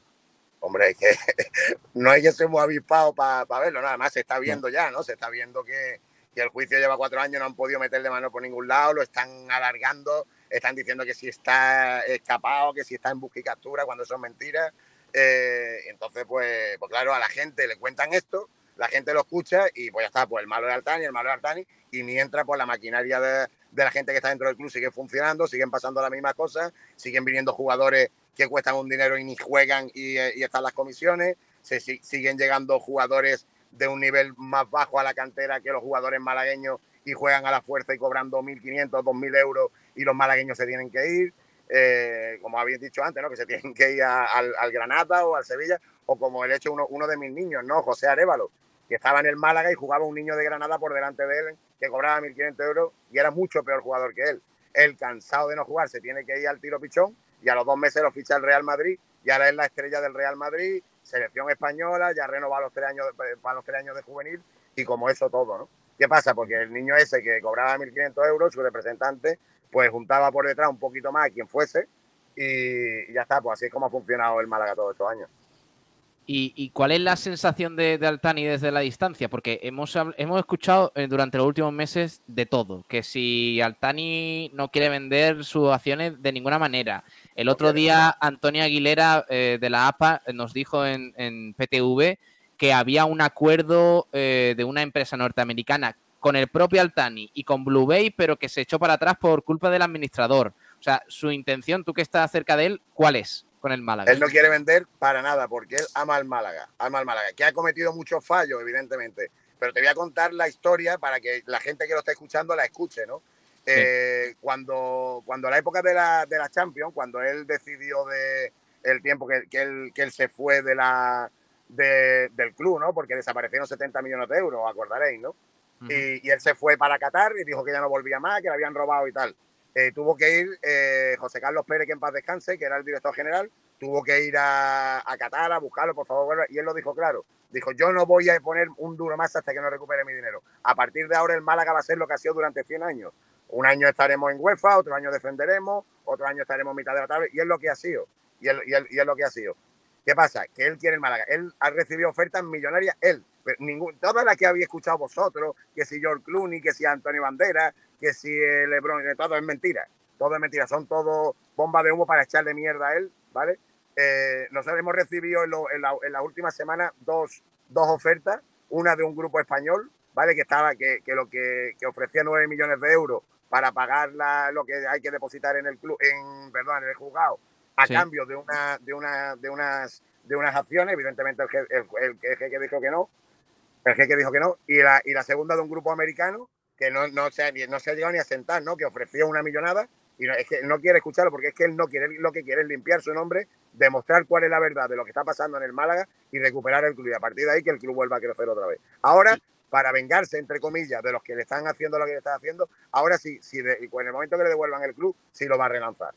[SPEAKER 13] Hombre, es que *laughs* no hay que ser muy avispado para verlo, nada más se está viendo ya, ¿no? Se está viendo que, que el juicio lleva cuatro años, no han podido meterle mano por ningún lado, lo están alargando, están diciendo que si está escapado, que si está en busca y captura, cuando son mentiras. Eh, entonces, pues, pues claro, a la gente le cuentan esto, la gente lo escucha y pues ya está, pues el malo de Altani, el malo de Altani, y mientras pues la maquinaria de, la gente que está dentro del club sigue funcionando, siguen pasando las mismas cosas, siguen viniendo jugadores que cuestan un dinero y ni juegan y, y están las comisiones, se siguen llegando jugadores de un nivel más bajo a la cantera que los jugadores malagueños y juegan a la fuerza y cobran 2.500, 2.000 euros y los malagueños se tienen que ir. Eh, como habéis dicho antes, ¿no? que se tienen que ir al, Granada o al Sevilla, o como el hecho uno, uno de mis niños, ¿no? José Arevalo, que estaba en el Málaga y jugaba un niño de Granada por delante de él, que cobraba 1.500 euros y era mucho peor jugador que él. Él, cansado de no jugar, se tiene que ir al tiro pichón y a los dos meses lo ficha el Real Madrid y ahora es la estrella del Real Madrid, selección española, ya renova los tres años, para los tres años de juvenil y como eso todo, ¿no? ¿Qué pasa? Porque el niño ese que cobraba 1.500 euros, su representante, pues juntaba por detrás un poquito más a quien fuese y ya está, pues así es como ha funcionado el Málaga todos estos años.
[SPEAKER 5] ¿Y, cuál es la sensación de, Altani desde la distancia? Porque hemos, hemos escuchado eh, durante los últimos meses de todo, que si Altani no quiere vender sus acciones de ninguna manera. El otro día Antonio Aguilera eh, de la APA nos dijo en, en PTV que había un acuerdo eh, de una empresa norteamericana con el propio Altani y con Blue Bay, pero que se echó para atrás por culpa del administrador. O sea, su intención, tú que estás cerca de él, ¿cuál es con el Málaga?
[SPEAKER 13] Él no quiere vender para nada porque él ama al Málaga, ama al Málaga, que ha cometido muchos fallos, evidentemente. Pero te voy a contar la historia para que la gente que lo está escuchando la escuche, ¿no? Eh, cuando, cuando la época de la, de la Champions, cuando él decidió de el tiempo que, que, él, que él se fue de la, del club, ¿no? Porque desaparecieron 70 millones de euros, acordaréis, ¿no? Y, él se fue para Qatar y dijo que ya no volvía más, que le habían robado y tal. Eh, tuvo que ir eh, José Carlos Pérez, que en paz descanse, que era el director general, tuvo que ir a, Qatar a buscarlo, por favor, y él lo dijo claro. Dijo, yo no voy a poner un duro más hasta que no recupere mi dinero. A partir de ahora el Málaga va a ser lo que ha sido durante 100 años. Un año estaremos en UEFA, otro año defenderemos, otro año estaremos en mitad de la tabla, y es lo que ha sido. Y, y, y es lo que ha sido. ¿Qué pasa? Que él quiere el Málaga. Él ha recibido ofertas millonarias, él. Ningún, todas las que había escuchado vosotros, que si George Clooney, que si Antonio Bandera, que si LeBron, todo es mentira. Todo es mentira. Son todo bombas de humo para echarle mierda a él, ¿vale? Eh, nosotros hemos recibido en, la, en las últimas semanas dos, dos ofertas. Una de un grupo español, ¿vale? Que estaba, que, que lo que, que, ofrecía 9 millones de euros para pagar la, lo que hay que depositar en el club, en, perdón, en el juzgado a cambio de una, de una, de unas, de unas acciones. Evidentemente el, el, el, jeque dijo que no. El jeque dijo que no. Y la, y la segunda de un grupo americano que no, no, se, no se ha llegado ni a sentar, ¿no? Que ofreció una millonada y no, es que no quiere escucharlo porque es que él no quiere, lo que quiere es limpiar su nombre, demostrar cuál es la verdad de lo que está pasando en el Málaga y recuperar el club. Y a partir de ahí que el club vuelva a crecer otra vez. Ahora, para vengarse, entre comillas, de los que le están haciendo lo que le están haciendo, ahora sí, si en el momento que le devuelvan el club, sí lo va a relanzar.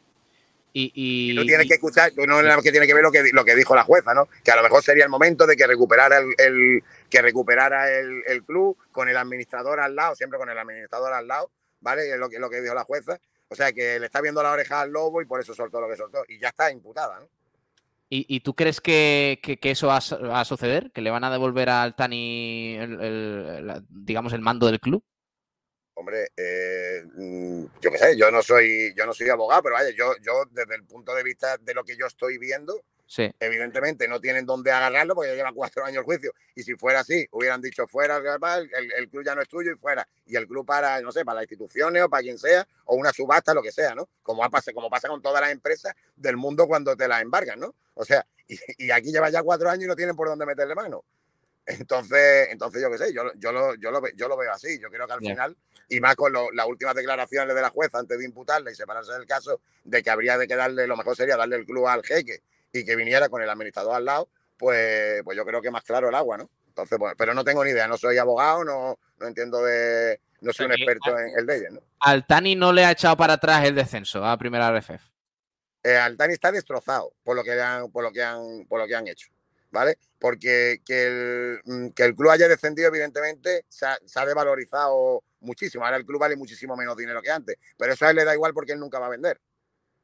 [SPEAKER 5] Y,
[SPEAKER 13] tú tienes que escuchar, tú no que tiene que ver lo que, lo que dijo la jueza, ¿no? Que a lo mejor sería el momento de que recuperara el, que recuperara el, el, club con el administrador al lado, siempre con el administrador al lado, ¿vale? Es lo que, lo que dijo la jueza. O sea que le está viendo la oreja al lobo y por eso soltó lo que soltó. Y ya está imputada, ¿no?
[SPEAKER 5] ¿Y, y tú crees que, que, que eso va a, suceder? ¿Que le van a devolver al Tani, el, el, digamos, el mando del club?
[SPEAKER 13] Hombre, eh, mm, yo qué sé, yo no soy, yo no soy abogado, pero vaya, yo, yo desde el punto de vista de lo que yo estoy viendo,
[SPEAKER 5] sí.
[SPEAKER 13] evidentemente no tienen dónde agarrarlo porque ya lleva cuatro años el juicio. Y si fuera así, hubieran dicho fuera, el, el, club ya no es tuyo y fuera. Y el club para, no sé, para las instituciones o para quien sea, o una subasta, lo que sea, ¿no? Como, ha pasado, como pasa con todas las empresas del mundo cuando te las embargan, ¿no? O sea, y, y aquí lleva ya cuatro años y no tienen por dónde meterle mano. Entonces, entonces yo qué sé, yo, yo, lo, yo, lo, yo lo veo así. Yo creo que al yeah. final, y más con lo, las últimas declaraciones de la jueza antes de imputarle y separarse del caso, de que habría de que darle, lo mejor sería darle el club al jeque y que viniera con el administrador al lado, pues, pues yo creo que más claro el agua, ¿no? Entonces, pues, pero no tengo ni idea, no soy abogado, no, no entiendo de. No soy un experto en el de ellos, ¿no?
[SPEAKER 5] Al Tani no le ha echado para atrás el descenso a primera RFF.
[SPEAKER 13] Eh, al Tani está destrozado por lo que han, por lo que han, por lo que han hecho. ¿vale? Porque que el, que el club haya descendido, evidentemente, se ha, se ha, devalorizado muchísimo. Ahora el club vale muchísimo menos dinero que antes, pero eso a él le da igual porque él nunca va a vender.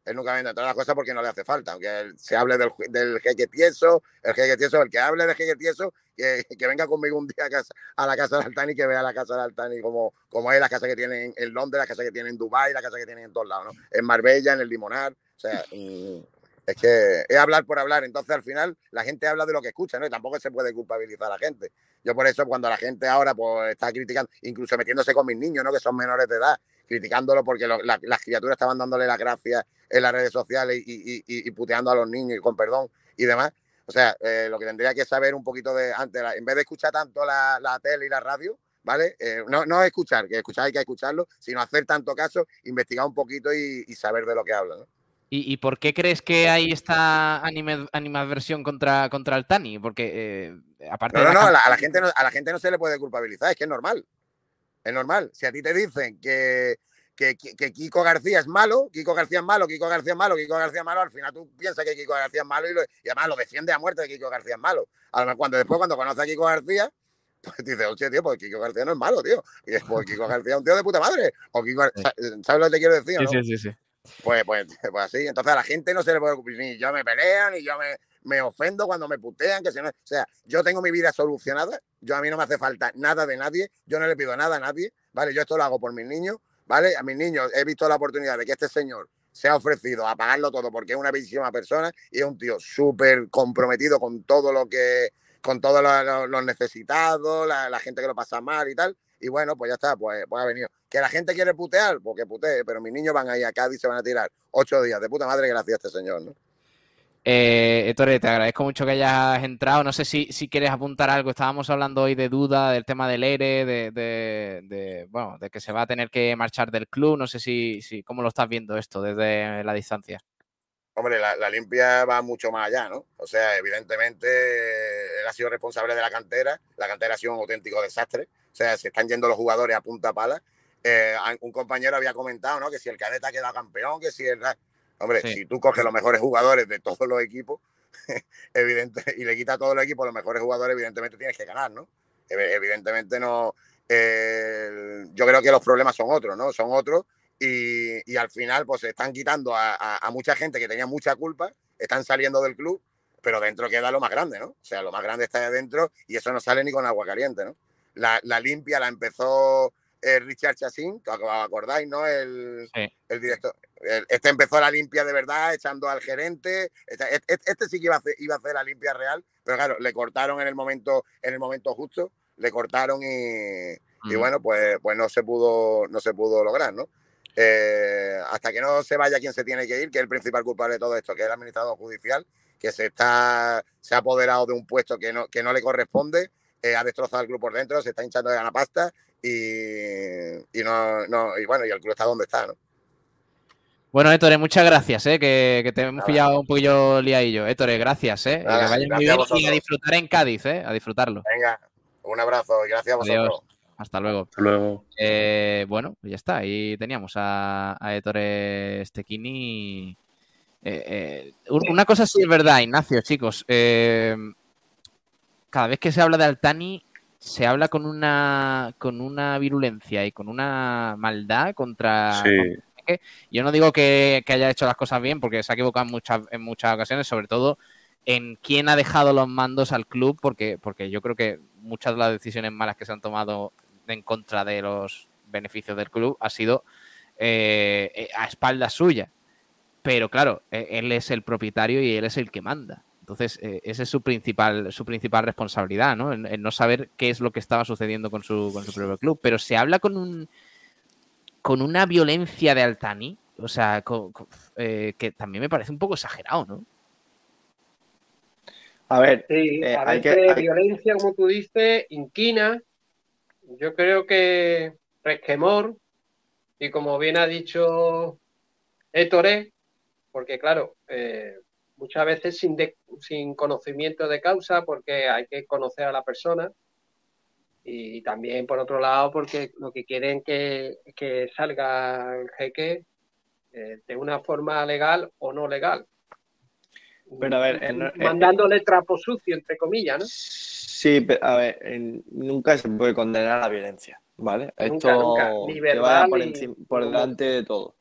[SPEAKER 13] Él nunca vende todas las cosas porque no le hace falta. Aunque se hable del, del jeque tieso, el jeque tieso, el que hable del jeque tieso, que, que venga conmigo un día a, casa, a la casa de Altani que vea la casa de Altani como, como es la casa que tienen en Londres, la casa que tienen en Dubái, la casa que tienen en todos lados, ¿no? En Marbella, en el Limonar. O sea, mmm, es que es hablar por hablar. Entonces, al final, la gente habla de lo que escucha, ¿no? Y tampoco se puede culpabilizar a la gente. Yo, por eso, cuando la gente ahora pues está criticando, incluso metiéndose con mis niños, ¿no? Que son menores de edad, criticándolo porque las criaturas estaban dándole las gracias en las redes sociales y, puteando a los niños, y con perdón y demás. O sea, eh, lo que tendría que saber un poquito de antes, en vez de escuchar tanto la, la tele y la radio, ¿vale? Eh, no, no escuchar, que escuchar hay que escucharlo, sino hacer tanto caso, investigar un poquito y, y saber de lo que hablan, ¿no?
[SPEAKER 5] ¿Y, ¿Y, por qué crees que hay esta anime, animadversión contra, contra el Tani? Porque eh, aparte.
[SPEAKER 13] No, no, no, a la, a la, gente no, a la gente no se le puede culpabilizar, es que es normal. Es normal. Si a ti te dicen que, que, que, Kiko García es malo, Kiko García es malo, Kiko García es malo, Kiko García es malo, al final tú piensas que Kiko García es malo y, lo, y además lo defiende a muerte de Kiko García es malo. Además, cuando después, cuando conoce a Kiko García, pues dices, oye, tío, pues Kiko García no es malo, tío. Y después Kiko García es un tío de puta madre. O Kiko, ¿Sabes lo que te quiero decir?
[SPEAKER 5] Sí,
[SPEAKER 13] ¿no?
[SPEAKER 5] sí, sí, sí.
[SPEAKER 13] Pues, pues, *laughs* pues así. Entonces a la gente no se le puede ocupar. Ni yo me pelean, ni yo me, me ofendo cuando me putean. Que si no, o sea, yo tengo mi vida solucionada. Yo a mí no me hace falta nada de nadie. Yo no le pido nada a nadie. ¿Vale? Yo esto lo hago por mis niños. ¿Vale? A mis niños he visto la oportunidad de que este señor se ha ofrecido a pagarlo todo porque es una bellísima persona y es un tío súper comprometido con todo lo que, con todos los, necesitados, la, la, gente que lo pasa mal y tal. Y bueno, pues ya está, pues, pues ha venido. ¿Que la gente quiere putear? Pues que putee, pero mis niños van ahí a Cádiz y se van a tirar ocho días. De puta madre, gracias a este señor, ¿no?
[SPEAKER 5] Eh, te agradezco mucho que hayas entrado. No sé si, si quieres apuntar algo. Estábamos hablando hoy de duda, del tema del ERE, de, de, de, bueno, de que se va a tener que marchar del club. No sé si, si cómo lo estás viendo esto desde la distancia.
[SPEAKER 13] Hombre, la, la, limpia va mucho más allá, ¿no? O sea, evidentemente él ha sido responsable de la cantera. La cantera ha sido un auténtico desastre. O sea, se están yendo los jugadores a punta pala. Eh, un compañero había comentado, ¿no? Que si el cadeta queda campeón, que si el... Hombre, sí. si tú coges los mejores jugadores de todos los equipos, *laughs* evidente, y le quitas a todos los equipos los mejores jugadores, evidentemente tienes que ganar, ¿no? Evidentemente no, yo creo que los problemas son otros, ¿no? Son otros y, al final pues se están quitando a, mucha gente que tenía mucha culpa, están saliendo del club, pero dentro queda lo más grande, ¿no? O sea, lo más grande está de dentro y eso no sale ni con agua caliente, ¿no? La, limpia la empezó eh, Richard Chassin, que os acordáis, ¿no? El, el director. este empezó la limpia de verdad, echando al gerente. Este, este, sí que iba a, hacer, iba a hacer la limpia real, pero claro, le cortaron en el momento, en el momento justo, le cortaron y, y bueno, pues, pues no se pudo, no se pudo lograr, ¿no? Eh, hasta que no se vaya quien se tiene que ir, que es el principal culpable de todo esto, que es el administrador judicial, que se está se ha apoderado de un puesto que no, que no le corresponde, eh, ha destrozado el club por dentro, se está hinchando de ganapasta y, y no, no, y bueno, y el club está donde está, ¿no?
[SPEAKER 5] Bueno, Héctor, muchas gracias, ¿eh? que, te hemos pillado un poquillo liadillo. Héctor, gracias, ¿eh? que vaya muy bien y a disfrutar en Cádiz, ¿eh? A disfrutarlo.
[SPEAKER 13] Venga, un abrazo y gracias a vosotros.
[SPEAKER 5] Hasta luego.
[SPEAKER 9] Hasta luego.
[SPEAKER 5] Eh, bueno, pues ya está. Ahí teníamos a, a Ettore Stechini. Eh, eh, una cosa sí es verdad, Ignacio, chicos. Cada vez que se habla de Altani, se habla con una, con una virulencia y con una maldad contra. yo no digo que, haya hecho las cosas bien, porque se ha equivocado en muchas, en muchas ocasiones, sobre todo en quién ha dejado los mandos al club, porque, porque yo creo que muchas de las decisiones malas que se han tomado en contra de los beneficios del club ha sido eh, eh, a espaldas suya. Pero claro, e, él es el propietario y él es el que manda. Entonces, eh, esa es su principal, su principal responsabilidad, ¿no? En, no saber qué es lo que estaba sucediendo con su, con su propio club. Pero se habla con un con una violencia de Altani, o sea, que también me parece un poco exagerado, ¿no?
[SPEAKER 8] A ver,
[SPEAKER 7] hay que, violencia, como tú dices, inquina, yo creo que resquemor, y como bien ha dicho Ettore, porque claro, eh, muchas veces sin, sin conocimiento de causa, porque hay que conocer a la persona, y también por otro lado, porque lo que quieren que, que salga el jeque eh, de una forma legal o no legal.
[SPEAKER 8] Pero a ver,
[SPEAKER 7] mandándole trapo sucio, entre comillas, ¿no?
[SPEAKER 8] Sí, pero a ver, nunca se puede condenar la violencia, ¿vale? Esto te va por, por delante de todo.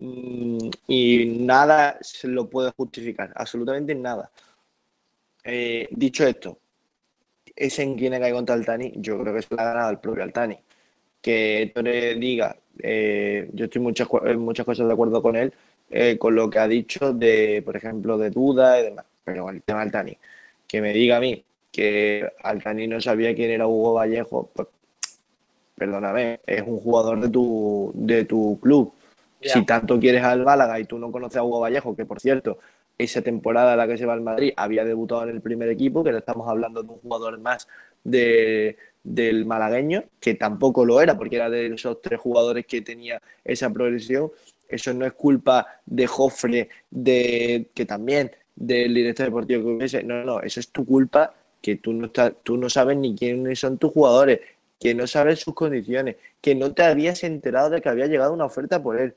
[SPEAKER 8] Mm, y nada se lo puede justificar, absolutamente nada. Eh, dicho esto, ese en quien cae contra Altani, yo creo que es la ganado el propio Altani. Que le diga, eh, yo estoy muchas, muchas cosas de acuerdo con él, eh, con lo que ha dicho de, por ejemplo, de duda y demás. Pero el tema Altani, que me diga a mí que Altani no sabía quién era Hugo Vallejo, pues perdóname, es un jugador de tu, de tu club. Si tanto quieres al Málaga y tú no conoces a Hugo Vallejo, que por cierto, esa temporada en la que se va al Madrid había debutado en el primer equipo, que le estamos hablando de un jugador más de, del malagueño, que tampoco lo era, porque era de esos tres jugadores que tenía esa progresión. Eso no es culpa de Jofre, de que también del director deportivo que No, no, eso es tu culpa que tú no, tú no sabes ni quiénes son tus jugadores, que no sabes sus condiciones, que no te habías enterado de que había llegado una oferta por él.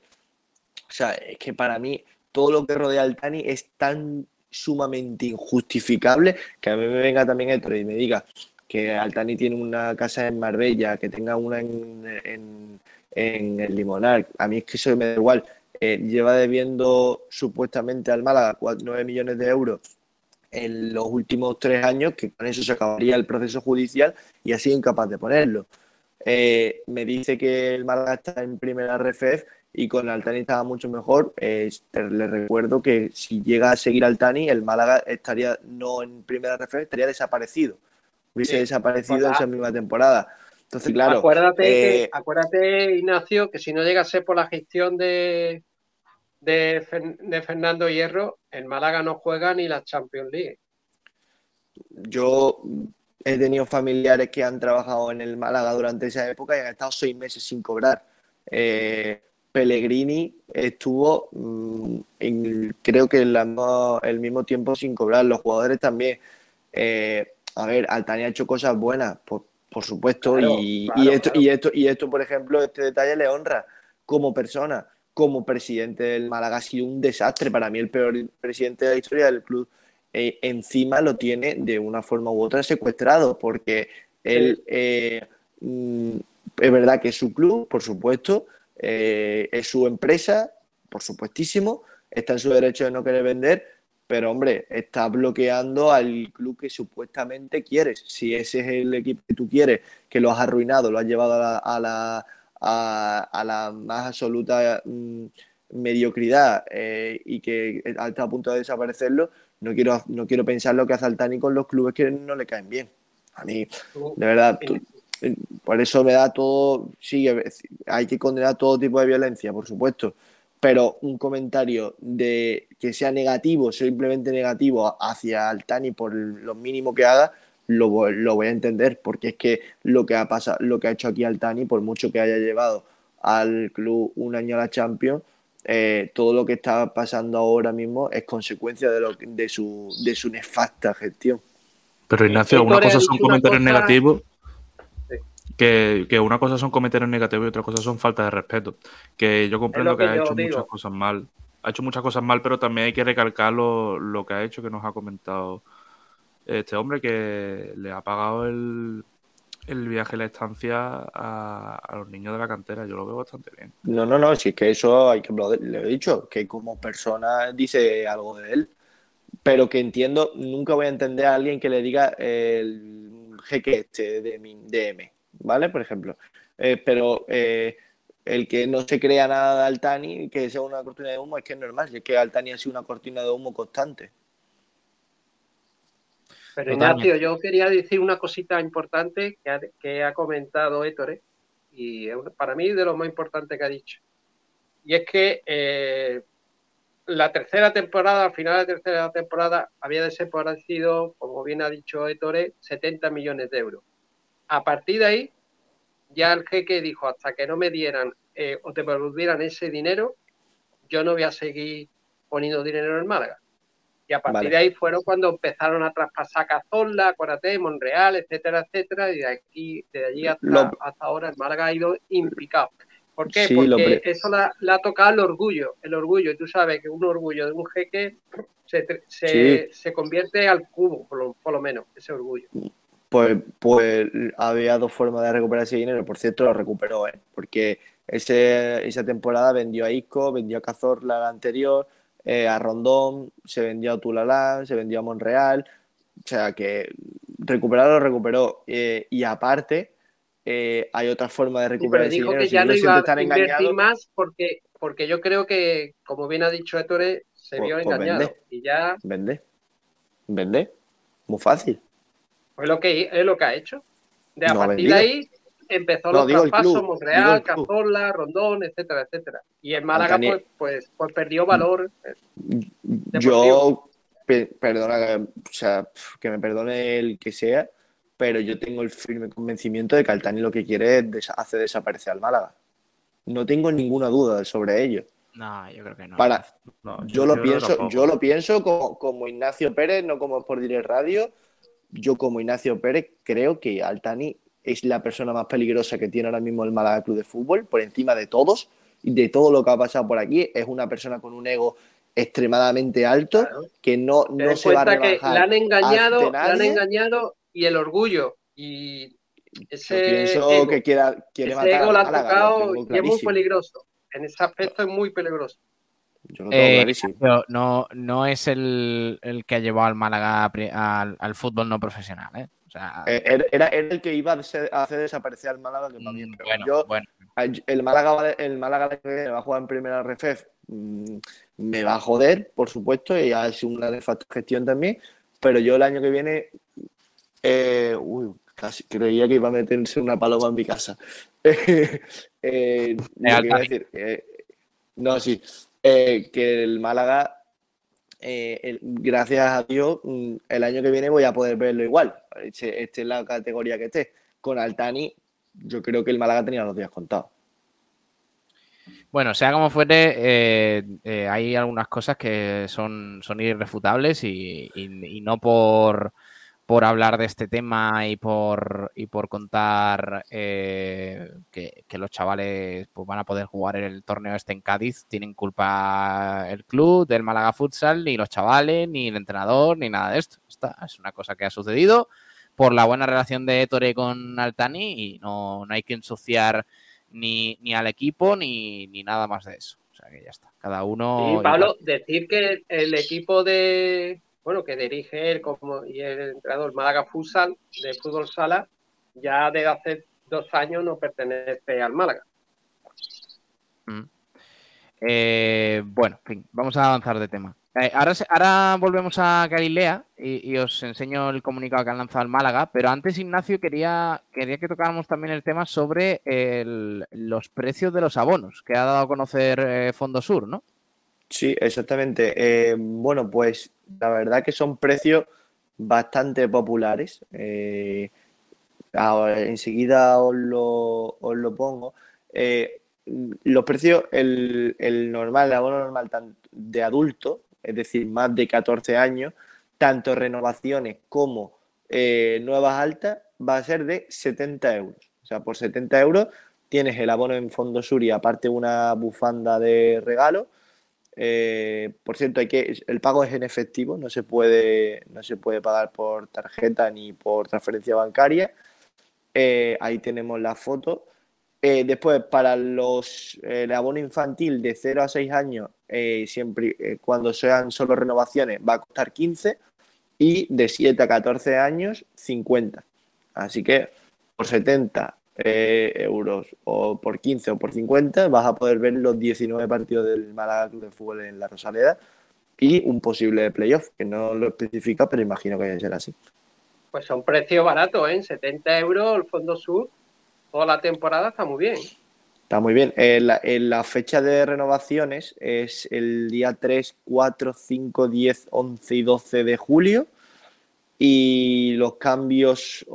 [SPEAKER 8] O sea, es que para mí todo lo que rodea al Tani es tan sumamente injustificable que a mí me venga también esto y me diga que Altani tiene una casa en Marbella, que tenga una en, el Limonar. A mí es que eso me da igual. Eh, lleva debiendo supuestamente al Málaga 9 millones de euros en los últimos tres años, que con eso se acabaría el proceso judicial y ha sido incapaz de ponerlo. Eh, me dice que el Málaga está en primera RFF y con Altani estaba mucho mejor. Eh, le recuerdo que si llega a seguir Altani, el Málaga estaría no en primera RFF, estaría desaparecido. Hubiese desaparecido en esa misma temporada. Entonces, claro.
[SPEAKER 7] Acuérdate, eh, acuérdate, Ignacio, que si no llega a ser por la gestión de, de, Fernando Hierro, el Málaga no juega ni la Champions League.
[SPEAKER 8] Yo he tenido familiares que han trabajado en el Málaga durante esa época y han estado seis meses sin cobrar. Eh, Pellegrini estuvo, mm, creo que el mismo tiempo sin cobrar. Los jugadores también. Eh, a ver, Altani ha hecho cosas buenas, por, supuesto, y, esto, y, esto, y esto, por ejemplo, este detalle le honra como persona como presidente del Málaga ha sido un desastre. Para mí, el peor presidente de la historia del club. Eh, encima lo tiene de una forma u otra secuestrado, porque él eh, mm, es verdad que es su club, por supuesto, eh, es su empresa, por supuestísimo, está en su derecho de no querer vender, pero hombre, está bloqueando al club que supuestamente quieres. Si ese es el equipo que tú quieres, que lo has arruinado, lo has llevado a la, a la, más absoluta mm, mediocridad eh, y que está a punto de desaparecerlo, no quiero, no quiero pensar lo que hace Altani con los clubes que no le caen bien. A mí, de verdad, por eso me da todo, sí, hay que condenar todo tipo de violencia, por supuesto, pero un comentario de que sea negativo, simplemente negativo hacia Altani por lo mínimo que haga, lo, voy a entender, porque es que lo que ha pasado, lo que ha hecho aquí Altani, por mucho que haya llevado al club un año a la Champions, eh, todo lo que está pasando ahora mismo es consecuencia de, lo, de, su, de su nefasta gestión.
[SPEAKER 9] Pero Ignacio, una cosa son comentarios negativos, que, una cosa son comentarios negativos y otra cosa son falta de respeto. Que yo comprendo que, ha hecho muchas cosas mal. Ha hecho muchas cosas mal, pero también hay que recalcar lo, lo que ha hecho, que nos ha comentado este hombre, que le ha pagado el, el viaje, la estancia a, los niños de la cantera. Yo lo veo bastante bien.
[SPEAKER 8] No, no, no, si es que eso hay que le he dicho, que como persona dice algo de él, pero que entiendo, nunca voy a entender a alguien que le diga el jeque este de mi DM, ¿vale? Por ejemplo. Eh, pero eh, el que no se crea nada de Altani, que sea una cortina de humo, es que es normal, es que Altani ha sido una cortina de humo constante.
[SPEAKER 7] Pero Ignacio, yo quería decir una cosita importante que ha, comentado Héctor, y para mí de lo más importante que ha dicho. Y es que eh, la tercera temporada, al final de la tercera temporada, había desaparecido, como bien ha dicho Héctor, 70 millones de euros. A partir de ahí, ya el jeque dijo, hasta que no me dieran eh, o te devolvieran ese dinero, yo no voy a seguir poniendo dinero en Málaga. Y a partir de ahí fueron cuando empezaron a traspasar Cazorla, Corate, Monreal, etcétera, etcétera, y de aquí, de allí hasta, ahora el Málaga ha ido implicado. ¿Por qué? Porque eso le ha tocado el orgullo, el orgullo. Y tú sabes que un orgullo de un jeque se, convierte al cubo, por lo, menos, ese orgullo.
[SPEAKER 8] Pues, pues había dos formas de recuperar ese dinero. Por cierto, lo recuperó, ¿eh? porque ese, esa temporada vendió a Isco, vendió a Cazorla la anterior, eh, a Rondón, se vendió a Tulalán, se vendió a Monreal, o sea que recuperarlo recuperó. Eh, y aparte, eh, hay otra forma de recuperar
[SPEAKER 7] sí, pero dijo que ya no iba a invertir más porque, porque yo creo que, como bien ha dicho Ettore, se pues, vio pues engañado. y ya...
[SPEAKER 8] Vende. Vende. Muy fácil.
[SPEAKER 7] Pues lo que, es lo que ha hecho. De a partir de ahí empezó los traspasos, Monreal, Cazorla, Rondón, etcétera, etcétera. Y en Málaga, pues, pues, pues, perdió valor.
[SPEAKER 8] Eh, yo, perdona, o sea, que me perdone el que sea, pero yo tengo el firme convencimiento de que Altani lo que quiere es hacer desaparecer al Málaga. No tengo ninguna duda sobre ello.
[SPEAKER 5] No, yo creo que no.
[SPEAKER 8] Para, yo, lo pienso, yo lo pienso como, como Ignacio Pérez, no como por Direct Radio. Yo como Ignacio Pérez creo que Altani es la persona más peligrosa que tiene ahora mismo el Málaga Club de Fútbol, por encima de todos y de todo lo que ha pasado por aquí. Es una persona con un ego extremadamente alto que no, no se va a rebajar.
[SPEAKER 7] Que la han engañado, la han engañado y el orgullo y ese
[SPEAKER 8] Yo pienso que quiera, quiere matar
[SPEAKER 7] ego la ha tocado y es muy peligroso. En ese aspecto es muy peligroso.
[SPEAKER 5] Yo lo tengo eh, clarísimo. Pero no, no es el, el, que ha llevado al Málaga al, al fútbol no profesional, ¿eh?
[SPEAKER 8] Eh, era, el que iba a hacer, desaparecer al Málaga que mm, yo, El Málaga, el Málaga que va a jugar en primera RFF mm, me va a joder, por supuesto, y ha sido una nefasta gestión también, pero yo el año que viene, eh, uy, casi creía que iba a meterse una paloma en mi casa. *laughs* eh, decir, no, sí, eh, que el Málaga eh, gracias a Dios, mm, el año que viene voy a poder verlo igual. Este, esta es la categoría que esté. Con Altani, yo creo que el Málaga tenía los días contados.
[SPEAKER 5] Bueno, sea como fuere, eh, hay algunas cosas que son, son irrefutables y no por por hablar de este tema y por, y por contar eh, que, los chavales pues, van a poder jugar en el torneo este en Cádiz. Tienen culpa el club del Málaga Futsal, ni los chavales, ni el entrenador, ni nada de esto. Esta es una cosa que ha sucedido por la buena relación de Ettore con Altani y no, no hay que ensuciar ni, ni al equipo ni, ni, nada más de eso. O sea que ya está. Cada uno.
[SPEAKER 7] Y Pablo, decir que el equipo de. Bueno, que dirige él como, y el entrenador Málaga Futsal de fútbol sala, ya desde hace dos años no pertenece al Málaga.
[SPEAKER 5] Mm. Eh, bueno, en fin, vamos a avanzar de tema. Eh, ahora, ahora, volvemos a Galilea y, os enseño el comunicado que han lanzado al Málaga, pero antes, Ignacio, quería, quería que tocáramos también el tema sobre los precios de los abonos que ha dado a conocer eh, Fondo Sur, ¿no?
[SPEAKER 8] Sí, exactamente. Eh, bueno, pues la verdad que son precios bastante populares. enseguida os lo, os lo pongo. los precios, el, el normal, el abono normal de adulto, es decir, más de 14 años, tanto renovaciones como eh, nuevas altas, va a ser de 70 euros. O sea, por 70 euros tienes el abono en Fondo Sur y aparte una bufanda de regalo. Eh, por cierto, hay que, el pago es en efectivo, no se puede, no se puede pagar por tarjeta ni por transferencia bancaria. Eh, ahí tenemos la foto. Eh, después, para los el abono infantil de 0 a 6 años, eh, siempre eh, cuando sean solo renovaciones, va a costar 15 y de 7 a 14 años, 50. Así que por 70 euros o por 15 o por 50 vas a poder ver los 19 partidos del Málaga Club de Fútbol en la Rosaleda y un posible playoff, que no lo especifica, pero imagino que será así.
[SPEAKER 7] Pues son precios baratos, ¿eh? 70 euros el Fondo Sur toda la temporada está muy bien.
[SPEAKER 8] Está muy bien. En la, fecha de renovaciones es el día 3, 4, 5, 10, 11 y 12 de julio. Y los cambios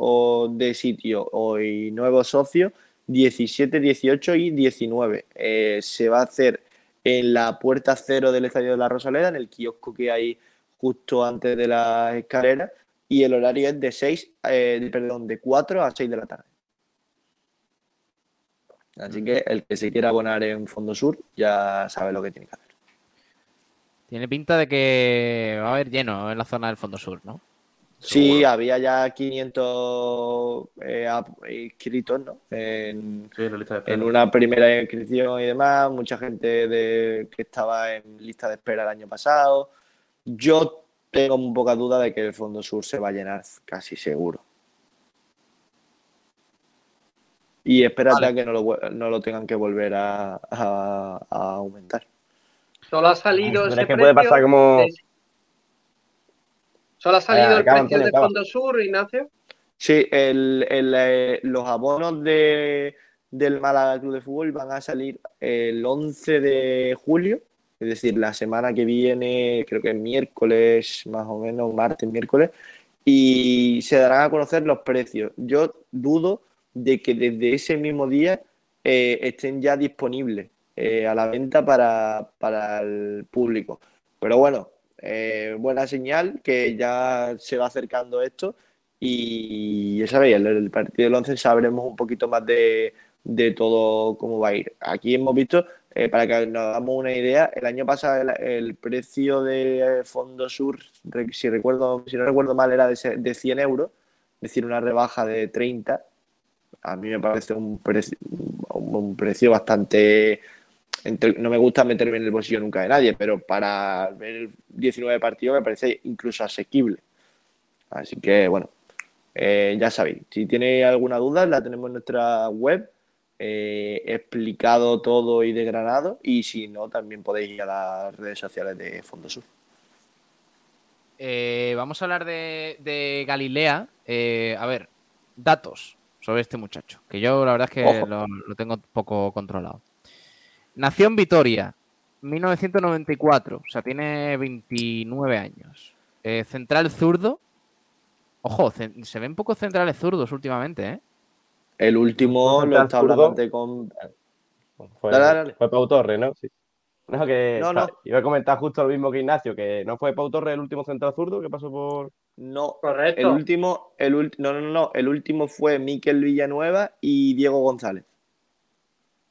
[SPEAKER 8] de sitio y nuevos socios 17, 18 y 19. Eh, se va a hacer en la puerta cero del Estadio de la Rosaleda, en el kiosco que hay justo antes de la escalera. Y el horario es de 6, eh, perdón, de 4 a 6 de la tarde. Así que el que se quiera abonar en Fondo Sur ya sabe lo que tiene que hacer.
[SPEAKER 5] Tiene pinta de que va a haber lleno en la zona del Fondo Sur, ¿no?
[SPEAKER 8] Sí, había ya 500 eh, inscritos, ¿no? En, en, una primera inscripción y demás, mucha gente de, que estaba en lista de espera el año pasado. Yo tengo un poca duda de que el Fondo Sur se va a llenar casi seguro. y espérate a que no lo, tengan que volver a, aumentar.
[SPEAKER 7] Solo ha salido ese precio. puede pasar como... Solo ha salido el precio de Fondo Sur, Ignacio.
[SPEAKER 8] Sí, eh, los abonos de, del Málaga Club de Fútbol van a salir el 11 de julio, es decir, la semana que viene, creo que es miércoles, más o menos, martes, miércoles, y se darán a conocer los precios. Yo dudo de que desde ese mismo día eh, estén ya disponibles eh, a la venta para, el público. Pero bueno, eh, buena señal que ya se va acercando esto y ya sabéis, el, partido del 11 sabremos un poquito más de, todo cómo va a ir. Aquí hemos visto, para que nos hagamos una idea, el año pasado el, precio de Fondo Sur, si, recuerdo, si no recuerdo mal, era de, de 100 euros, es decir, una rebaja de 30 a mí me parece un, un precio bastante... no me gusta meterme en el bolsillo nunca de nadie, pero para ver 19 partidos me parece incluso asequible. Así que, bueno, eh, ya sabéis, si tenéis alguna duda, la tenemos en nuestra web, eh, explicado todo y desgranado, y si no, también podéis ir a las redes sociales de Fondo Sur.
[SPEAKER 5] Eh, vamos a hablar de, de Galilea. a ver, datos sobre este muchacho, que yo la verdad es que lo, tengo poco controlado. Nació en Vitoria, 1994, o sea, tiene 29 años. Eh, central zurdo. Ojo, se ven pocos centrales zurdos últimamente, ¿eh?
[SPEAKER 8] El último lo está hablando con.
[SPEAKER 6] Fue, Pau Torre, ¿no? Sí. No, que iba a comentar justo lo mismo que Ignacio, que no fue Pau Torre el último central zurdo que pasó por.
[SPEAKER 8] No, correcto. El último, el no, no, no, el último fue Miquel Villanueva y Diego González.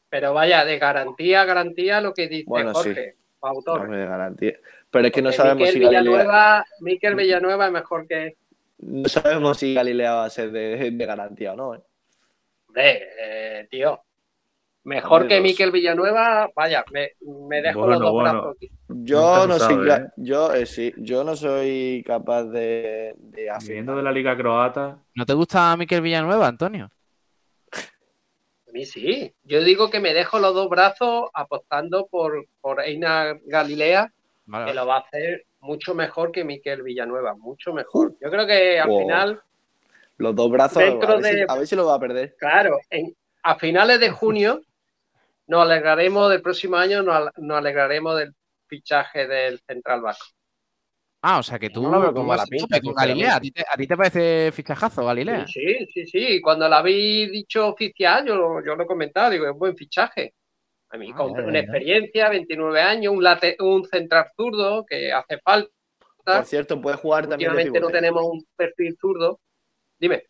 [SPEAKER 7] Pero vaya, de garantía, garantía lo que dice bueno, Jorge.
[SPEAKER 8] Sí. de garantía. Pero es que no sabemos
[SPEAKER 7] si Villanueva, Miquel Villanueva es mejor que.
[SPEAKER 8] no sabemos si Galilea va a ser de, garantía o no. ¿eh?
[SPEAKER 7] eh, tío, Mejor que Miquel Villanueva, vaya, me, me dejo los dos brazos aquí.
[SPEAKER 8] Yo no, soy, ¿eh? yo, eh, sí, yo no soy capaz de, de
[SPEAKER 9] de la Liga Croata.
[SPEAKER 5] ¿No te gusta Miquel Villanueva, Antonio?
[SPEAKER 7] A mí sí. Yo digo que me dejo los dos brazos apostando por, por Eina Galilea, que lo va a hacer mucho mejor que Miquel Villanueva, mucho mejor. Yo creo que al final.
[SPEAKER 8] Los dos brazos, a, ver si, lo va a perder.
[SPEAKER 7] Claro, a finales de junio *laughs* nos alegraremos del próximo año, nos, alegraremos del fichaje del Central Vasco.
[SPEAKER 5] Ah, o sea que tú, no con Galilea. ¿A ti, te, parece fichajazo, Galilea?
[SPEAKER 7] Sí, sí, sí. Cuando la habéis dicho oficial, yo, yo lo he comentado, digo, es un buen fichaje. A mí, con una experiencia, 29 años, un, un central zurdo que hace falta.
[SPEAKER 8] Por cierto, puede jugar también.
[SPEAKER 7] Últimamente no tenemos un perfil zurdo. Dime.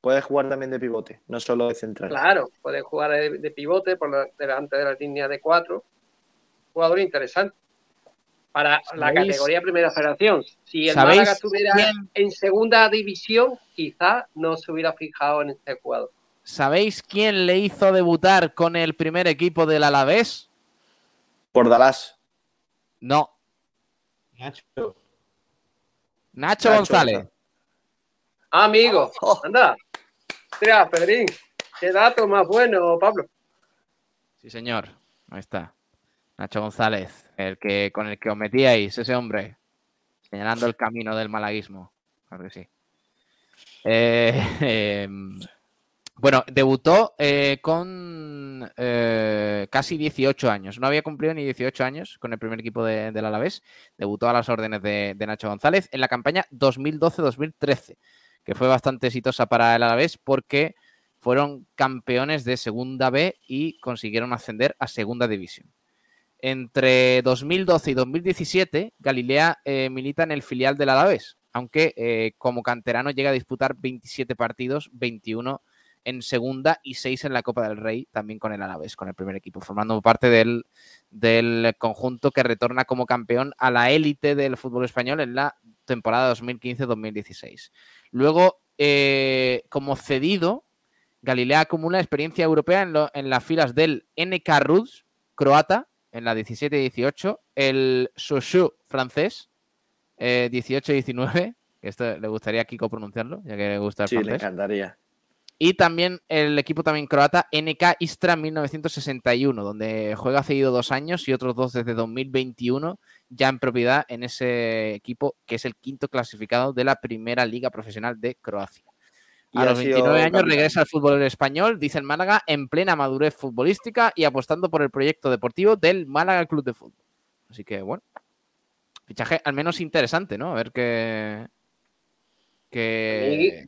[SPEAKER 8] Puede jugar también de pivote, no solo de central.
[SPEAKER 7] Claro, puede jugar de, pivote por delante de la línea de cuatro. Jugador interesante. Para la categoría Primera Federación. Si el Málaga estuviera en segunda división, quizá no se hubiera fijado en este jugador.
[SPEAKER 5] ¿Sabéis quién le hizo debutar con el primer equipo del Alavés?
[SPEAKER 8] Por Dalás.
[SPEAKER 5] No. Nacho. Nacho, González.
[SPEAKER 7] amigo, oh. anda. Mira, Pedrín, qué dato más bueno, Pablo.
[SPEAKER 5] Sí, señor. Ahí está. Nacho González, el que con el que os metíais, ese hombre, señalando el camino del malaguismo. Claro que sí. Eh, *laughs* em, bueno, debutó eh, con eh, casi 18 años. No había cumplido ni 18 años con el primer equipo de, del Alavés. Debutó a las órdenes de, de Nacho González en la campaña 2012-2013 que fue bastante exitosa para el Alavés porque fueron campeones de Segunda B y consiguieron ascender a Segunda División. Entre 2012 y 2017, Galilea eh, milita en el filial del Alavés, aunque eh, como canterano llega a disputar 27 partidos, 21 en segunda y 6 en la Copa del Rey, también con el Alavés, con el primer equipo, formando parte del, del conjunto que retorna como campeón a la élite del fútbol español en la temporada 2015-2016. Luego, eh, como cedido, Galilea acumula experiencia europea en, las filas del NK Rus, croata, en la 17-18, el Sochaux francés, 18-19, eh, esto le gustaría a Kiko pronunciarlo, ya que le gusta el
[SPEAKER 8] sí, le encantaría.
[SPEAKER 5] Y también el equipo también croata NK Istra 1961, donde juega cedido dos años y otros dos desde 2021 ya en propiedad en ese equipo que es el quinto clasificado de la primera liga profesional de Croacia. A los 29 años regresa al fútbol español, dice el Málaga, en plena madurez futbolística y apostando por el proyecto deportivo del Málaga Club de Fútbol. Así que, bueno, fichaje al menos interesante, ¿no? A ver qué...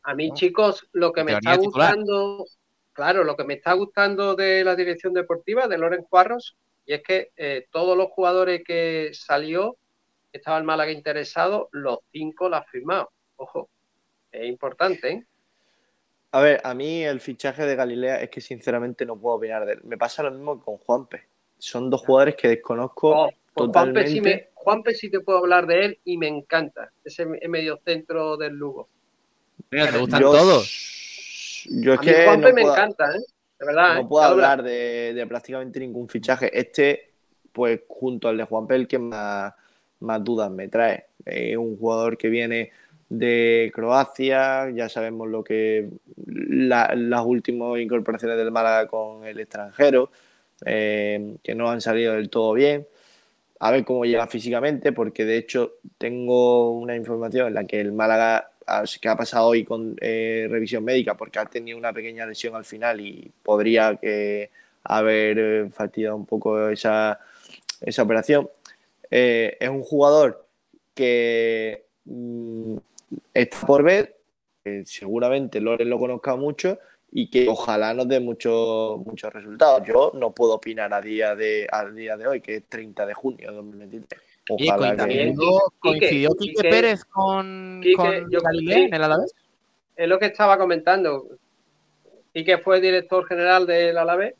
[SPEAKER 7] A mí, chicos, lo que me está gustando, claro, lo que me está gustando de la dirección deportiva de Loren Cuarros y es que eh, todos los jugadores que salió, estaba el Málaga interesado, los cinco han firmado. Ojo, es importante, ¿eh?
[SPEAKER 8] A ver, a mí el fichaje de Galilea es que sinceramente no puedo opinar de él. Me pasa lo mismo que con Juanpe. Son dos jugadores que desconozco oh, pues totalmente.
[SPEAKER 7] Juanpe sí, te puedo hablar de él y me encanta. Ese medio centro del Lugo.
[SPEAKER 5] Mira, te gustan todos.
[SPEAKER 8] Yo es que
[SPEAKER 7] Juanpe me encanta, ¿eh?
[SPEAKER 8] no ¿eh? puedo hablar de, prácticamente ningún fichaje. Este, pues junto al de Juan Pel, que más, más dudas me trae. Es un jugador que viene de Croacia, ya sabemos lo que las últimas incorporaciones del Málaga con el extranjero, eh, que no han salido del todo bien. A ver cómo llega físicamente, porque de hecho tengo una información en la que el Málaga que ha pasado hoy con eh, revisión médica porque ha tenido una pequeña lesión al final y podría haber eh, fatigado un poco esa, esa operación. Es un jugador que mm, está por ver, seguramente Loren lo conozca mucho y que ojalá nos dé muchos muchos resultados. Yo no puedo opinar a día de, al día de hoy, que es 30 de junio de 2023.
[SPEAKER 5] Ojalá coincidió, Quique, Pérez con, Galilea en el Alavés.
[SPEAKER 7] Es lo que estaba comentando. Quique fue director general del Alavés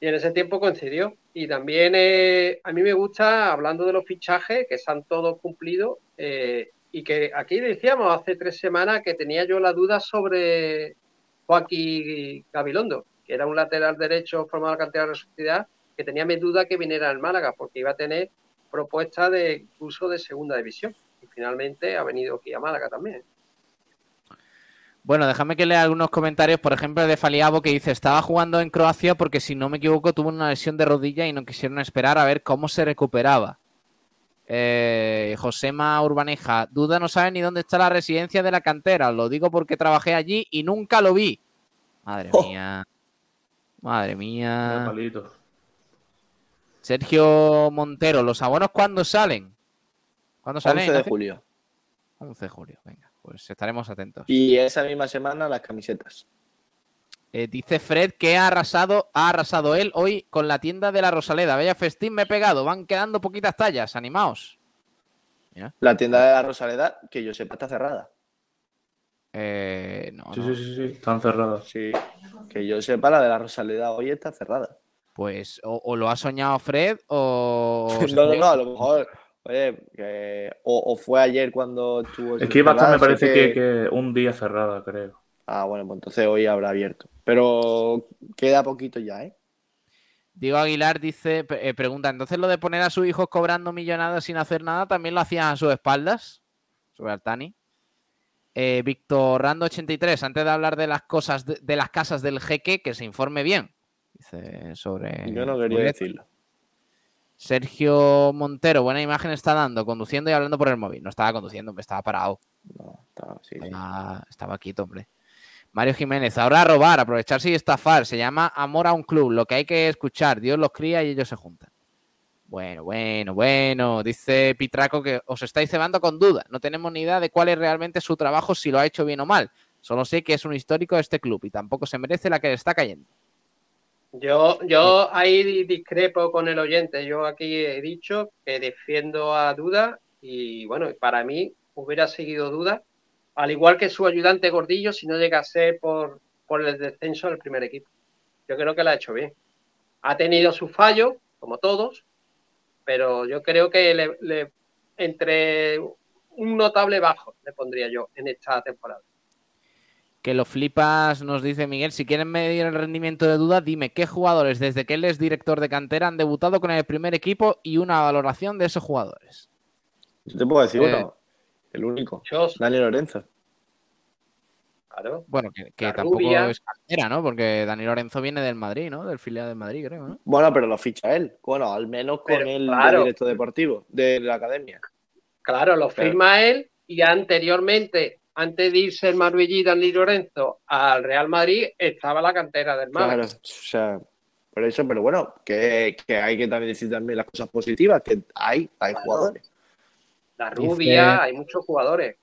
[SPEAKER 7] y en ese tiempo coincidió. Y también eh, a mí me gusta, hablando de los fichajes, que se han todos cumplido, eh, y que aquí decíamos hace tres semanas que tenía yo la duda sobre Joaquín Gabilondo, que era un lateral derecho formado en la de la sociedad, que tenía mi duda que viniera al Málaga, porque iba a tener propuesta de curso de segunda división. Y finalmente ha venido aquí a Málaga también.
[SPEAKER 5] Bueno, déjame que lea algunos comentarios, por ejemplo, de Faliabo que dice, estaba jugando en Croacia porque si no me equivoco tuvo una lesión de rodilla y no quisieron esperar a ver cómo se recuperaba. Eh, Josema Urbaneja, duda no sabe ni dónde está la residencia de la cantera, lo digo porque trabajé allí y nunca lo vi. Madre oh. mía. Madre mía. Sergio Montero, ¿los abonos cuándo salen?
[SPEAKER 8] ¿Cuándo salen? 11 de julio.
[SPEAKER 5] 11 de julio, venga, pues estaremos atentos.
[SPEAKER 8] Y esa misma semana las camisetas.
[SPEAKER 5] Eh, dice Fred que ha arrasado, ha arrasado él hoy con la tienda de la Rosaleda. Vaya festín me he pegado, van quedando poquitas tallas, animaos.
[SPEAKER 8] La tienda de la Rosaleda, que yo sepa, está cerrada.
[SPEAKER 5] Eh, no,
[SPEAKER 9] sí, sí, sí, sí, están cerradas.
[SPEAKER 8] Sí, que yo sepa, la de la Rosaleda hoy está cerrada.
[SPEAKER 5] Pues o, lo ha soñado Fred o... *laughs*
[SPEAKER 8] no, no, no, a lo mejor... Oye, que, o, fue ayer cuando estuvo...
[SPEAKER 9] Es que iba a estar, me parece que... que un día cerrada, creo.
[SPEAKER 8] Ah, bueno, pues entonces hoy habrá abierto. Pero queda poquito ya, ¿eh?
[SPEAKER 5] Diego Aguilar dice, eh, pregunta, entonces lo de poner a sus hijos cobrando millonadas sin hacer nada, ¿también lo hacían a sus espaldas? Sobre Altani. Eh, Víctor Rando 83, antes de hablar de las cosas de, las casas del jeque, que se informe bien. Dice sobre.
[SPEAKER 8] Yo no quería decirlo.
[SPEAKER 5] Sergio Montero, buena imagen está dando, conduciendo y hablando por el móvil. No estaba conduciendo, me estaba parado.
[SPEAKER 8] No, estaba, sí,
[SPEAKER 5] estaba, estaba quieto, hombre. Mario Jiménez, ahora robar, aprovecharse y estafar. Se llama amor a un club. Lo que hay que escuchar. Dios los cría y ellos se juntan. Bueno, bueno, bueno. Dice Pitraco que os estáis cebando con duda. No tenemos ni idea de cuál es realmente su trabajo, si lo ha hecho bien o mal. Solo sé que es un histórico de este club y tampoco se merece la que le está cayendo.
[SPEAKER 7] Yo, yo ahí discrepo con el oyente. Yo aquí he dicho que defiendo a Duda y bueno, para mí hubiera seguido Duda al igual que su ayudante Gordillo, si no llega a ser por, el descenso del primer equipo. Yo creo que lo ha hecho bien. Ha tenido sus fallos, como todos, pero yo creo que le, entre un notable bajo le pondría yo en esta temporada.
[SPEAKER 5] Que lo flipas, nos dice Miguel. Si quieren medir el rendimiento de duda, dime qué jugadores desde que él es director de cantera han debutado con el primer equipo y una valoración de esos jugadores.
[SPEAKER 8] Yo te puedo decir eh, uno. El único. Dani Lorenzo.
[SPEAKER 7] Claro.
[SPEAKER 5] Bueno, que, tampoco es cartera, ¿no? Porque Dani Lorenzo viene del Madrid, ¿no? Del filial de Madrid, creo, ¿no?
[SPEAKER 8] Bueno, pero lo ficha él. Bueno, al menos con el directo deportivo de la academia.
[SPEAKER 7] Claro, lo firma él y anteriormente, antes de irse el Marbellí Dani Lorenzo al Real Madrid, estaba la cantera del Madrid. Claro, o
[SPEAKER 8] sea, por eso, pero bueno, que, hay que también decir también las cosas positivas, que hay, hay jugadores.
[SPEAKER 7] La rubia, hay muchos jugadores.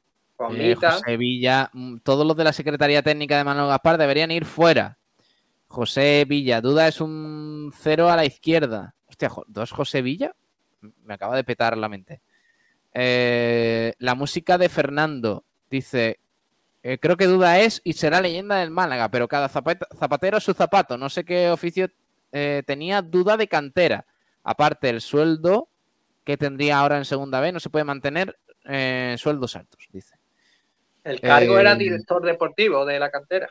[SPEAKER 5] Eh, José Villa, mm, todos los de la Secretaría Técnica de Manuel Gaspar deberían ir fuera. José Villa, duda es un cero a la izquierda. Hostia, ¿dos José Villa? Me acaba de petar la mente. Eh, la música de Fernando dice: eh, Creo que duda es y será leyenda del Málaga, pero cada zapatero su zapato. No sé qué oficio tenía duda de cantera. Aparte, el sueldo que tendría ahora en segunda B no se puede mantener eh, sueldos altos, dice.
[SPEAKER 7] El cargo era eh, director deportivo de la cantera.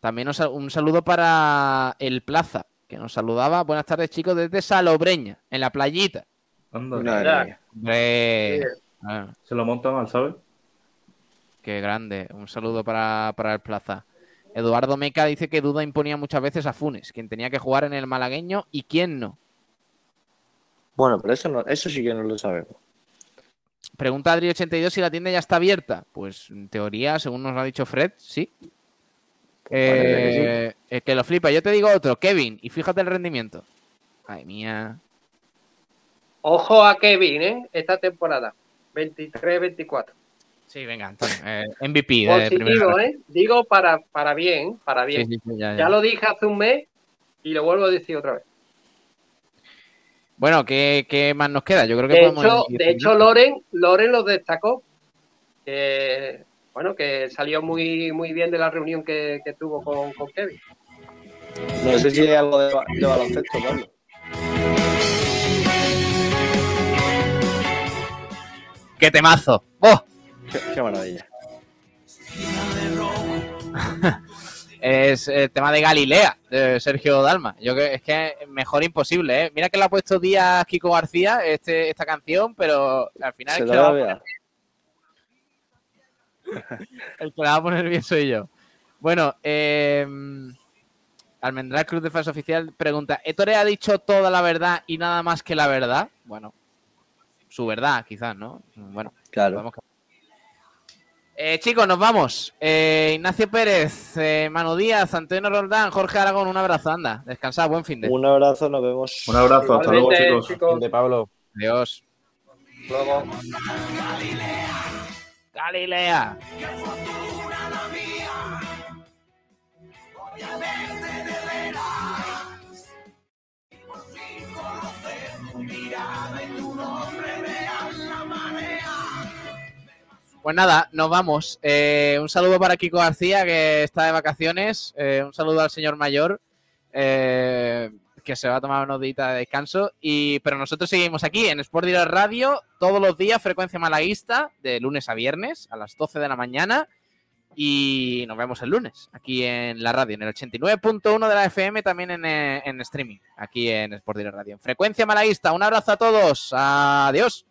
[SPEAKER 5] También un saludo para el Plaza, que nos saludaba. Buenas tardes, chicos, desde Salobreña, en la playita.
[SPEAKER 9] Se lo monta mal, ¿sabes?
[SPEAKER 5] Qué grande. Un saludo para, para, el Plaza. Eduardo Meca dice que Duda imponía muchas veces a Funes, quien tenía que jugar en el malagueño y quién no.
[SPEAKER 8] Bueno, pero eso, no, eso sí que no lo sabemos.
[SPEAKER 5] Pregunta Adri82 si la tienda ya está abierta. Pues en teoría, según nos ha dicho Fred, sí. Eh, que, que lo flipa. Yo te digo otro, Kevin, y fíjate el rendimiento. Ay, mía.
[SPEAKER 7] Ojo a Kevin, ¿eh? Esta temporada. 23-24.
[SPEAKER 5] Sí, venga, Antonio. Eh, MVP.
[SPEAKER 7] Positivo, ¿eh? Digo para, para bien, para bien. ya lo dije hace un mes y lo vuelvo a decir otra vez.
[SPEAKER 5] Bueno, ¿qué, más nos queda? Yo creo que
[SPEAKER 7] de Hecho, de hecho, Loren, Loren lo destacó. bueno, que salió muy, muy bien de la reunión que, tuvo con, Kevin.
[SPEAKER 8] No sé si hay algo de, baloncesto, Pablo.
[SPEAKER 5] ¡Qué temazo! ¡Oh!
[SPEAKER 6] Qué, maravilla. *laughs*
[SPEAKER 5] es el tema de Galilea, de Sergio Dalma. Yo que es que mejor imposible, ¿eh? Mira que le ha puesto días Kiko García este, esta canción, pero al final *laughs* el que, la va el que la va a poner bien soy yo. Bueno, eh, Almendral Cruz de Fase Oficial pregunta: ¿Ettore ha dicho toda la verdad y nada más que la verdad? Bueno, su verdad, quizás, ¿no? Bueno,
[SPEAKER 8] claro.
[SPEAKER 5] Eh, chicos, nos vamos. Eh, Ignacio Pérez, eh, Manu Díaz, Antonio Roldán, Jorge Aragón, un abrazo, anda. Descansad, buen fin de.
[SPEAKER 8] Un abrazo, nos vemos.
[SPEAKER 9] Un abrazo, hasta luego, chicos.
[SPEAKER 6] De Pablo.
[SPEAKER 5] Adiós.
[SPEAKER 7] Luego.
[SPEAKER 5] Galilea. Pues nada, nos vamos. Eh, un saludo para Kiko García, que está de vacaciones. Eh, un saludo al señor mayor, eh, que se va a tomar unos días de descanso. Y, pero nosotros seguimos aquí en Sport Direct Radio, todos los días, frecuencia malaguista, de lunes a viernes, a las 12 de la mañana. Y nos vemos el lunes, aquí en la radio, en el 89.1 de la FM, también en, streaming, aquí en Sport Direct Radio. En frecuencia malaguista, un abrazo a todos. Adiós.